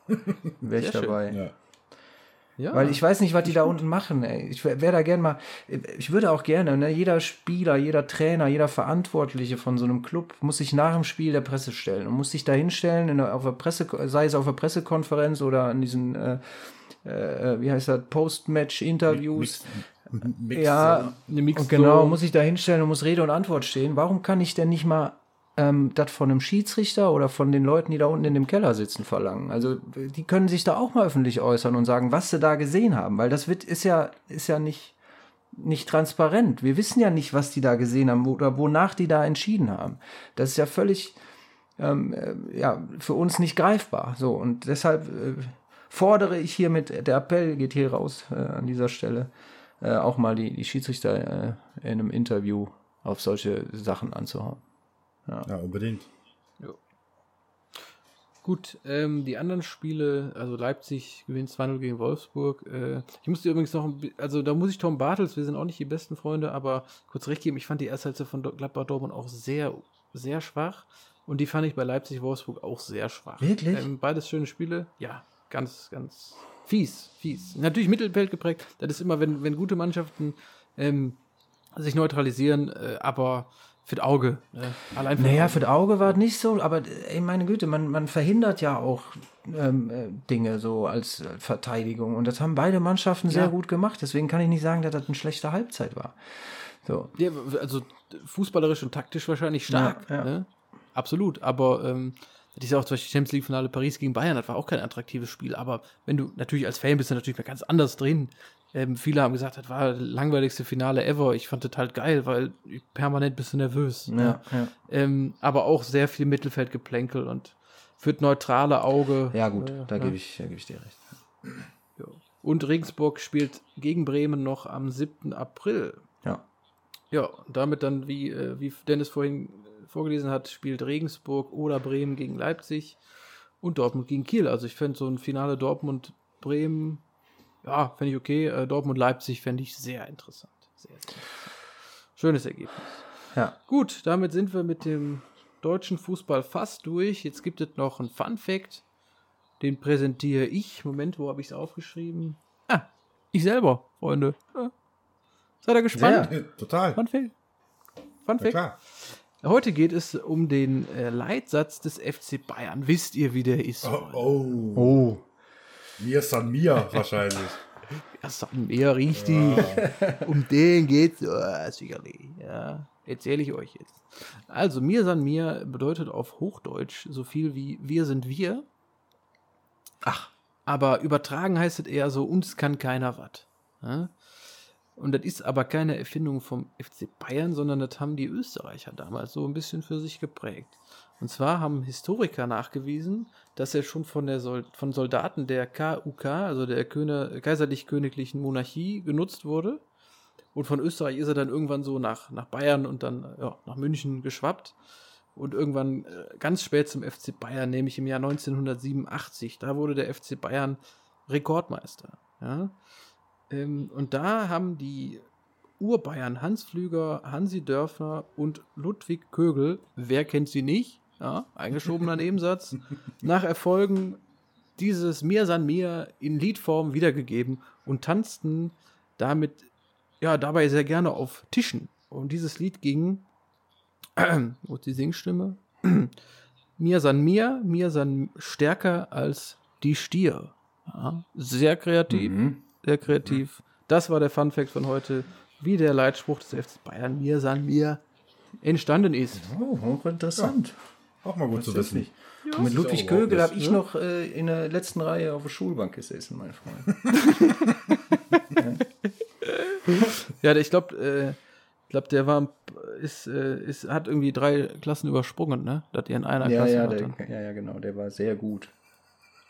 Wäre ich dabei. Ja. Ja. Weil ich weiß nicht, was die da unten machen. Ey. Ich wäre da gern mal, ich würde auch gerne, ne, jeder Spieler, jeder Trainer, jeder Verantwortliche von so einem Club muss sich nach dem Spiel der Presse stellen und muss sich da hinstellen, in der, auf der Presse, sei es auf der Pressekonferenz oder an diesen, äh, äh, wie heißt das, Post-Match-Interviews. Mix, Ja, Eine Mixtur. und genau, muss ich da hinstellen und muss Rede und Antwort stehen. Warum kann ich denn nicht mal ähm, das von einem Schiedsrichter oder von den Leuten, die da unten in dem Keller sitzen, verlangen? Also die können sich da auch mal öffentlich äußern und sagen, was sie da gesehen haben, weil das wird ist ja ist ja nicht nicht transparent. Wir wissen ja nicht, was die da gesehen haben oder wonach die da entschieden haben. Das ist ja völlig ähm, äh, ja, für uns nicht greifbar. So, und deshalb äh, fordere ich hiermit, der Appell geht hier raus äh, an dieser Stelle, äh, auch mal die, die Schiedsrichter äh, in einem Interview auf solche Sachen anzuhauen. Ja, unbedingt. Gut, ähm, die anderen Spiele, also Leipzig gewinnt 2-0 gegen Wolfsburg. Äh, ich musste übrigens noch, also da muss ich Tom Bartels, wir sind auch nicht die besten Freunde, aber kurz recht geben, ich fand die erste von Gladbach Dortmund auch sehr, sehr schwach. Und die fand ich bei Leipzig Wolfsburg auch sehr schwach. Wirklich? Ähm, beides schöne Spiele. Ja, ganz, ganz fies, fies. Natürlich Mittelfeld geprägt. Das ist immer, wenn, wenn gute Mannschaften ähm, sich neutralisieren, äh, aber für das Auge. Äh, allein für Naja, Auge. für das Auge war es nicht so, aber ey, meine Güte, man, man verhindert ja auch ähm, äh, Dinge so als äh, Verteidigung. Und das haben beide Mannschaften sehr Ja. gut gemacht. Deswegen kann ich nicht sagen, dass das eine schlechte Halbzeit war. So. Ja, also fußballerisch und taktisch wahrscheinlich stark. Ja. Ne? Absolut. Aber ähm, das ist ja auch zum Beispiel Champions League-Finale Paris gegen Bayern, das war auch kein attraktives Spiel. Aber wenn du natürlich als Fan bist, du natürlich ganz anders drin. Ähm, viele haben gesagt, das war das langweiligste Finale ever. Ich fand das halt geil, weil ich permanent bist du nervös. ne? Ja, ja. Ähm, aber auch sehr viel Mittelfeldgeplänkel und für das neutrale Auge. ja gut, äh, da ja. gebe ich, da gebe ich dir recht. Ja. Und Regensburg spielt gegen Bremen noch am 7. April. Ja. Ja, und damit dann, wie, äh, wie Dennis vorhin vorgelesen hat, spielt Regensburg oder Bremen gegen Leipzig und Dortmund gegen Kiel. Also ich fände so ein Finale Dortmund-Bremen, ja, fände ich okay. Äh, Dortmund-Leipzig fände ich sehr interessant. Sehr, sehr interessant. Schönes Ergebnis. Ja. Gut, damit sind wir mit dem deutschen Fußball fast durch. Jetzt gibt es noch einen Fun-Fact. Den präsentiere ich. Moment, wo habe ich es aufgeschrieben? Ah, ich selber, Freunde. Ja. Seid ihr gespannt? Ja, total. Fun Fact. Fun Ja, Fact. klar. Heute geht es um den äh, Leitsatz des FC Bayern. Wisst ihr, wie der ist? Oh, oh. Oh. Mir San Mir wahrscheinlich. Das sagt mir richtig. um den geht's oh, sicherlich. Ja, erzähle ich euch jetzt. Also, mir san mir bedeutet auf Hochdeutsch so viel wie wir sind wir. Ach, aber übertragen heißt es eher so, uns kann keiner was. Ja? Und das ist aber keine Erfindung vom FC Bayern, sondern das haben die Österreicher damals so ein bisschen für sich geprägt. Und zwar haben Historiker nachgewiesen, dass er schon von, der Sol von Soldaten der KUK, also der kaiserlich-königlichen Monarchie, genutzt wurde. Und von Österreich ist er dann irgendwann so nach, nach Bayern und dann ja, nach München geschwappt. Und irgendwann äh, ganz spät zum FC Bayern, nämlich im Jahr 1987. Da wurde der FC Bayern Rekordmeister. Ja? Ähm, und da haben die Urbayern Hans Pflüger, Hansi Dörfner und Ludwig Kögel, wer kennt sie nicht? Ja, eingeschobener Nebensatz. Nach Erfolgen dieses Mir san mir in Liedform wiedergegeben und tanzten damit, ja, dabei sehr gerne auf Tischen. Und dieses Lied ging, wo ist die Singstimme? mir san mir, mir san stärker als die Stier. Ja, sehr kreativ, Mhm. Sehr kreativ. Das war der Fun Fact von heute, wie der Leitspruch des FC Bayern mir san mir entstanden ist. Oh, hochinteressant. Auch mal gut zu wissen. Und mit Ludwig Kögel habe ich ne? noch äh, in der letzten Reihe auf der Schulbank gesessen, mein Freund. Ja, ich glaube, äh, Ich glaube, der war, ist, äh, ist, hat irgendwie drei Klassen übersprungen, ne? Dass ihr in einer Ja, Klasse ja, der, ja, ja, genau, der war sehr gut.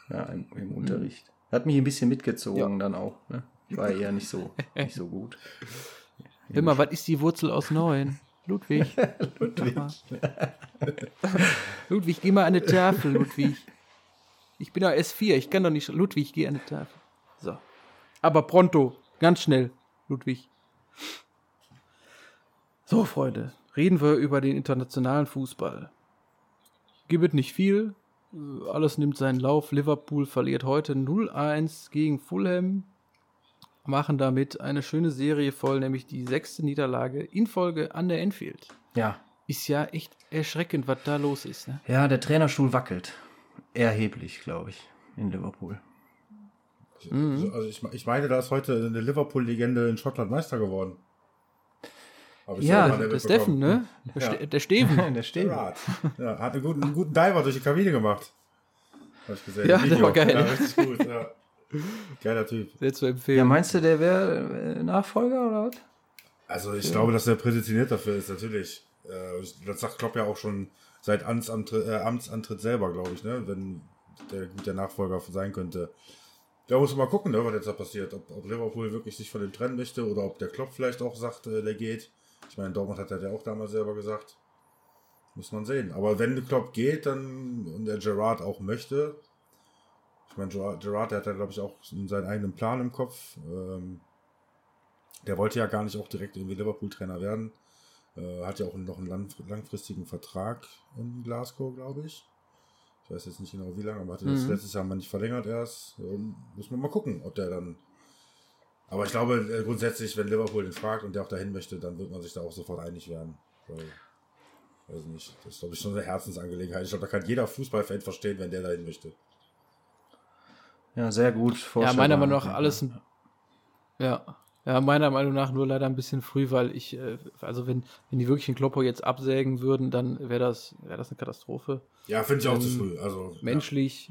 Ja, im, im Unterricht. Hat mich ein bisschen mitgezogen dann auch. Ne? Ich war eher nicht so, nicht so gut. Hör mal, was ist die Wurzel aus neun? Ludwig. Ludwig. Ludwig, geh mal an die Tafel, Ludwig. Ich bin ja S4, ich kann doch nicht. Ludwig, geh an die Tafel. So. Aber pronto, ganz schnell, Ludwig. So, Freunde, reden wir über den internationalen Fußball. Gibt nicht viel. Alles nimmt seinen Lauf. Liverpool verliert heute 0-1 gegen Fulham. Machen damit eine schöne Serie voll, nämlich die sechste Niederlage in Folge an der Enfield. Ja. Ist ja echt erschreckend, was da los ist. Ne? ja, der Trainerstuhl wackelt. Erheblich, glaube ich, in Liverpool. Mhm. Also ich, ich meine, da ist heute eine Liverpool-Legende in Schottland Meister geworden. Hab ich Ja, der Steffen, ne? Der, Ja. Ste der Steven. der. Gerrard. Ja, hat einen guten, einen guten Diver durch die Kabine gemacht. Hab ich gesehen. Ja, der war geil. Ja, richtig gut, ja. Geiler Typ. Sehr zu Ja, empfehlen. meinst du, der wäre äh, Nachfolger oder was? Also ich glaube, dass er prädestiniert dafür ist, natürlich. Äh, das sagt Klopp ja auch schon seit Amtsantritt, äh, Amtsantritt selber, glaube ich, ne? wenn der gut der Nachfolger sein könnte. Da muss man mal gucken, ne, was jetzt da passiert. Ob, ob Liverpool wirklich sich von dem trennen möchte oder ob der Klopp vielleicht auch sagt, äh, der geht. Ich meine, Dortmund hat das ja auch damals selber gesagt. Muss man sehen. Aber wenn der Klopp geht, dann und der Gerard auch möchte. Ich meine, Gerard, der hat ja, glaube ich, auch seinen eigenen Plan im Kopf. Ähm, der wollte ja gar nicht auch direkt irgendwie Liverpool-Trainer werden. Äh, hat ja auch noch einen lang, langfristigen Vertrag in Glasgow, glaube ich. Ich weiß jetzt nicht genau wie lange, aber hatte das Mhm. letztes Jahr mal nicht verlängert erst. Ähm, muss man mal gucken, ob der dann. Aber ich glaube äh, grundsätzlich, wenn Liverpool den fragt und der auch dahin möchte, dann wird man sich da auch sofort einig werden. Weil, weiß nicht, das ist, glaube ich, schon eine Herzensangelegenheit. Ich glaube, da kann jeder Fußballfan verstehen, wenn der dahin möchte. Ja, sehr gut. Ja, meiner Meinung nach alles ein, ja. Ja, meiner Meinung nach nur leider ein bisschen früh, weil ich, äh, also wenn, wenn die wirklich einen Kloppo jetzt absägen würden, dann wäre das, wäre das eine Katastrophe. Ja, finde ich auch zu Ähm, früh. Also, Menschlich.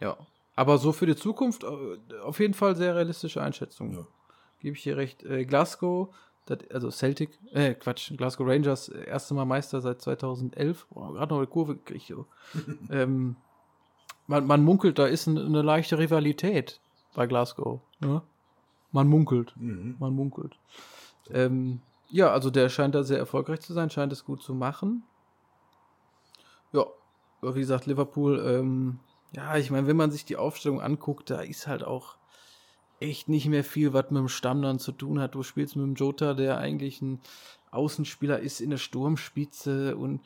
Ja. Aber so für die Zukunft äh, auf jeden Fall sehr realistische Einschätzung. Ja. Gebe ich hier recht. Äh, Glasgow, das, also Celtic, äh, Quatsch, Glasgow Rangers, äh, erste Mal Meister seit 2011. Boah, gerade noch eine Kurve gekriegt. jo. ähm, man, man munkelt, da ist ein, eine leichte Rivalität bei Glasgow. Ne? Man munkelt. Mhm. Man munkelt. Ähm, ja, also der scheint da sehr erfolgreich zu sein, scheint es gut zu machen. Ja, wie gesagt, Liverpool, ähm, ja, ich meine, wenn man sich die Aufstellung anguckt, da ist halt auch echt nicht mehr viel, was mit dem Stamm dann zu tun hat. Du spielst mit dem Jota, der eigentlich ein Außenspieler ist in der Sturmspitze und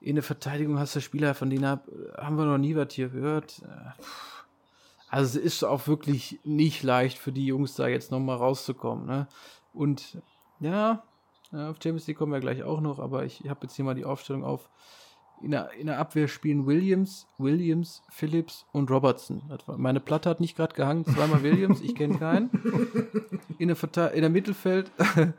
in der Verteidigung hast du Spieler, von denen hab, haben wir noch nie was hier gehört. Äh. Also es ist auch wirklich nicht leicht für die Jungs da jetzt nochmal rauszukommen. Ne? Und ja, ja, auf Champions League kommen wir gleich auch noch, aber ich habe jetzt hier mal die Aufstellung auf. In der, in der Abwehr spielen Williams, Williams, Phillips und Robertson. Meine Platte hat nicht gerade gehangen, zweimal Williams, ich kenne keinen. In der, Verte- in der Mittelfeld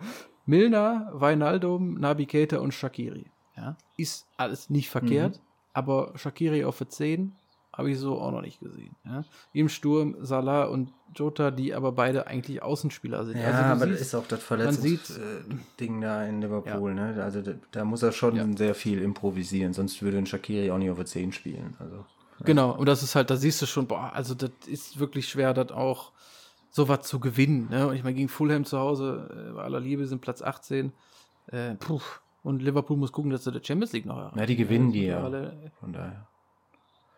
Milner, Weinaldum, Nabi Keita und Shakiri. Ja, ist alles nicht verkehrt, aber Shakiri auf der 10 habe ich so auch noch nicht gesehen. Ja. Im Sturm Salah und Jota, die aber beide eigentlich Außenspieler sind. Ja, also aber das siehst- ist auch das sieht- Verletzungsding da in Liverpool. Ne? Also da, da muss er schon Ja. sehr viel improvisieren, sonst würde ein Shakiri auch nicht auf der 10 spielen. Also, Genau, und das ist halt, da siehst du schon, boah, also das ist wirklich schwer, das auch sowas zu gewinnen. Ne? Und ich meine, gegen Fulham zu Hause, äh, bei aller Liebe sind Platz 18. Äh, puh. Und Liverpool muss gucken, dass sie der Champions League noch erreichen. Ja, die gewinnen Also die ja. mittlerweile- von daher.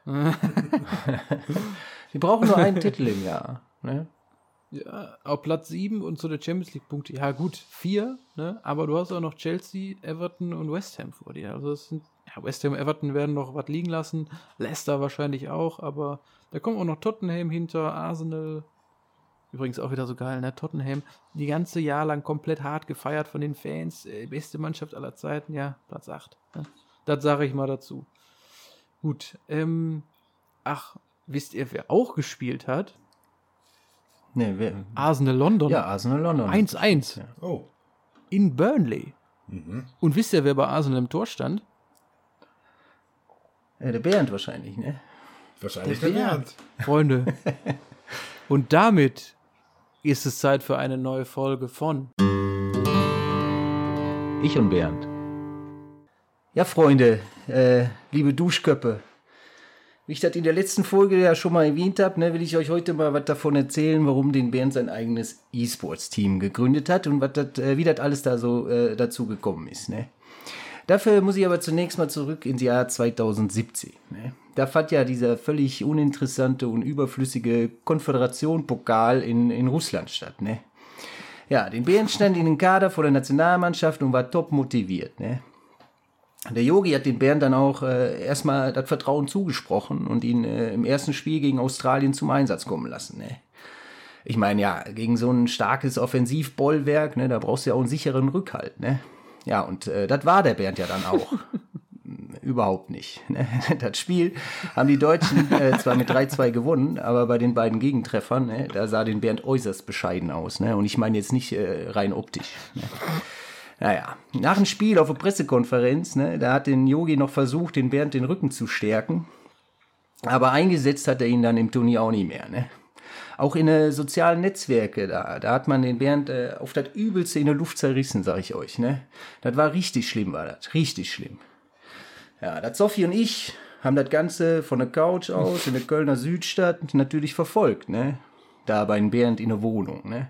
die brauchen nur einen Titel im Jahr. Ne? Ja, auf Platz 7 und zu der Champions League Punkte. Ja, gut, vier, ne? Aber du hast auch noch Chelsea, Everton und West Ham vor dir. Also sind, ja, West Ham, Everton werden noch was liegen lassen. Leicester wahrscheinlich auch, aber da kommt auch noch Tottenham hinter, Arsenal. Übrigens auch wieder so geil, ne? Tottenham, die ganze Jahr lang komplett hart gefeiert von den Fans. Äh, beste Mannschaft aller Zeiten, ja, Platz 8. Ne? Das sage ich mal dazu. Gut, ähm, ach, wisst ihr, wer auch gespielt hat? Ne, wer, Arsenal London. ja, Arsenal London. 1-1 Ja. Oh. in Burnley. Mhm. Und wisst ihr, wer bei Arsenal im Tor stand? Äh, der Bernd wahrscheinlich, ne? Wahrscheinlich Der der Bernd. Bernd. Freunde. Und damit ist es Zeit für eine neue Folge von Ich und Bernd. Ja, Freunde, äh, liebe Duschköppe. Wie ich das in der letzten Folge ja schon mal erwähnt habe, ne, will ich euch heute mal was davon erzählen, warum den Bernd sein eigenes E-Sports-Team gegründet hat und dat, äh, wie das alles da so äh, dazu gekommen ist. Ne. Dafür muss ich aber zunächst mal zurück ins Jahr 2017. Ne. Da fand ja dieser völlig uninteressante und überflüssige Konföderation-Pokal in, in Russland statt. Ne. Ja, den Bernd stand in den Kader vor der Nationalmannschaft und war top motiviert. Ne. Der Yogi hat den Bernd dann auch äh, erstmal das Vertrauen zugesprochen und ihn äh, im ersten Spiel gegen Australien zum Einsatz kommen lassen. Ne? Ich meine, ja, gegen so ein starkes Offensivbollwerk, ne, da brauchst du ja auch einen sicheren Rückhalt. Ne? Ja, und äh, das war der Bernd ja dann auch. Überhaupt nicht. Ne? Das Spiel haben die Deutschen äh, zwar mit 3-2 gewonnen, aber bei den beiden Gegentreffern, ne, da sah den Bernd äußerst bescheiden aus. Ne? Und ich meine jetzt nicht äh, rein optisch. Ne? Naja, nach dem Spiel auf der Pressekonferenz, ne, da hat den Yogi noch versucht, den Bernd den Rücken zu stärken. Aber eingesetzt hat er ihn dann im Turnier auch nicht mehr. Ne? Auch in den sozialen Netzwerke, da, da hat man den Bernd äh, auf das Übelste in der Luft zerrissen, sag ich euch. Ne? Das war richtig schlimm, war das. Richtig schlimm. Ja, das Sophie und ich haben das Ganze von der Couch aus in der Kölner Südstadt natürlich verfolgt. Ne? Da bei Bernd in der Wohnung. Ne?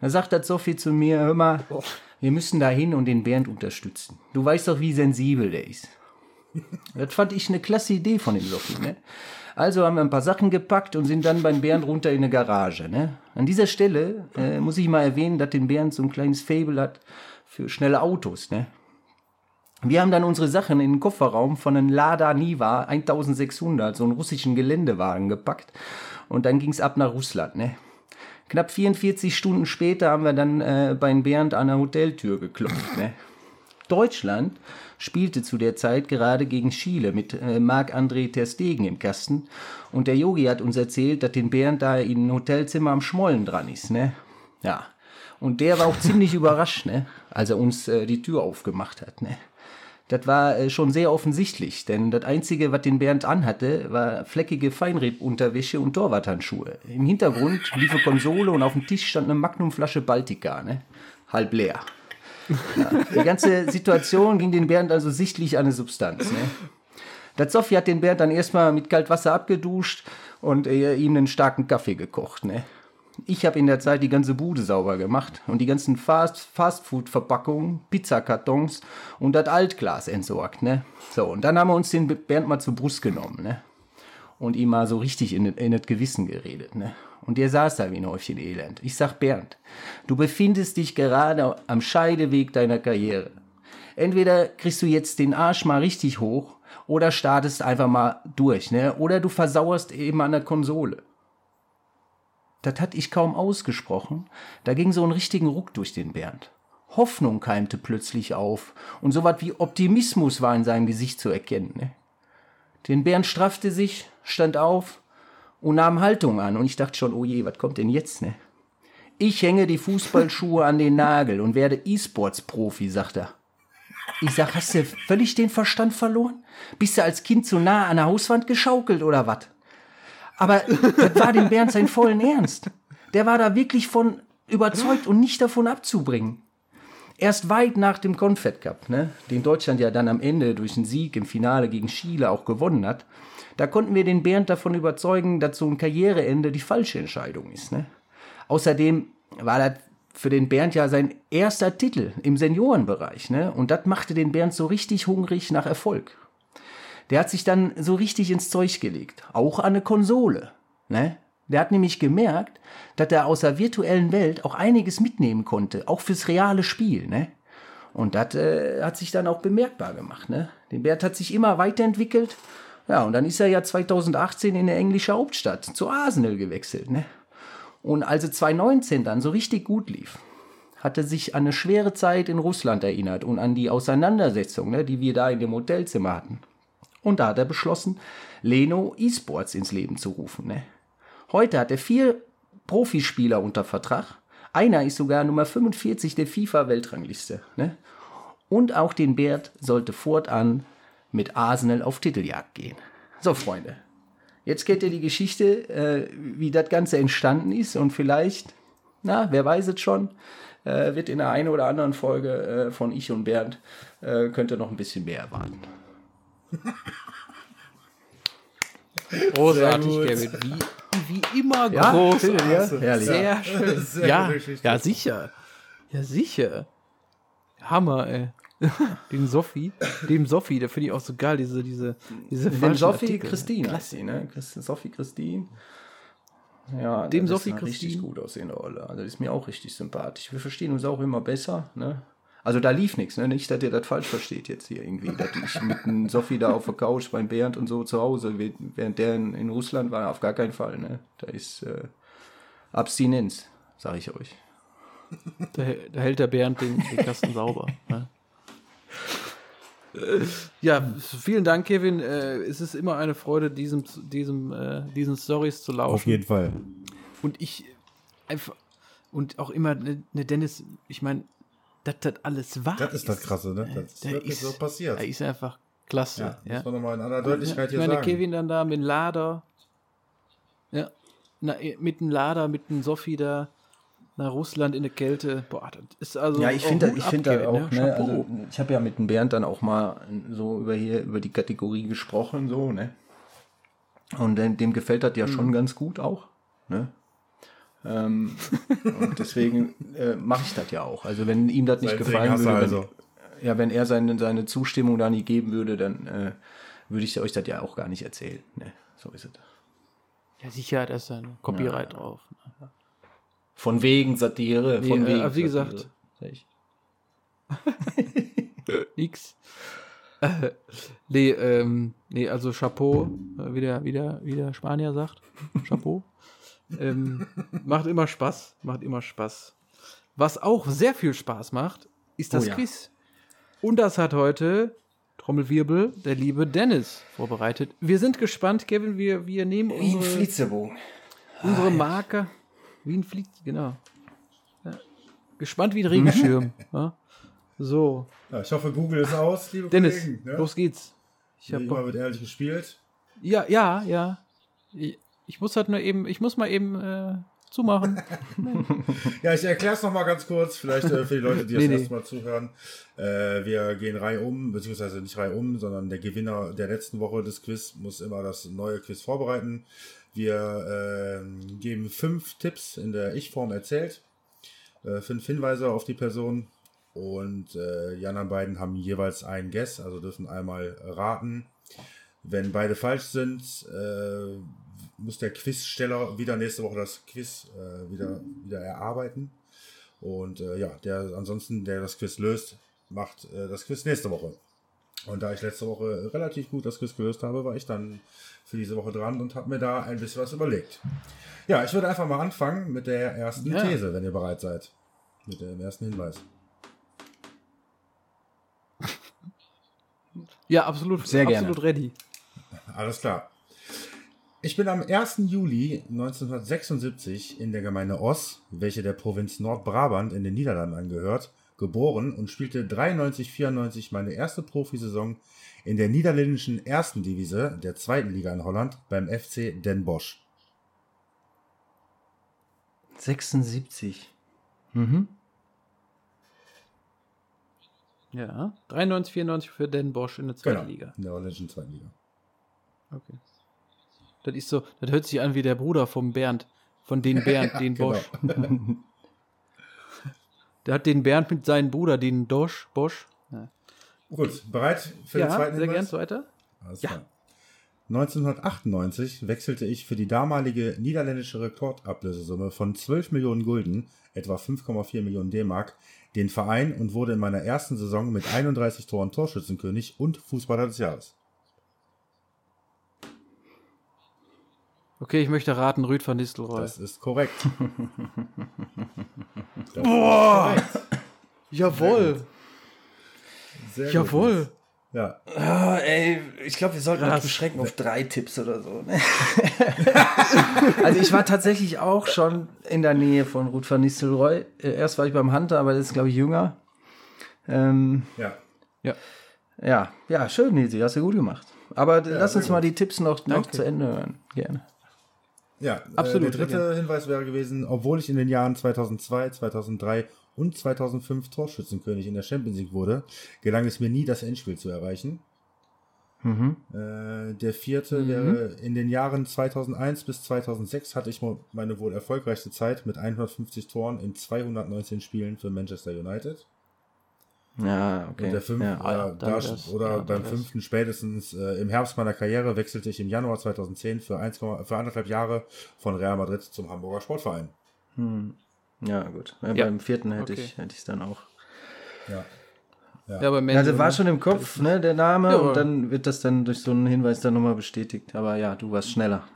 Da sagt das Sophie zu mir, hör mal, wir müssen da hin und den Bernd unterstützen. Du weißt doch, wie sensibel der ist. Das fand ich eine klasse Idee von dem Sophie, ne? Also haben wir ein paar Sachen gepackt und sind dann beim Bernd runter in eine Garage, ne? An dieser Stelle äh, muss ich mal erwähnen, dass den Bernd so ein kleines Fable hat für schnelle Autos, ne? Wir haben dann unsere Sachen in den Kofferraum von einem Lada Niva 1600, so einen russischen Geländewagen gepackt und dann ging's ab nach Russland, ne? Knapp 44 Stunden später haben wir dann äh, bei Bernd an der Hoteltür geklopft. Ne? Deutschland spielte zu der Zeit gerade gegen Chile mit äh, Marc-André Ter Stegen im Kasten. Und der Yogi hat uns erzählt, dass den Bernd da in ein Hotelzimmer am Schmollen dran ist. Ne? Ja. Und der war auch ziemlich überrascht, ne? als er uns äh, die Tür aufgemacht hat. Ne? Das war äh, schon sehr offensichtlich, denn das Einzige, was den Bernd anhatte, war fleckige Feinripp-Unterwäsche und Torwarthandschuhe. Im Hintergrund lief eine Konsole und auf dem Tisch stand eine Magnumflasche Baltica, ne? halb leer. Ja, die ganze Situation ging den Bernd also sichtlich an eine Substanz. Ne? Das Sophie hat den Bernd dann erstmal mit Kaltwasser abgeduscht und äh, ihm einen starken Kaffee gekocht. Ne? Ich habe in der Zeit die ganze Bude sauber gemacht und die ganzen Fast Fastfood-Verpackungen, Pizzakartons und das Altglas entsorgt. Ne? So, und dann haben wir uns den Bernd mal zur Brust genommen ne? und ihm mal so richtig in, in das Gewissen geredet. Ne? Und der saß da wie ein Häufchen Elend. Ich sag, Bernd, du befindest dich gerade am Scheideweg deiner Karriere. Entweder kriegst du jetzt den Arsch mal richtig hoch oder startest einfach mal durch, ne? Oder du versauerst eben an der Konsole. Das hatte ich kaum ausgesprochen. Da ging so ein richtigen Ruck durch den Bernd. Hoffnung keimte plötzlich auf und so was wie Optimismus war in seinem Gesicht zu erkennen. Ne? Den Bernd straffte sich, stand auf und nahm Haltung an und ich dachte schon, oh je, was kommt denn jetzt, ne? Ich hänge die Fußballschuhe an den Nagel und werde E-Sports-Profi, sagt er. Ich sag, hast du völlig den Verstand verloren? Bist du als Kind zu nah an der Hauswand geschaukelt oder was? Aber das war dem Bernd sein vollen Ernst. Der war da wirklich von überzeugt und nicht davon abzubringen. Erst weit nach dem Confed Cup, ne, den Deutschland ja dann am Ende durch einen Sieg im Finale gegen Chile auch gewonnen hat, da konnten wir den Bernd davon überzeugen, dass so ein Karriereende die falsche Entscheidung ist. Ne? Außerdem war das für den Bernd ja sein erster Titel im Seniorenbereich. Ne? Und das machte den Bernd so richtig hungrig nach Erfolg. Der hat sich dann so richtig ins Zeug gelegt. Auch an eine Konsole. Ne? Der hat nämlich gemerkt, dass er aus der virtuellen Welt auch einiges mitnehmen konnte, auch fürs reale Spiel. Ne? Und das äh, hat sich dann auch bemerkbar gemacht. Ne? Der Bert hat sich immer weiterentwickelt. Ja, und dann ist er ja 2018 in der englische Hauptstadt zu Arsenal gewechselt. Ne? Und als er 2019 dann so richtig gut lief, hat er sich an eine schwere Zeit in Russland erinnert und an die Auseinandersetzung, ne, die wir da in dem Hotelzimmer hatten. Und da hat er beschlossen, Leno eSports ins Leben zu rufen. Ne? Heute hat er vier Profispieler unter Vertrag. Einer ist sogar Nummer 45 der FIFA-Weltrangliste. Ne? Und auch den Bert sollte fortan mit Arsenal auf Titeljagd gehen. So, Freunde. Jetzt kennt ihr die Geschichte, äh, wie das Ganze entstanden ist und vielleicht na, wer weiß es schon. Äh, wird in der einen oder anderen Folge äh, von Ich und Bernd äh, könnt ihr noch ein bisschen mehr erwarten. Großartig. Kevin. Wie, wie immer Ja, großartig. Herrlich. Sehr schön. Sehr ja, ja, sicher. Ja, sicher. Hammer, ey. Den Sophie, dem Sophie, der finde ich auch so geil, diese, diese, diese Dem falschen Sophie Artikel. Christine sie, ne? Sophie Christine. Ja, Dem das ist Sophie eine richtig Christine. gut aussehende Rolle. Also ist mir auch richtig sympathisch. Wir verstehen uns auch immer besser, ne? Also da lief nichts, ne? Nicht, dass ihr das falsch versteht jetzt hier irgendwie. Dass ich mit dem Sophie da auf der Couch beim Bernd und so zu Hause, während der in, in Russland war, auf gar keinen Fall, ne? Da ist äh, Abstinenz, sage ich euch. Da, da hält der Bernd den, den Kasten sauber. Ne? Ja, vielen Dank, Kevin. Äh, es ist immer eine Freude, diesem, diesem, äh, diesen Stories zu lauschen. Auf jeden Fall. Und ich einfach und auch immer, ne, ne Dennis, ich meine, dass das alles wahr Das ist das Krasse, ne? Das ist wirklich ist, so passiert. Er ist einfach klasse. Ja, Ja, muss man nochmal in aller Deutlichkeit ich hier meine, sagen. Kevin dann da mit dem Lader, ja, na, mit dem Lader, mit dem Sophie da nach Russland in der Kälte. Boah, das ist also. Ja, ich finde ich finde Kevin, auch, ne, Chapeau. also ich habe ja mit dem Bernd dann auch mal so über hier über die Kategorie gesprochen so, ne? Und dem, dem gefällt das ja Mhm. schon ganz gut auch, ne? Ähm, und deswegen äh, mache ich das ja auch. Also wenn ihm das nicht gefallen würde, also. wenn, ja, wenn er seine, seine Zustimmung da nicht geben würde, dann äh, würde ich euch das ja auch gar nicht erzählen. Ne? So ist es. ja, sicher, da ist ein Copyright drauf. Von wegen Satire, Nee, von äh, wegen. aber wie Satire, gesagt-. Nix. Äh, nee, ähm, nee, also Chapeau, äh, wie, der, wie, der, wie der Spanier sagt. Chapeau. Ähm, macht immer Spaß. Macht immer Spaß. Was auch sehr viel Spaß macht, ist das Oh ja. Quiz. Und das hat heute, Trommelwirbel, der liebe Dennis vorbereitet. Wir sind gespannt, Kevin, wir, wir nehmen Wie ein unsere, Flitzebogen. unsere Marke. Wie ein Flieg, genau. Ja. Gespannt wie ein Regenschirm. ja. So, Ja, ich hoffe, Google ist aus, liebe Dennis, Kollegen. Ne? los geht's. Ich hab Wie Bock. immer wird ehrlich gespielt. Ja, ja, ja. Ich, ich muss halt nur eben, ich muss mal eben äh, zumachen. Ja, ich erkläre es nochmal ganz kurz, vielleicht äh, für die Leute, die das Nee, nee. erste Mal zuhören. Äh, wir gehen Reihe um, beziehungsweise nicht Reihe um, sondern der Gewinner der letzten Woche des Quiz muss immer das neue Quiz vorbereiten. Wir ähm, geben fünf Tipps in der Ich-Form erzählt, äh, fünf Hinweise auf die Person und äh, die anderen beiden haben jeweils einen Guess, also dürfen einmal raten. Wenn beide falsch sind, äh, muss der Quizsteller wieder nächste Woche das Quiz äh, wieder, wieder erarbeiten. Und äh, ja, der ansonsten, der das Quiz löst, macht äh, das Quiz nächste Woche. Und da ich letzte Woche relativ gut das Quiz gelöst habe, war ich dann für diese Woche dran und habe mir da ein bisschen was überlegt. Ja, ich würde einfach mal anfangen mit der ersten Ja. These, wenn ihr bereit seid. Mit dem ersten Hinweis. Ja, absolut. Sehr gerne. absolut ready. Alles klar. Ich bin am 1. Juli 1976 in der Gemeinde Oss, welche der Provinz Nordbrabant in den Niederlanden angehört, geboren und spielte 93-94 meine erste Profisaison in der niederländischen ersten Division der zweiten Liga in Holland beim FC Den Bosch. 76. Mhm. Ja. 93, 94 für Den Bosch in der zweiten Genau, Liga. in der holländischen zweiten Liga. Okay. Das ist so, das hört sich an wie der Bruder vom Bernd. Von den Bernd, den Genau. Bosch. Der hat den Bernd mit seinem Bruder, den Dosch, Bosch. Ja, Gut, bereit für den ja zweiten sehr Hinweis? gern weiter. Alles Ja. klar. 1998 wechselte ich für die damalige niederländische Rekordablösesumme von 12 Millionen Gulden, etwa 5,4 Millionen D-Mark, den Verein und wurde in meiner ersten Saison mit 31 Toren Torschützenkönig und Fußballer des Jahres. Okay, ich möchte raten, Rüd van Nistelrooy. Das ist korrekt. Das Boah! Sehr Jawohl! gut. Sehr gut. Jawohl! Ja. Ah, ey, ich glaube, wir sollten Krass. uns beschränken auf drei Tipps oder so. Ne? also ich war tatsächlich auch schon in der Nähe von Ruth van Nistelrooy. Äh, Erst war ich beim Hunter, aber das ist, glaube ich, jünger. Ähm, Ja. Ja. ja, ja, schön, Nisi, hast du gut gemacht. Aber lass sehr uns mal die Tipps noch, noch Danke. zu Ende hören. Gerne. Ja, Absolut, Äh, der dritte ja. Hinweis wäre gewesen, obwohl ich in den Jahren 2002, 2003 und 2005 Torschützenkönig in der Champions League wurde, gelang es mir nie, das Endspiel zu erreichen. Mhm. Äh, der vierte Mhm. wäre, in den Jahren 2001 bis 2006 hatte ich meine wohl erfolgreichste Zeit mit 150 Toren in 219 Spielen für Manchester United. Ja, okay. Und der fünfte, ja. Ah ja, äh, da, wär's- oder ja, beim fünften spätestens äh, im Herbst meiner Karriere wechselte ich im Januar 2010 für, 1, für anderthalb Jahre von Real Madrid zum Hamburger Sportverein. Hm. ja, gut. Ja, Ja. Beim vierten hätte Okay. ich es dann auch. Ja. Ja, aber Man Also war schon im Kopf, ne, der Name, Ja, und dann wird das dann durch so einen Hinweis dann nochmal bestätigt. Aber ja, du warst schneller.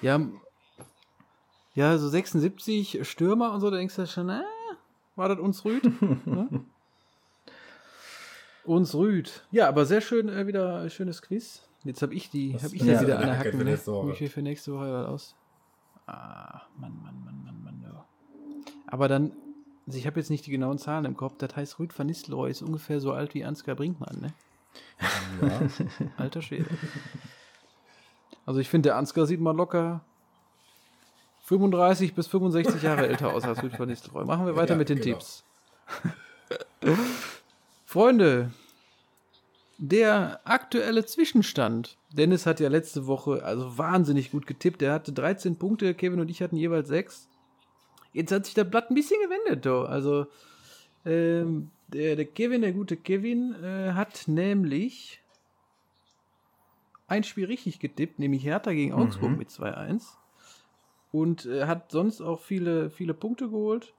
Ja, ja, so 76 Stürmer und so, da denkst du schon, äh, war das uns Rüd? ne? Uns Rüd. Ja, aber sehr schön, äh, wieder ein schönes Quiz. Jetzt habe ich die, habe ich Ja. da wieder eine Ja, Hacken. für Ne? nächste Woche. Wie viel für nächste Woche aus? Ah, Mann, Mann, Mann, Mann, Mann. Ja. Aber dann, also ich habe jetzt nicht die genauen Zahlen im Kopf, das heißt, Rüd van Nistelrooy ist ungefähr so alt wie Ansgar Brinkmann, ne? Ja. Alter Schwede. Also ich finde, der Ansgar sieht mal locker 35 bis 65 Jahre älter aus als Rüd van Nistelrooy. Machen wir weiter Ja, mit den genau. Tipps. Freunde, der aktuelle Zwischenstand. Dennis hat ja letzte Woche also wahnsinnig gut getippt. Er hatte 13 Punkte, Kevin und ich hatten jeweils 6. Jetzt hat sich das Blatt ein bisschen gewendet, do. Also ähm, der, der Kevin, der gute Kevin, äh, hat nämlich ein Spiel richtig getippt, nämlich Hertha gegen Augsburg mit 2-1. Und äh, hat sonst auch viele, viele Punkte geholt.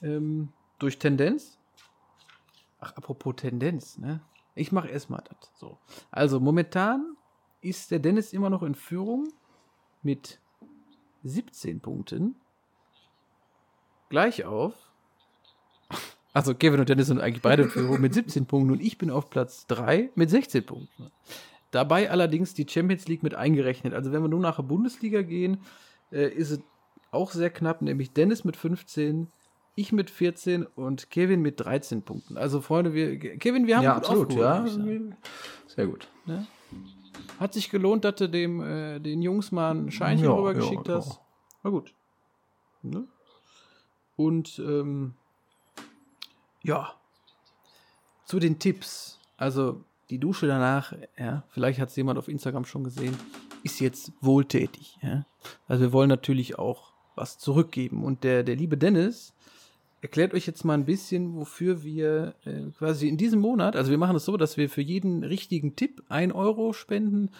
Ähm, durch Tendenz. Ach, apropos Tendenz, ne? Ich mache erstmal das. So. Also, momentan ist der Dennis immer noch in Führung mit 17 Punkten. Gleich auf. Also, Kevin und Dennis sind eigentlich beide in Führung mit 17 Punkten und ich bin auf Platz 3 mit 16 Punkten. Dabei allerdings die Champions League mit eingerechnet. Also, wenn wir nur nach der Bundesliga gehen, äh, ist es auch sehr knapp, nämlich Dennis mit 15, ich mit 14 und Kevin mit 13 Punkten. Also, Freunde, wir, Kevin, wir haben ja, gut absolut, aufgeholt, ja. Sehr gut. Ne? Hat sich gelohnt, dass du dem, äh, den Jungs mal ein Scheinchen Ja, rübergeschickt ja, hast. ja. War gut. Ne? Und ähm, ja, zu den Tipps. Also die Dusche danach, ja, vielleicht hat es jemand auf Instagram schon gesehen, ist jetzt wohltätig. Ja? Also wir wollen natürlich auch was zurückgeben. Und der, der liebe Dennis erklärt euch jetzt mal ein bisschen, wofür wir äh, quasi in diesem Monat, also wir machen es so, dass wir für jeden richtigen Tipp ein Euro spenden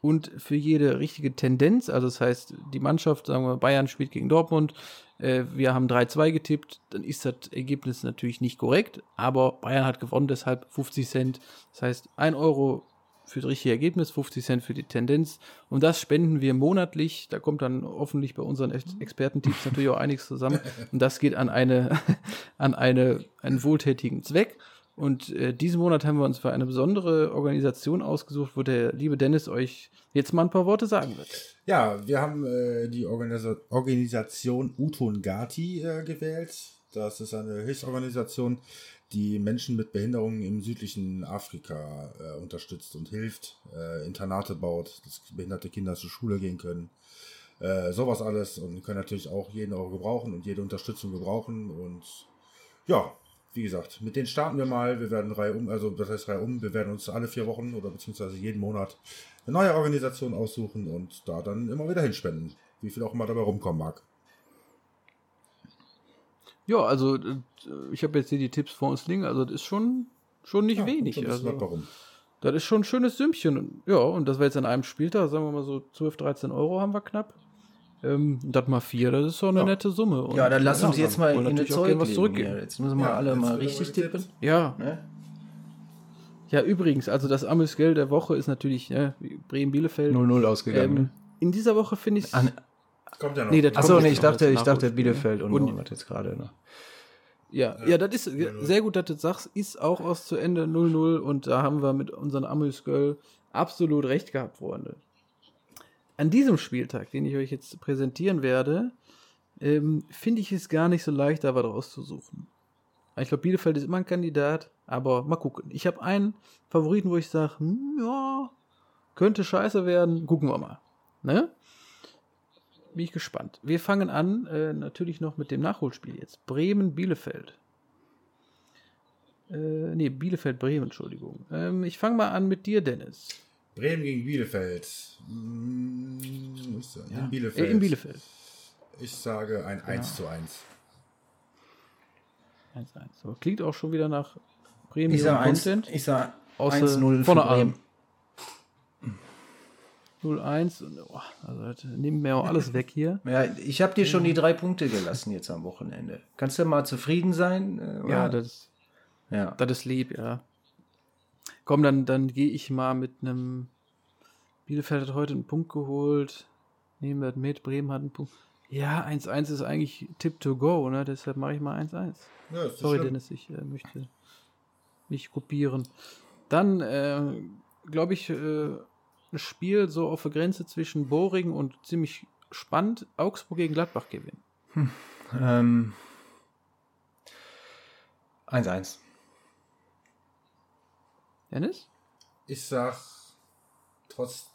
und für jede richtige Tendenz, also das heißt, die Mannschaft, sagen wir, Bayern spielt gegen Dortmund, äh, wir haben 3-2 getippt, dann ist das Ergebnis natürlich nicht korrekt, aber Bayern hat gewonnen, deshalb 50 Cent. Das heißt, 1 Euro für das richtige Ergebnis, 50 Cent für die Tendenz. Und das spenden wir monatlich. Da kommt dann hoffentlich bei unseren Ex Expertentipps natürlich auch einiges zusammen. Und das geht an eine, an eine, einen wohltätigen Zweck. Und äh, diesen Monat haben wir uns für eine besondere Organisation ausgesucht, wo der liebe Dennis euch jetzt mal ein paar Worte sagen wird. Ja, wir haben äh, die Organisa Organisation Uton Gati äh, gewählt. Das ist eine Hilfsorganisation, die Menschen mit Behinderungen im südlichen Afrika äh, unterstützt und hilft, äh, Internate baut, dass behinderte Kinder zur Schule gehen können. Äh, sowas alles und können natürlich auch jeden Euro gebrauchen und jede Unterstützung gebrauchen. Und ja, wie gesagt, mit denen starten wir mal. Wir werden Reihe um, also das heißt Reihe um, wir werden uns alle vier Wochen oder beziehungsweise jeden Monat eine neue Organisation aussuchen und da dann immer wieder hinspenden. Wie viel auch immer dabei rumkommen mag. Ja, also äh, ich habe jetzt hier die Tipps vor uns liegen, also das ist schon, schon nicht Ja, wenig. so bisschen Also, warum. das ist schon ein schönes Sümmchen. Und, Ja, und das war jetzt an einem Spieltag, sagen wir mal so 12, 13 Euro haben wir knapp. Ähm, das mal vier, das ist schon eine Ja. nette Summe. Und Ja, dann lass uns ja, jetzt mal in eine auch Zeug was zurückgeben. hier. Jetzt müssen wir Ja, alle mal richtig tippen. Ja, Ne? ja, übrigens, also das Amüsgeld der Woche ist natürlich ne, Bremen-Bielefeld. 0-0 ausgegangen. Ähm, in dieser Woche finde ich ne- Kommt ja noch. Nee, Achso, nee, ich dachte, ich dachte Bielefeld und, Und- und jetzt gerade. Ne? Ja, ja, das ist ja, sehr gut, dass du das sagst, ist auch aus zu Ende 0-0 und da haben wir mit unseren Amüsgöl absolut recht gehabt, Freunde. An diesem Spieltag, den ich euch jetzt präsentieren werde, ähm, finde ich es gar nicht so leicht, da was rauszusuchen. Ich glaube, Bielefeld ist immer ein Kandidat, aber mal gucken. Ich habe einen Favoriten, wo ich sage, hm, ja, könnte scheiße werden, gucken wir mal. Ne? Bin ich gespannt. Wir fangen an, äh, natürlich noch mit dem Nachholspiel jetzt. Bremen-Bielefeld. Äh, nee, Bielefeld-Bremen, Entschuldigung. Ähm, ich fange mal an mit dir, Dennis. Bremen gegen Bielefeld. Wo ist der? In Bielefeld. Äh, in Bielefeld. Ich sage ein 1 zu 1. 1-1. So, klingt auch schon wieder nach Bremen Ich sag 1, Content. ich sag Außer 1-0 für vorne Bremen. 0-1. und, oh, Also, nehmen wir auch alles weg hier. Ja, ich habe dir schon die drei Punkte gelassen jetzt am Wochenende. Kannst du mal zufrieden sein? äh, oder? Ja, das, ja. das ist lieb, ja. Komm, dann, dann gehe ich mal mit einem. Bielefeld hat heute einen Punkt geholt. Nehmen wir das mit. Bremen hat einen Punkt. Ja, 1-1 ist eigentlich Tip to go, ne? Deshalb mache ich mal 1-1. Ja, Sorry, schlimm. Dennis, ich äh, möchte nicht kopieren. Dann, äh, glaube ich, äh, Spiel so auf der Grenze zwischen boring und ziemlich spannend. Augsburg gegen Gladbach gewinnen. Ähm, 1-1. Dennis? Ich sag, trotz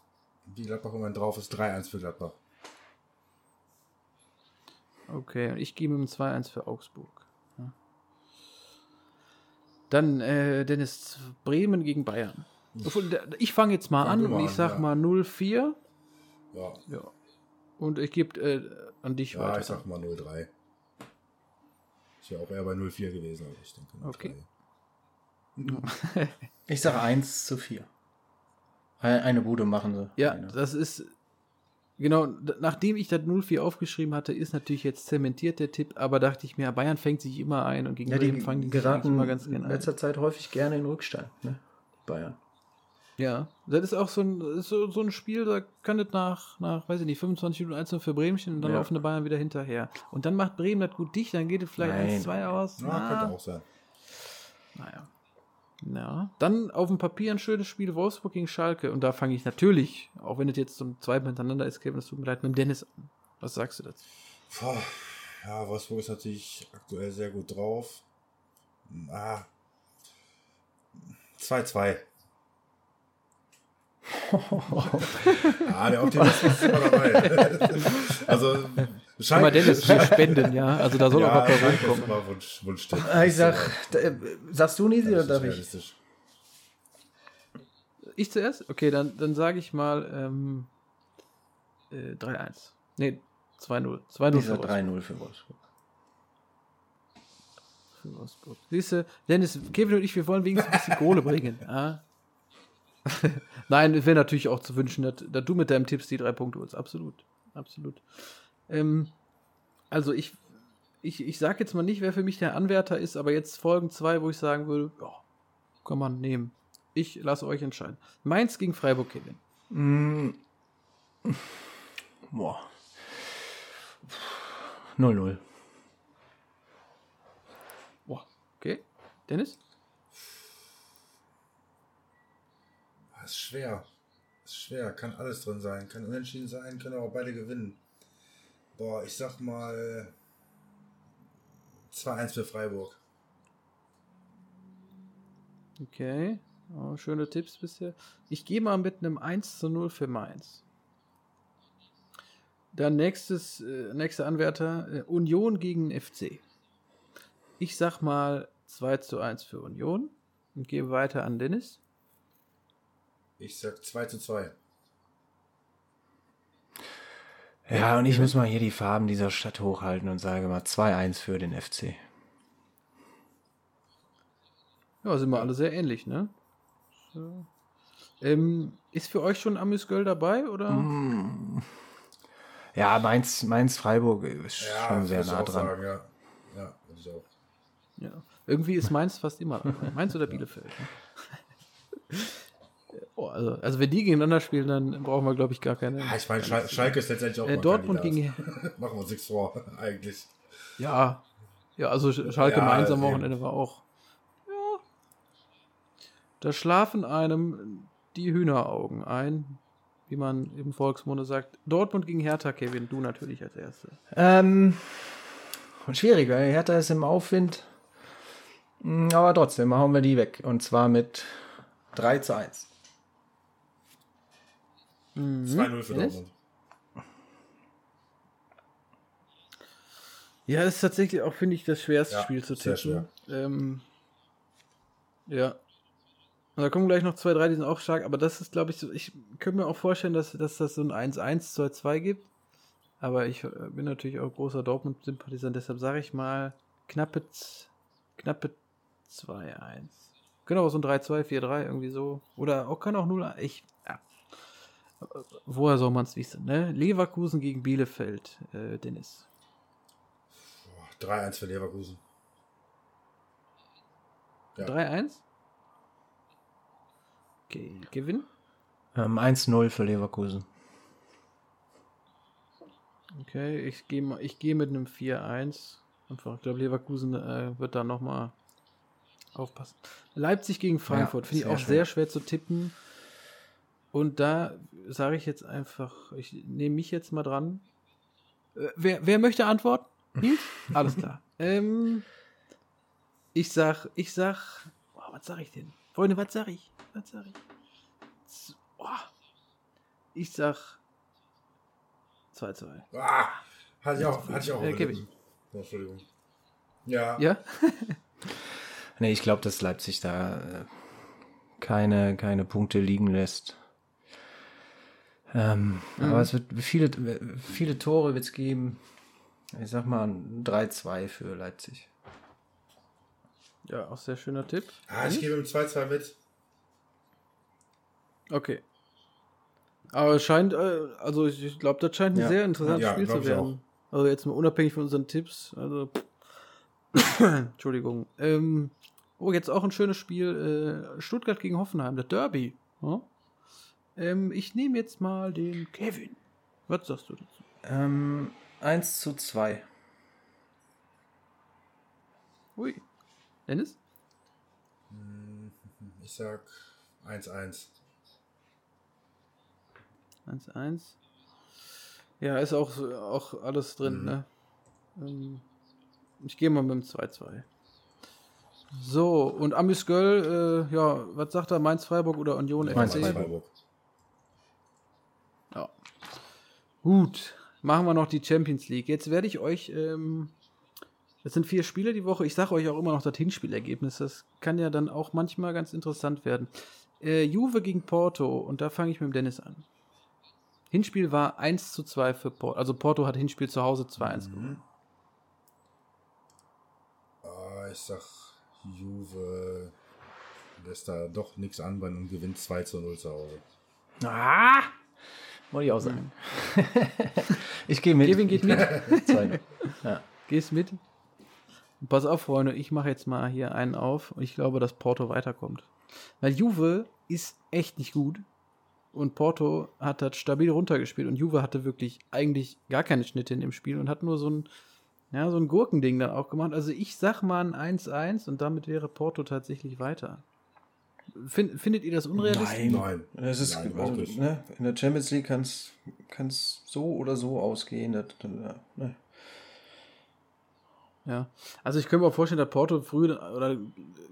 die Gladbach immer drauf ist, 3-1 für Gladbach. Okay, und ich gebe ihm 2-1 für Augsburg. Ja. Dann, äh, Dennis, Bremen gegen Bayern. Ich fange jetzt mal Fang an und ich an, sag ja. mal 0-4. Ja, Ja. Und ich gebe äh, an dich ja weiter. ich sag mal 0-3. Ich wäre auch eher bei 0-4 gewesen, aber ich denke 0-3. Okay. Ich sage 1 zu 4. Ein- Eine Bude machen sie. Ja, Eine. das ist. Genau, nachdem ich das 0-4 aufgeschrieben hatte, ist natürlich jetzt zementiert der Tipp, aber dachte ich mir, Bayern fängt sich immer ein und gegen ja, Bremen die fangen die sich geraten immer ganz in gerne ein. letzter Zeit häufig gerne in Rückstand. Ne? Bayern. Ja, das ist auch so ein, so, so ein Spiel, da kann das nach, nach, weiß ich nicht, 25 Minuten 1 für Bremchen und dann Ja. laufen die Bayern wieder hinterher. Und dann macht Bremen das gut dicht, dann geht es vielleicht Nein. 1-2 aus. Ja, Na, könnte auch sein. Naja. Ja, dann auf dem Papier ein schönes Spiel Wolfsburg gegen Schalke. Und da fange ich natürlich, auch wenn es jetzt zum zweiten hintereinander ist, Kevin, das tut mir leid, mit dem Dennis an. Was sagst du dazu? Boah, ja, Wolfsburg ist natürlich aktuell sehr gut drauf. Ah. 2-2. ah, der Optimismus ist immer dabei. also, Guck mal, Dennis, wir spenden, ja. Also da soll ja, auch was bei rumkommen. immer Wunsch, Wunschtipp. Ah, Ich sag, da, äh, sagst du nicht Das oder darf ich? Ich zuerst? Okay, dann, dann sage ich mal ähm, äh, 3-1. Nee, 2-0. 2-0 Ich für sag Wolfsburg. 3-0 für Wolfsburg. Für Wolfsburg. Siehst du, Dennis, Kevin und ich, wir wollen wenigstens ein bisschen Kohle bringen. Ah. Nein, es wäre natürlich auch zu wünschen, dass, dass du mit deinem Tipps die drei Punkte holst. Absolut. Absolut. Ähm, also ich, ich, ich sage jetzt mal nicht, wer für mich der Anwärter ist, aber jetzt folgen zwei, wo ich sagen würde, ja, kann man nehmen. Ich lasse euch entscheiden. Mainz gegen Freiburg, Kevin. Mm. Boah. 0-0. Boah, okay. Dennis? Ist schwer. Das ist schwer. Kann alles drin sein. Kann unentschieden sein, können aber beide gewinnen. Boah, ich sag mal 2-1 für Freiburg. Okay. Oh, schöne Tipps bisher. Ich gehe mal mit einem 1 zu 0 für Mainz. Dann nächstes, äh, nächster Anwärter, äh, Union gegen FC. Ich sag mal 2 zu 1 für Union und gehe weiter an Dennis. Ich sag 2 zu 2. Ja, und ich muss mal hier die Farben dieser Stadt hochhalten und sage mal 2-1 für den FC. Ja, sind wir alle sehr ähnlich, ne? So. Ähm, ist für euch schon Amüsgöl dabei, oder? Mm. Ja, Mainz, Mainz Freiburg ist schon sehr nah auch dran. Sagen, ja, ja. Ja. Irgendwie ist Mainz fast immer dabei. Mainz oder Bielefeld. Ne? Oh, also, also wenn die gegeneinander spielen, dann brauchen wir, glaube ich, gar keine. Ja, ich meine, Schal Schalke ist letztendlich auch Äh, Dortmund Kandidat. gegen. Machen wir uns nichts vor, eigentlich. Ja. Ja, also Sch- Schalke Ja, Mainz am. Wochenende war auch. Ja. Da schlafen einem die Hühneraugen ein, wie man im Volksmunde sagt. Dortmund gegen Hertha, Kevin, du natürlich als Erste. Ähm, schwierig, weil Hertha ist im Aufwind. Mm, Aber trotzdem hauen wir die weg. Und zwar mit 3 zu 1. 2-0 für? Dortmund. Ja, ist tatsächlich auch, finde ich, das schwerste Ja, Spiel zu tippen. Ähm, ja. Und da kommen gleich noch zwei, drei, die sind auch stark, aber das ist, glaube ich, so, ich könnte mir auch vorstellen, dass, dass das so ein 1-1, 2-2 gibt. Aber ich äh, bin natürlich auch großer Dortmund-Sympathisant, deshalb sage ich mal knappe, knappe 2-1. Genau, so ein 3-2, 4-3, irgendwie so. Oder auch kann auch 0 Ich, ja. Woher soll man es wissen, ne? Leverkusen gegen Bielefeld, äh, Dennis. Boah, 3-1 für Leverkusen. Ja. 3-1? Okay, Gewinn? Ähm, 1-0 für Leverkusen. Okay, ich gehe ich gehe mit einem 4-1. Einfach, ich glaube, Leverkusen äh, wird da nochmal aufpassen. Leipzig gegen Frankfurt finde ich auch schwer. sehr schwer zu tippen. Und da sage ich jetzt einfach, ich nehme mich jetzt mal dran. Äh, wer, wer möchte antworten? Nils? Alles klar. ähm, ich sag, ich sag, oh, was sag ich denn? Freunde, was sag ich? Was sag ich? Z- Oh, ich sag 2-2. Ah, hatte ich auch, hatte ich auch. Äh, Kevin. Oh, Entschuldigung. Ja. Ja? Nee, ich glaube, dass Leipzig da äh, keine, keine Punkte liegen lässt. Ähm, Aber es wird viele, viele Tore wird es geben. Ich sag mal ein 3-2 für Leipzig. Ja, auch sehr schöner Tipp. Ah, ich gebe ihm 2-2 mit. Okay. Aber es scheint, äh, also ich, glaube, das scheint ein Ja. sehr interessantes Ja, Spiel zu werden. Also jetzt mal unabhängig von unseren Tipps. Also, Entschuldigung. Ähm, oh, jetzt auch ein schönes Spiel. Äh, Stuttgart gegen Hoffenheim, der Derby. Ja? Ähm, ich nehme jetzt mal den Kevin. Was sagst du dazu? Ähm, 1 zu 2. Ui. Dennis? Ich sag 1-1. 1-1. Ja, ist auch, auch alles drin, Mhm. ne? Ähm, ich gehe mal mit dem 2-2. So, und Amis Göll, äh, ja, was sagt er? Mainz-Freiburg oder Union Mainz- FC? Freiburg. Ja. Gut, machen wir noch die Champions League. Jetzt werde ich euch, ähm, das sind vier Spiele die Woche. Ich sage euch auch immer noch das Hinspielergebnis. Das kann ja dann auch manchmal ganz interessant werden. Äh, Juve gegen Porto und da fange ich mit dem Dennis an. Hinspiel war 1 zu 2 für Porto. Also Porto hat Hinspiel zu Hause 2-1 gewonnen. Ah, ich sag, Juve lässt da doch nichts anbrennen und gewinnt 2 zu 0 zu Hause. Ah! Wollte ich auch sagen. ich gehe mit. Kevin geht mit. 2-0. Gehst mit? Pass auf, Freunde, ich mache jetzt mal hier einen auf. Ich glaube, dass Porto weiterkommt. Weil Juve ist echt nicht gut. Und Porto hat das stabil runtergespielt. Und Juve hatte wirklich eigentlich gar keine Schnitte in dem Spiel und hat nur so ein, ja, so ein Gurkending dann auch gemacht. Also ich sag mal ein 1-1 und damit wäre Porto tatsächlich weiter. Fin findet ihr das unrealistisch? Nein. Es ist, Nein, nicht. ne, in der Champions League kann es so oder so ausgehen. Das, ja, ne. Ja, also ich könnte mir auch vorstellen, dass Porto früh oder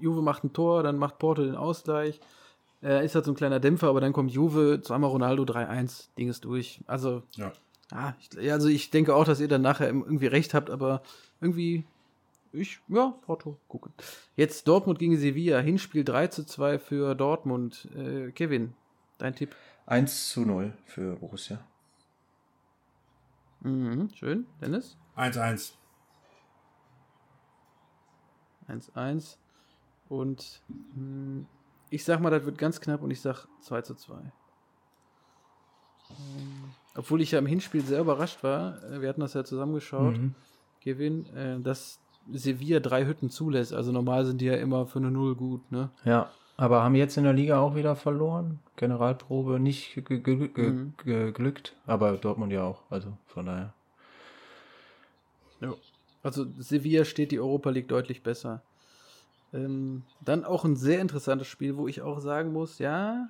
Juve macht ein Tor, dann macht Porto den Ausgleich. Äh, ist halt so ein kleiner Dämpfer, aber dann kommt Juve, zweimal Ronaldo 3-1, Ding ist durch. Also, Ja. ja, ich, ja, also ich denke auch, dass ihr dann nachher irgendwie recht habt, aber irgendwie, ich, ja, Porto, gucken. Jetzt Dortmund gegen Sevilla, Hinspiel 3 zu 2 für Dortmund. Äh, Kevin, dein Tipp? 1 zu 0 für Borussia. Mhm, schön. Dennis? 1-1. 1-1. Und mh, ich sag mal, das wird ganz knapp und ich sag 2 zu 2. Ähm, obwohl ich ja im Hinspiel sehr überrascht war, äh, wir hatten das ja zusammengeschaut, Mhm. Kevin, äh, dass Sevilla drei Hütten zulässt. Also normal sind die ja immer für eine Null gut, ne? Ja, aber haben jetzt in der Liga auch wieder verloren. Generalprobe nicht Mhm. geglückt, aber Dortmund ja auch. Also von daher. Ja. Also Sevilla steht die Europa League deutlich besser. Ähm, dann auch ein sehr interessantes Spiel, wo ich auch sagen muss, ja,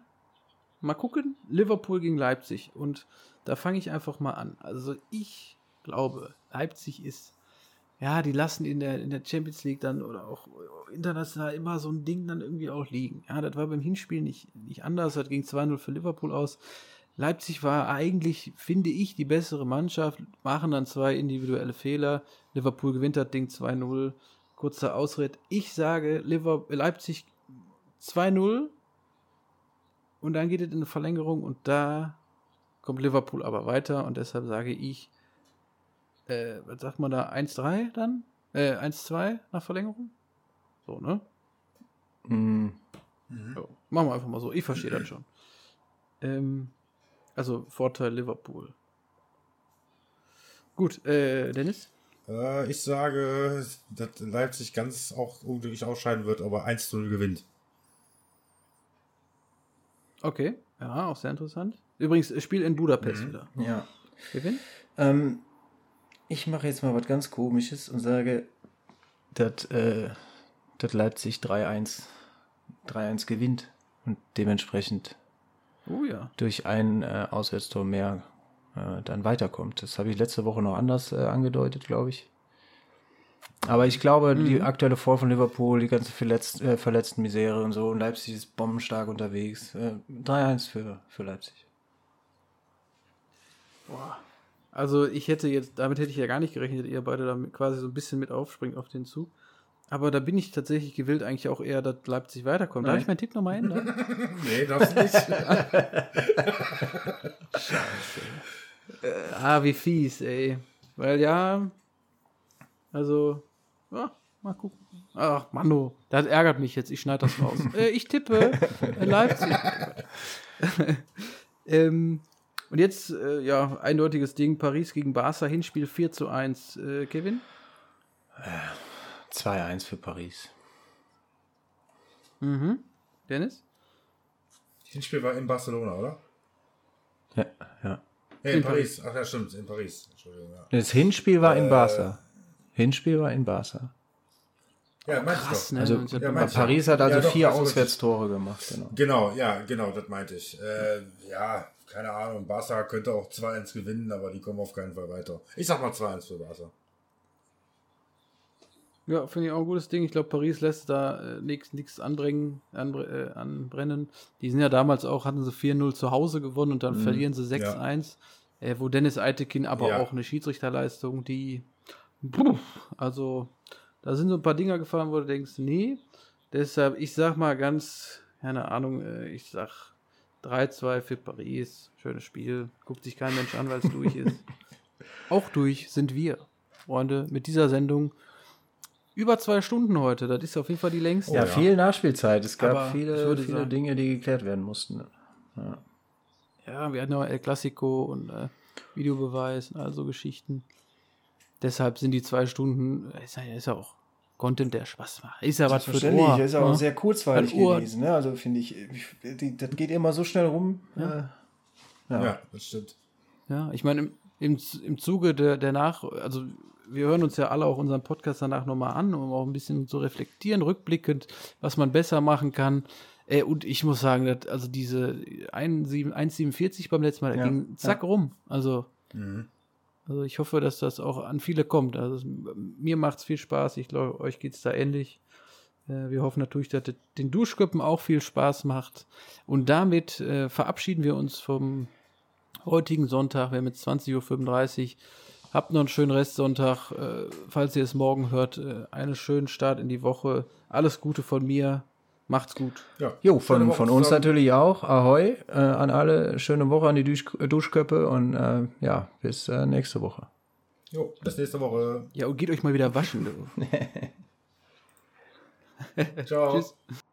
mal gucken, Liverpool gegen Leipzig. Und da fange ich einfach mal an. Also ich glaube, Leipzig ist, ja, die lassen in der, in der Champions League dann oder auch international immer so ein Ding dann irgendwie auch liegen. Ja, das war beim Hinspiel nicht, nicht anders. Das ging 2-0 für Liverpool aus. Leipzig war eigentlich, finde ich, die bessere Mannschaft, machen dann zwei individuelle Fehler. Liverpool gewinnt das Ding 2-0. Kurzer Ausritt. Ich sage Liverpool, Leipzig 2-0 und dann geht es in eine Verlängerung und da kommt Liverpool aber weiter und deshalb sage ich, äh, was sagt man da, 1-3 dann? Äh, 1-2 nach Verlängerung? So, ne? Mm, Jo, machen wir einfach mal so. Ich verstehe das schon. Ähm, also Vorteil Liverpool. Gut, äh, Dennis? Äh, ich sage, dass Leipzig ganz auch unglücklich ausscheiden wird, aber 1-0 gewinnt. Okay, ja, auch sehr interessant. Übrigens, Spiel in Budapest wieder. ja. Kevin? Ähm, ich mache jetzt mal was ganz Komisches und sage, dass äh, Leipzig 3-1 3-1 gewinnt und dementsprechend Oh ja. durch ein äh, Auswärtstor mehr äh, dann weiterkommt. Das habe ich letzte Woche noch anders äh, angedeutet, glaube ich. Aber ich glaube, die aktuelle Form von Liverpool, die ganze verletzt, äh, verletzten Misere und so, und Leipzig ist bombenstark unterwegs. Äh, 3-1 für, für Leipzig. Boah. Also ich hätte jetzt, damit hätte ich ja gar nicht gerechnet, dass ihr beide da quasi so ein bisschen mit aufspringt auf den Zug. Aber da bin ich tatsächlich gewillt eigentlich auch eher, dass Leipzig weiterkommt. Darf Nein. ich meinen Tipp nochmal ändern? Nee, das nicht. ah, wie fies, ey. Weil ja, also, ja, mal gucken. Ach, Mano, das ärgert mich jetzt. Ich schneide das raus. äh, ich tippe äh, Leipzig. ähm, und jetzt, äh, ja, eindeutiges Ding. Paris gegen Barca, Hinspiel 4 zu 1. Äh, Kevin? 2-1 für Paris. Mhm. Dennis? Hinspiel war in Barcelona, oder? Ja, ja. Nee, in, In Paris. Ach ja, stimmt, in Paris. Entschuldigung, ja. Das Hinspiel war in Äh. Barca. Hinspiel war in Barca. Ja, meinst Krass, du ne? Also, ja? Paris hat also Ja, doch, vier also. Auswärtstore gemacht. Genau. Genau, ja, genau, das meinte ich. Äh, ja, keine Ahnung, Barca könnte auch 2-1 gewinnen, aber die kommen auf keinen Fall weiter. Ich sag mal 2-1 für Barca. Ja, finde ich auch ein gutes Ding. Ich glaube, Paris lässt da äh, nichts anbringen, anbre äh, anbrennen. Die sind ja damals auch, hatten sie 4-0 zu Hause gewonnen und dann verlieren sie 6-1. Äh, wo Dennis Eitekin aber Ja. auch eine Schiedsrichterleistung, die. Puh, also, da sind so ein paar Dinger gefallen, wo du denkst, nee. Deshalb, ich sag mal ganz, keine Ahnung, äh, ich sag 3-2 für Paris. Schönes Spiel. Guckt sich kein Mensch an, weil es durch ist. Auch durch sind wir, Freunde, mit dieser Sendung. Über zwei Stunden heute. Das ist auf jeden Fall die längste. Ja, ja. viel Nachspielzeit. Es gab Aber viele, viele sagen- Dinge, die geklärt werden mussten. Ja, wir hatten ja El Clasico und äh, Videobeweis und all so Geschichten. Deshalb sind die zwei Stunden, ist ja, ist ja auch Content, der Spaß macht. Ist ja was für Ohr. ist auch ne? sehr kurzweilig gewesen. Ne? Also finde ich, ich die, das geht immer so schnell rum. Ja. Ja, Ja. das stimmt. Ja, ich meine, im, im, im Zuge der, der Nach, also wir hören uns ja alle auch unseren Podcast danach nochmal an, um auch ein bisschen zu reflektieren, rückblickend, was man besser machen kann. Äh, und ich muss sagen, dass, also diese 1,7 1,47 beim letzten Mal, da Ja, ging zack rum. Also, Mhm. Also ich hoffe, dass das auch an viele kommt. Also es, mir macht es viel Spaß, ich glaube, euch geht es da ähnlich. Äh, wir hoffen natürlich, dass es den Duschköppen auch viel Spaß macht. Und damit äh, verabschieden wir uns vom heutigen Sonntag. Wir haben jetzt 20.35 Uhr. Habt noch einen schönen Restsonntag. Äh, falls ihr es morgen hört, äh, einen schönen Start in die Woche. Alles Gute von mir. Macht's gut. Ja. Jo, von, von uns zusammen. natürlich auch. Ahoi äh, an alle. Schöne Woche an die Dusch, Duschköppe und äh, ja, bis äh, nächste Woche. Jo, bis nächste Woche. Ja, und geht euch mal wieder waschen. Ciao. Tschüss.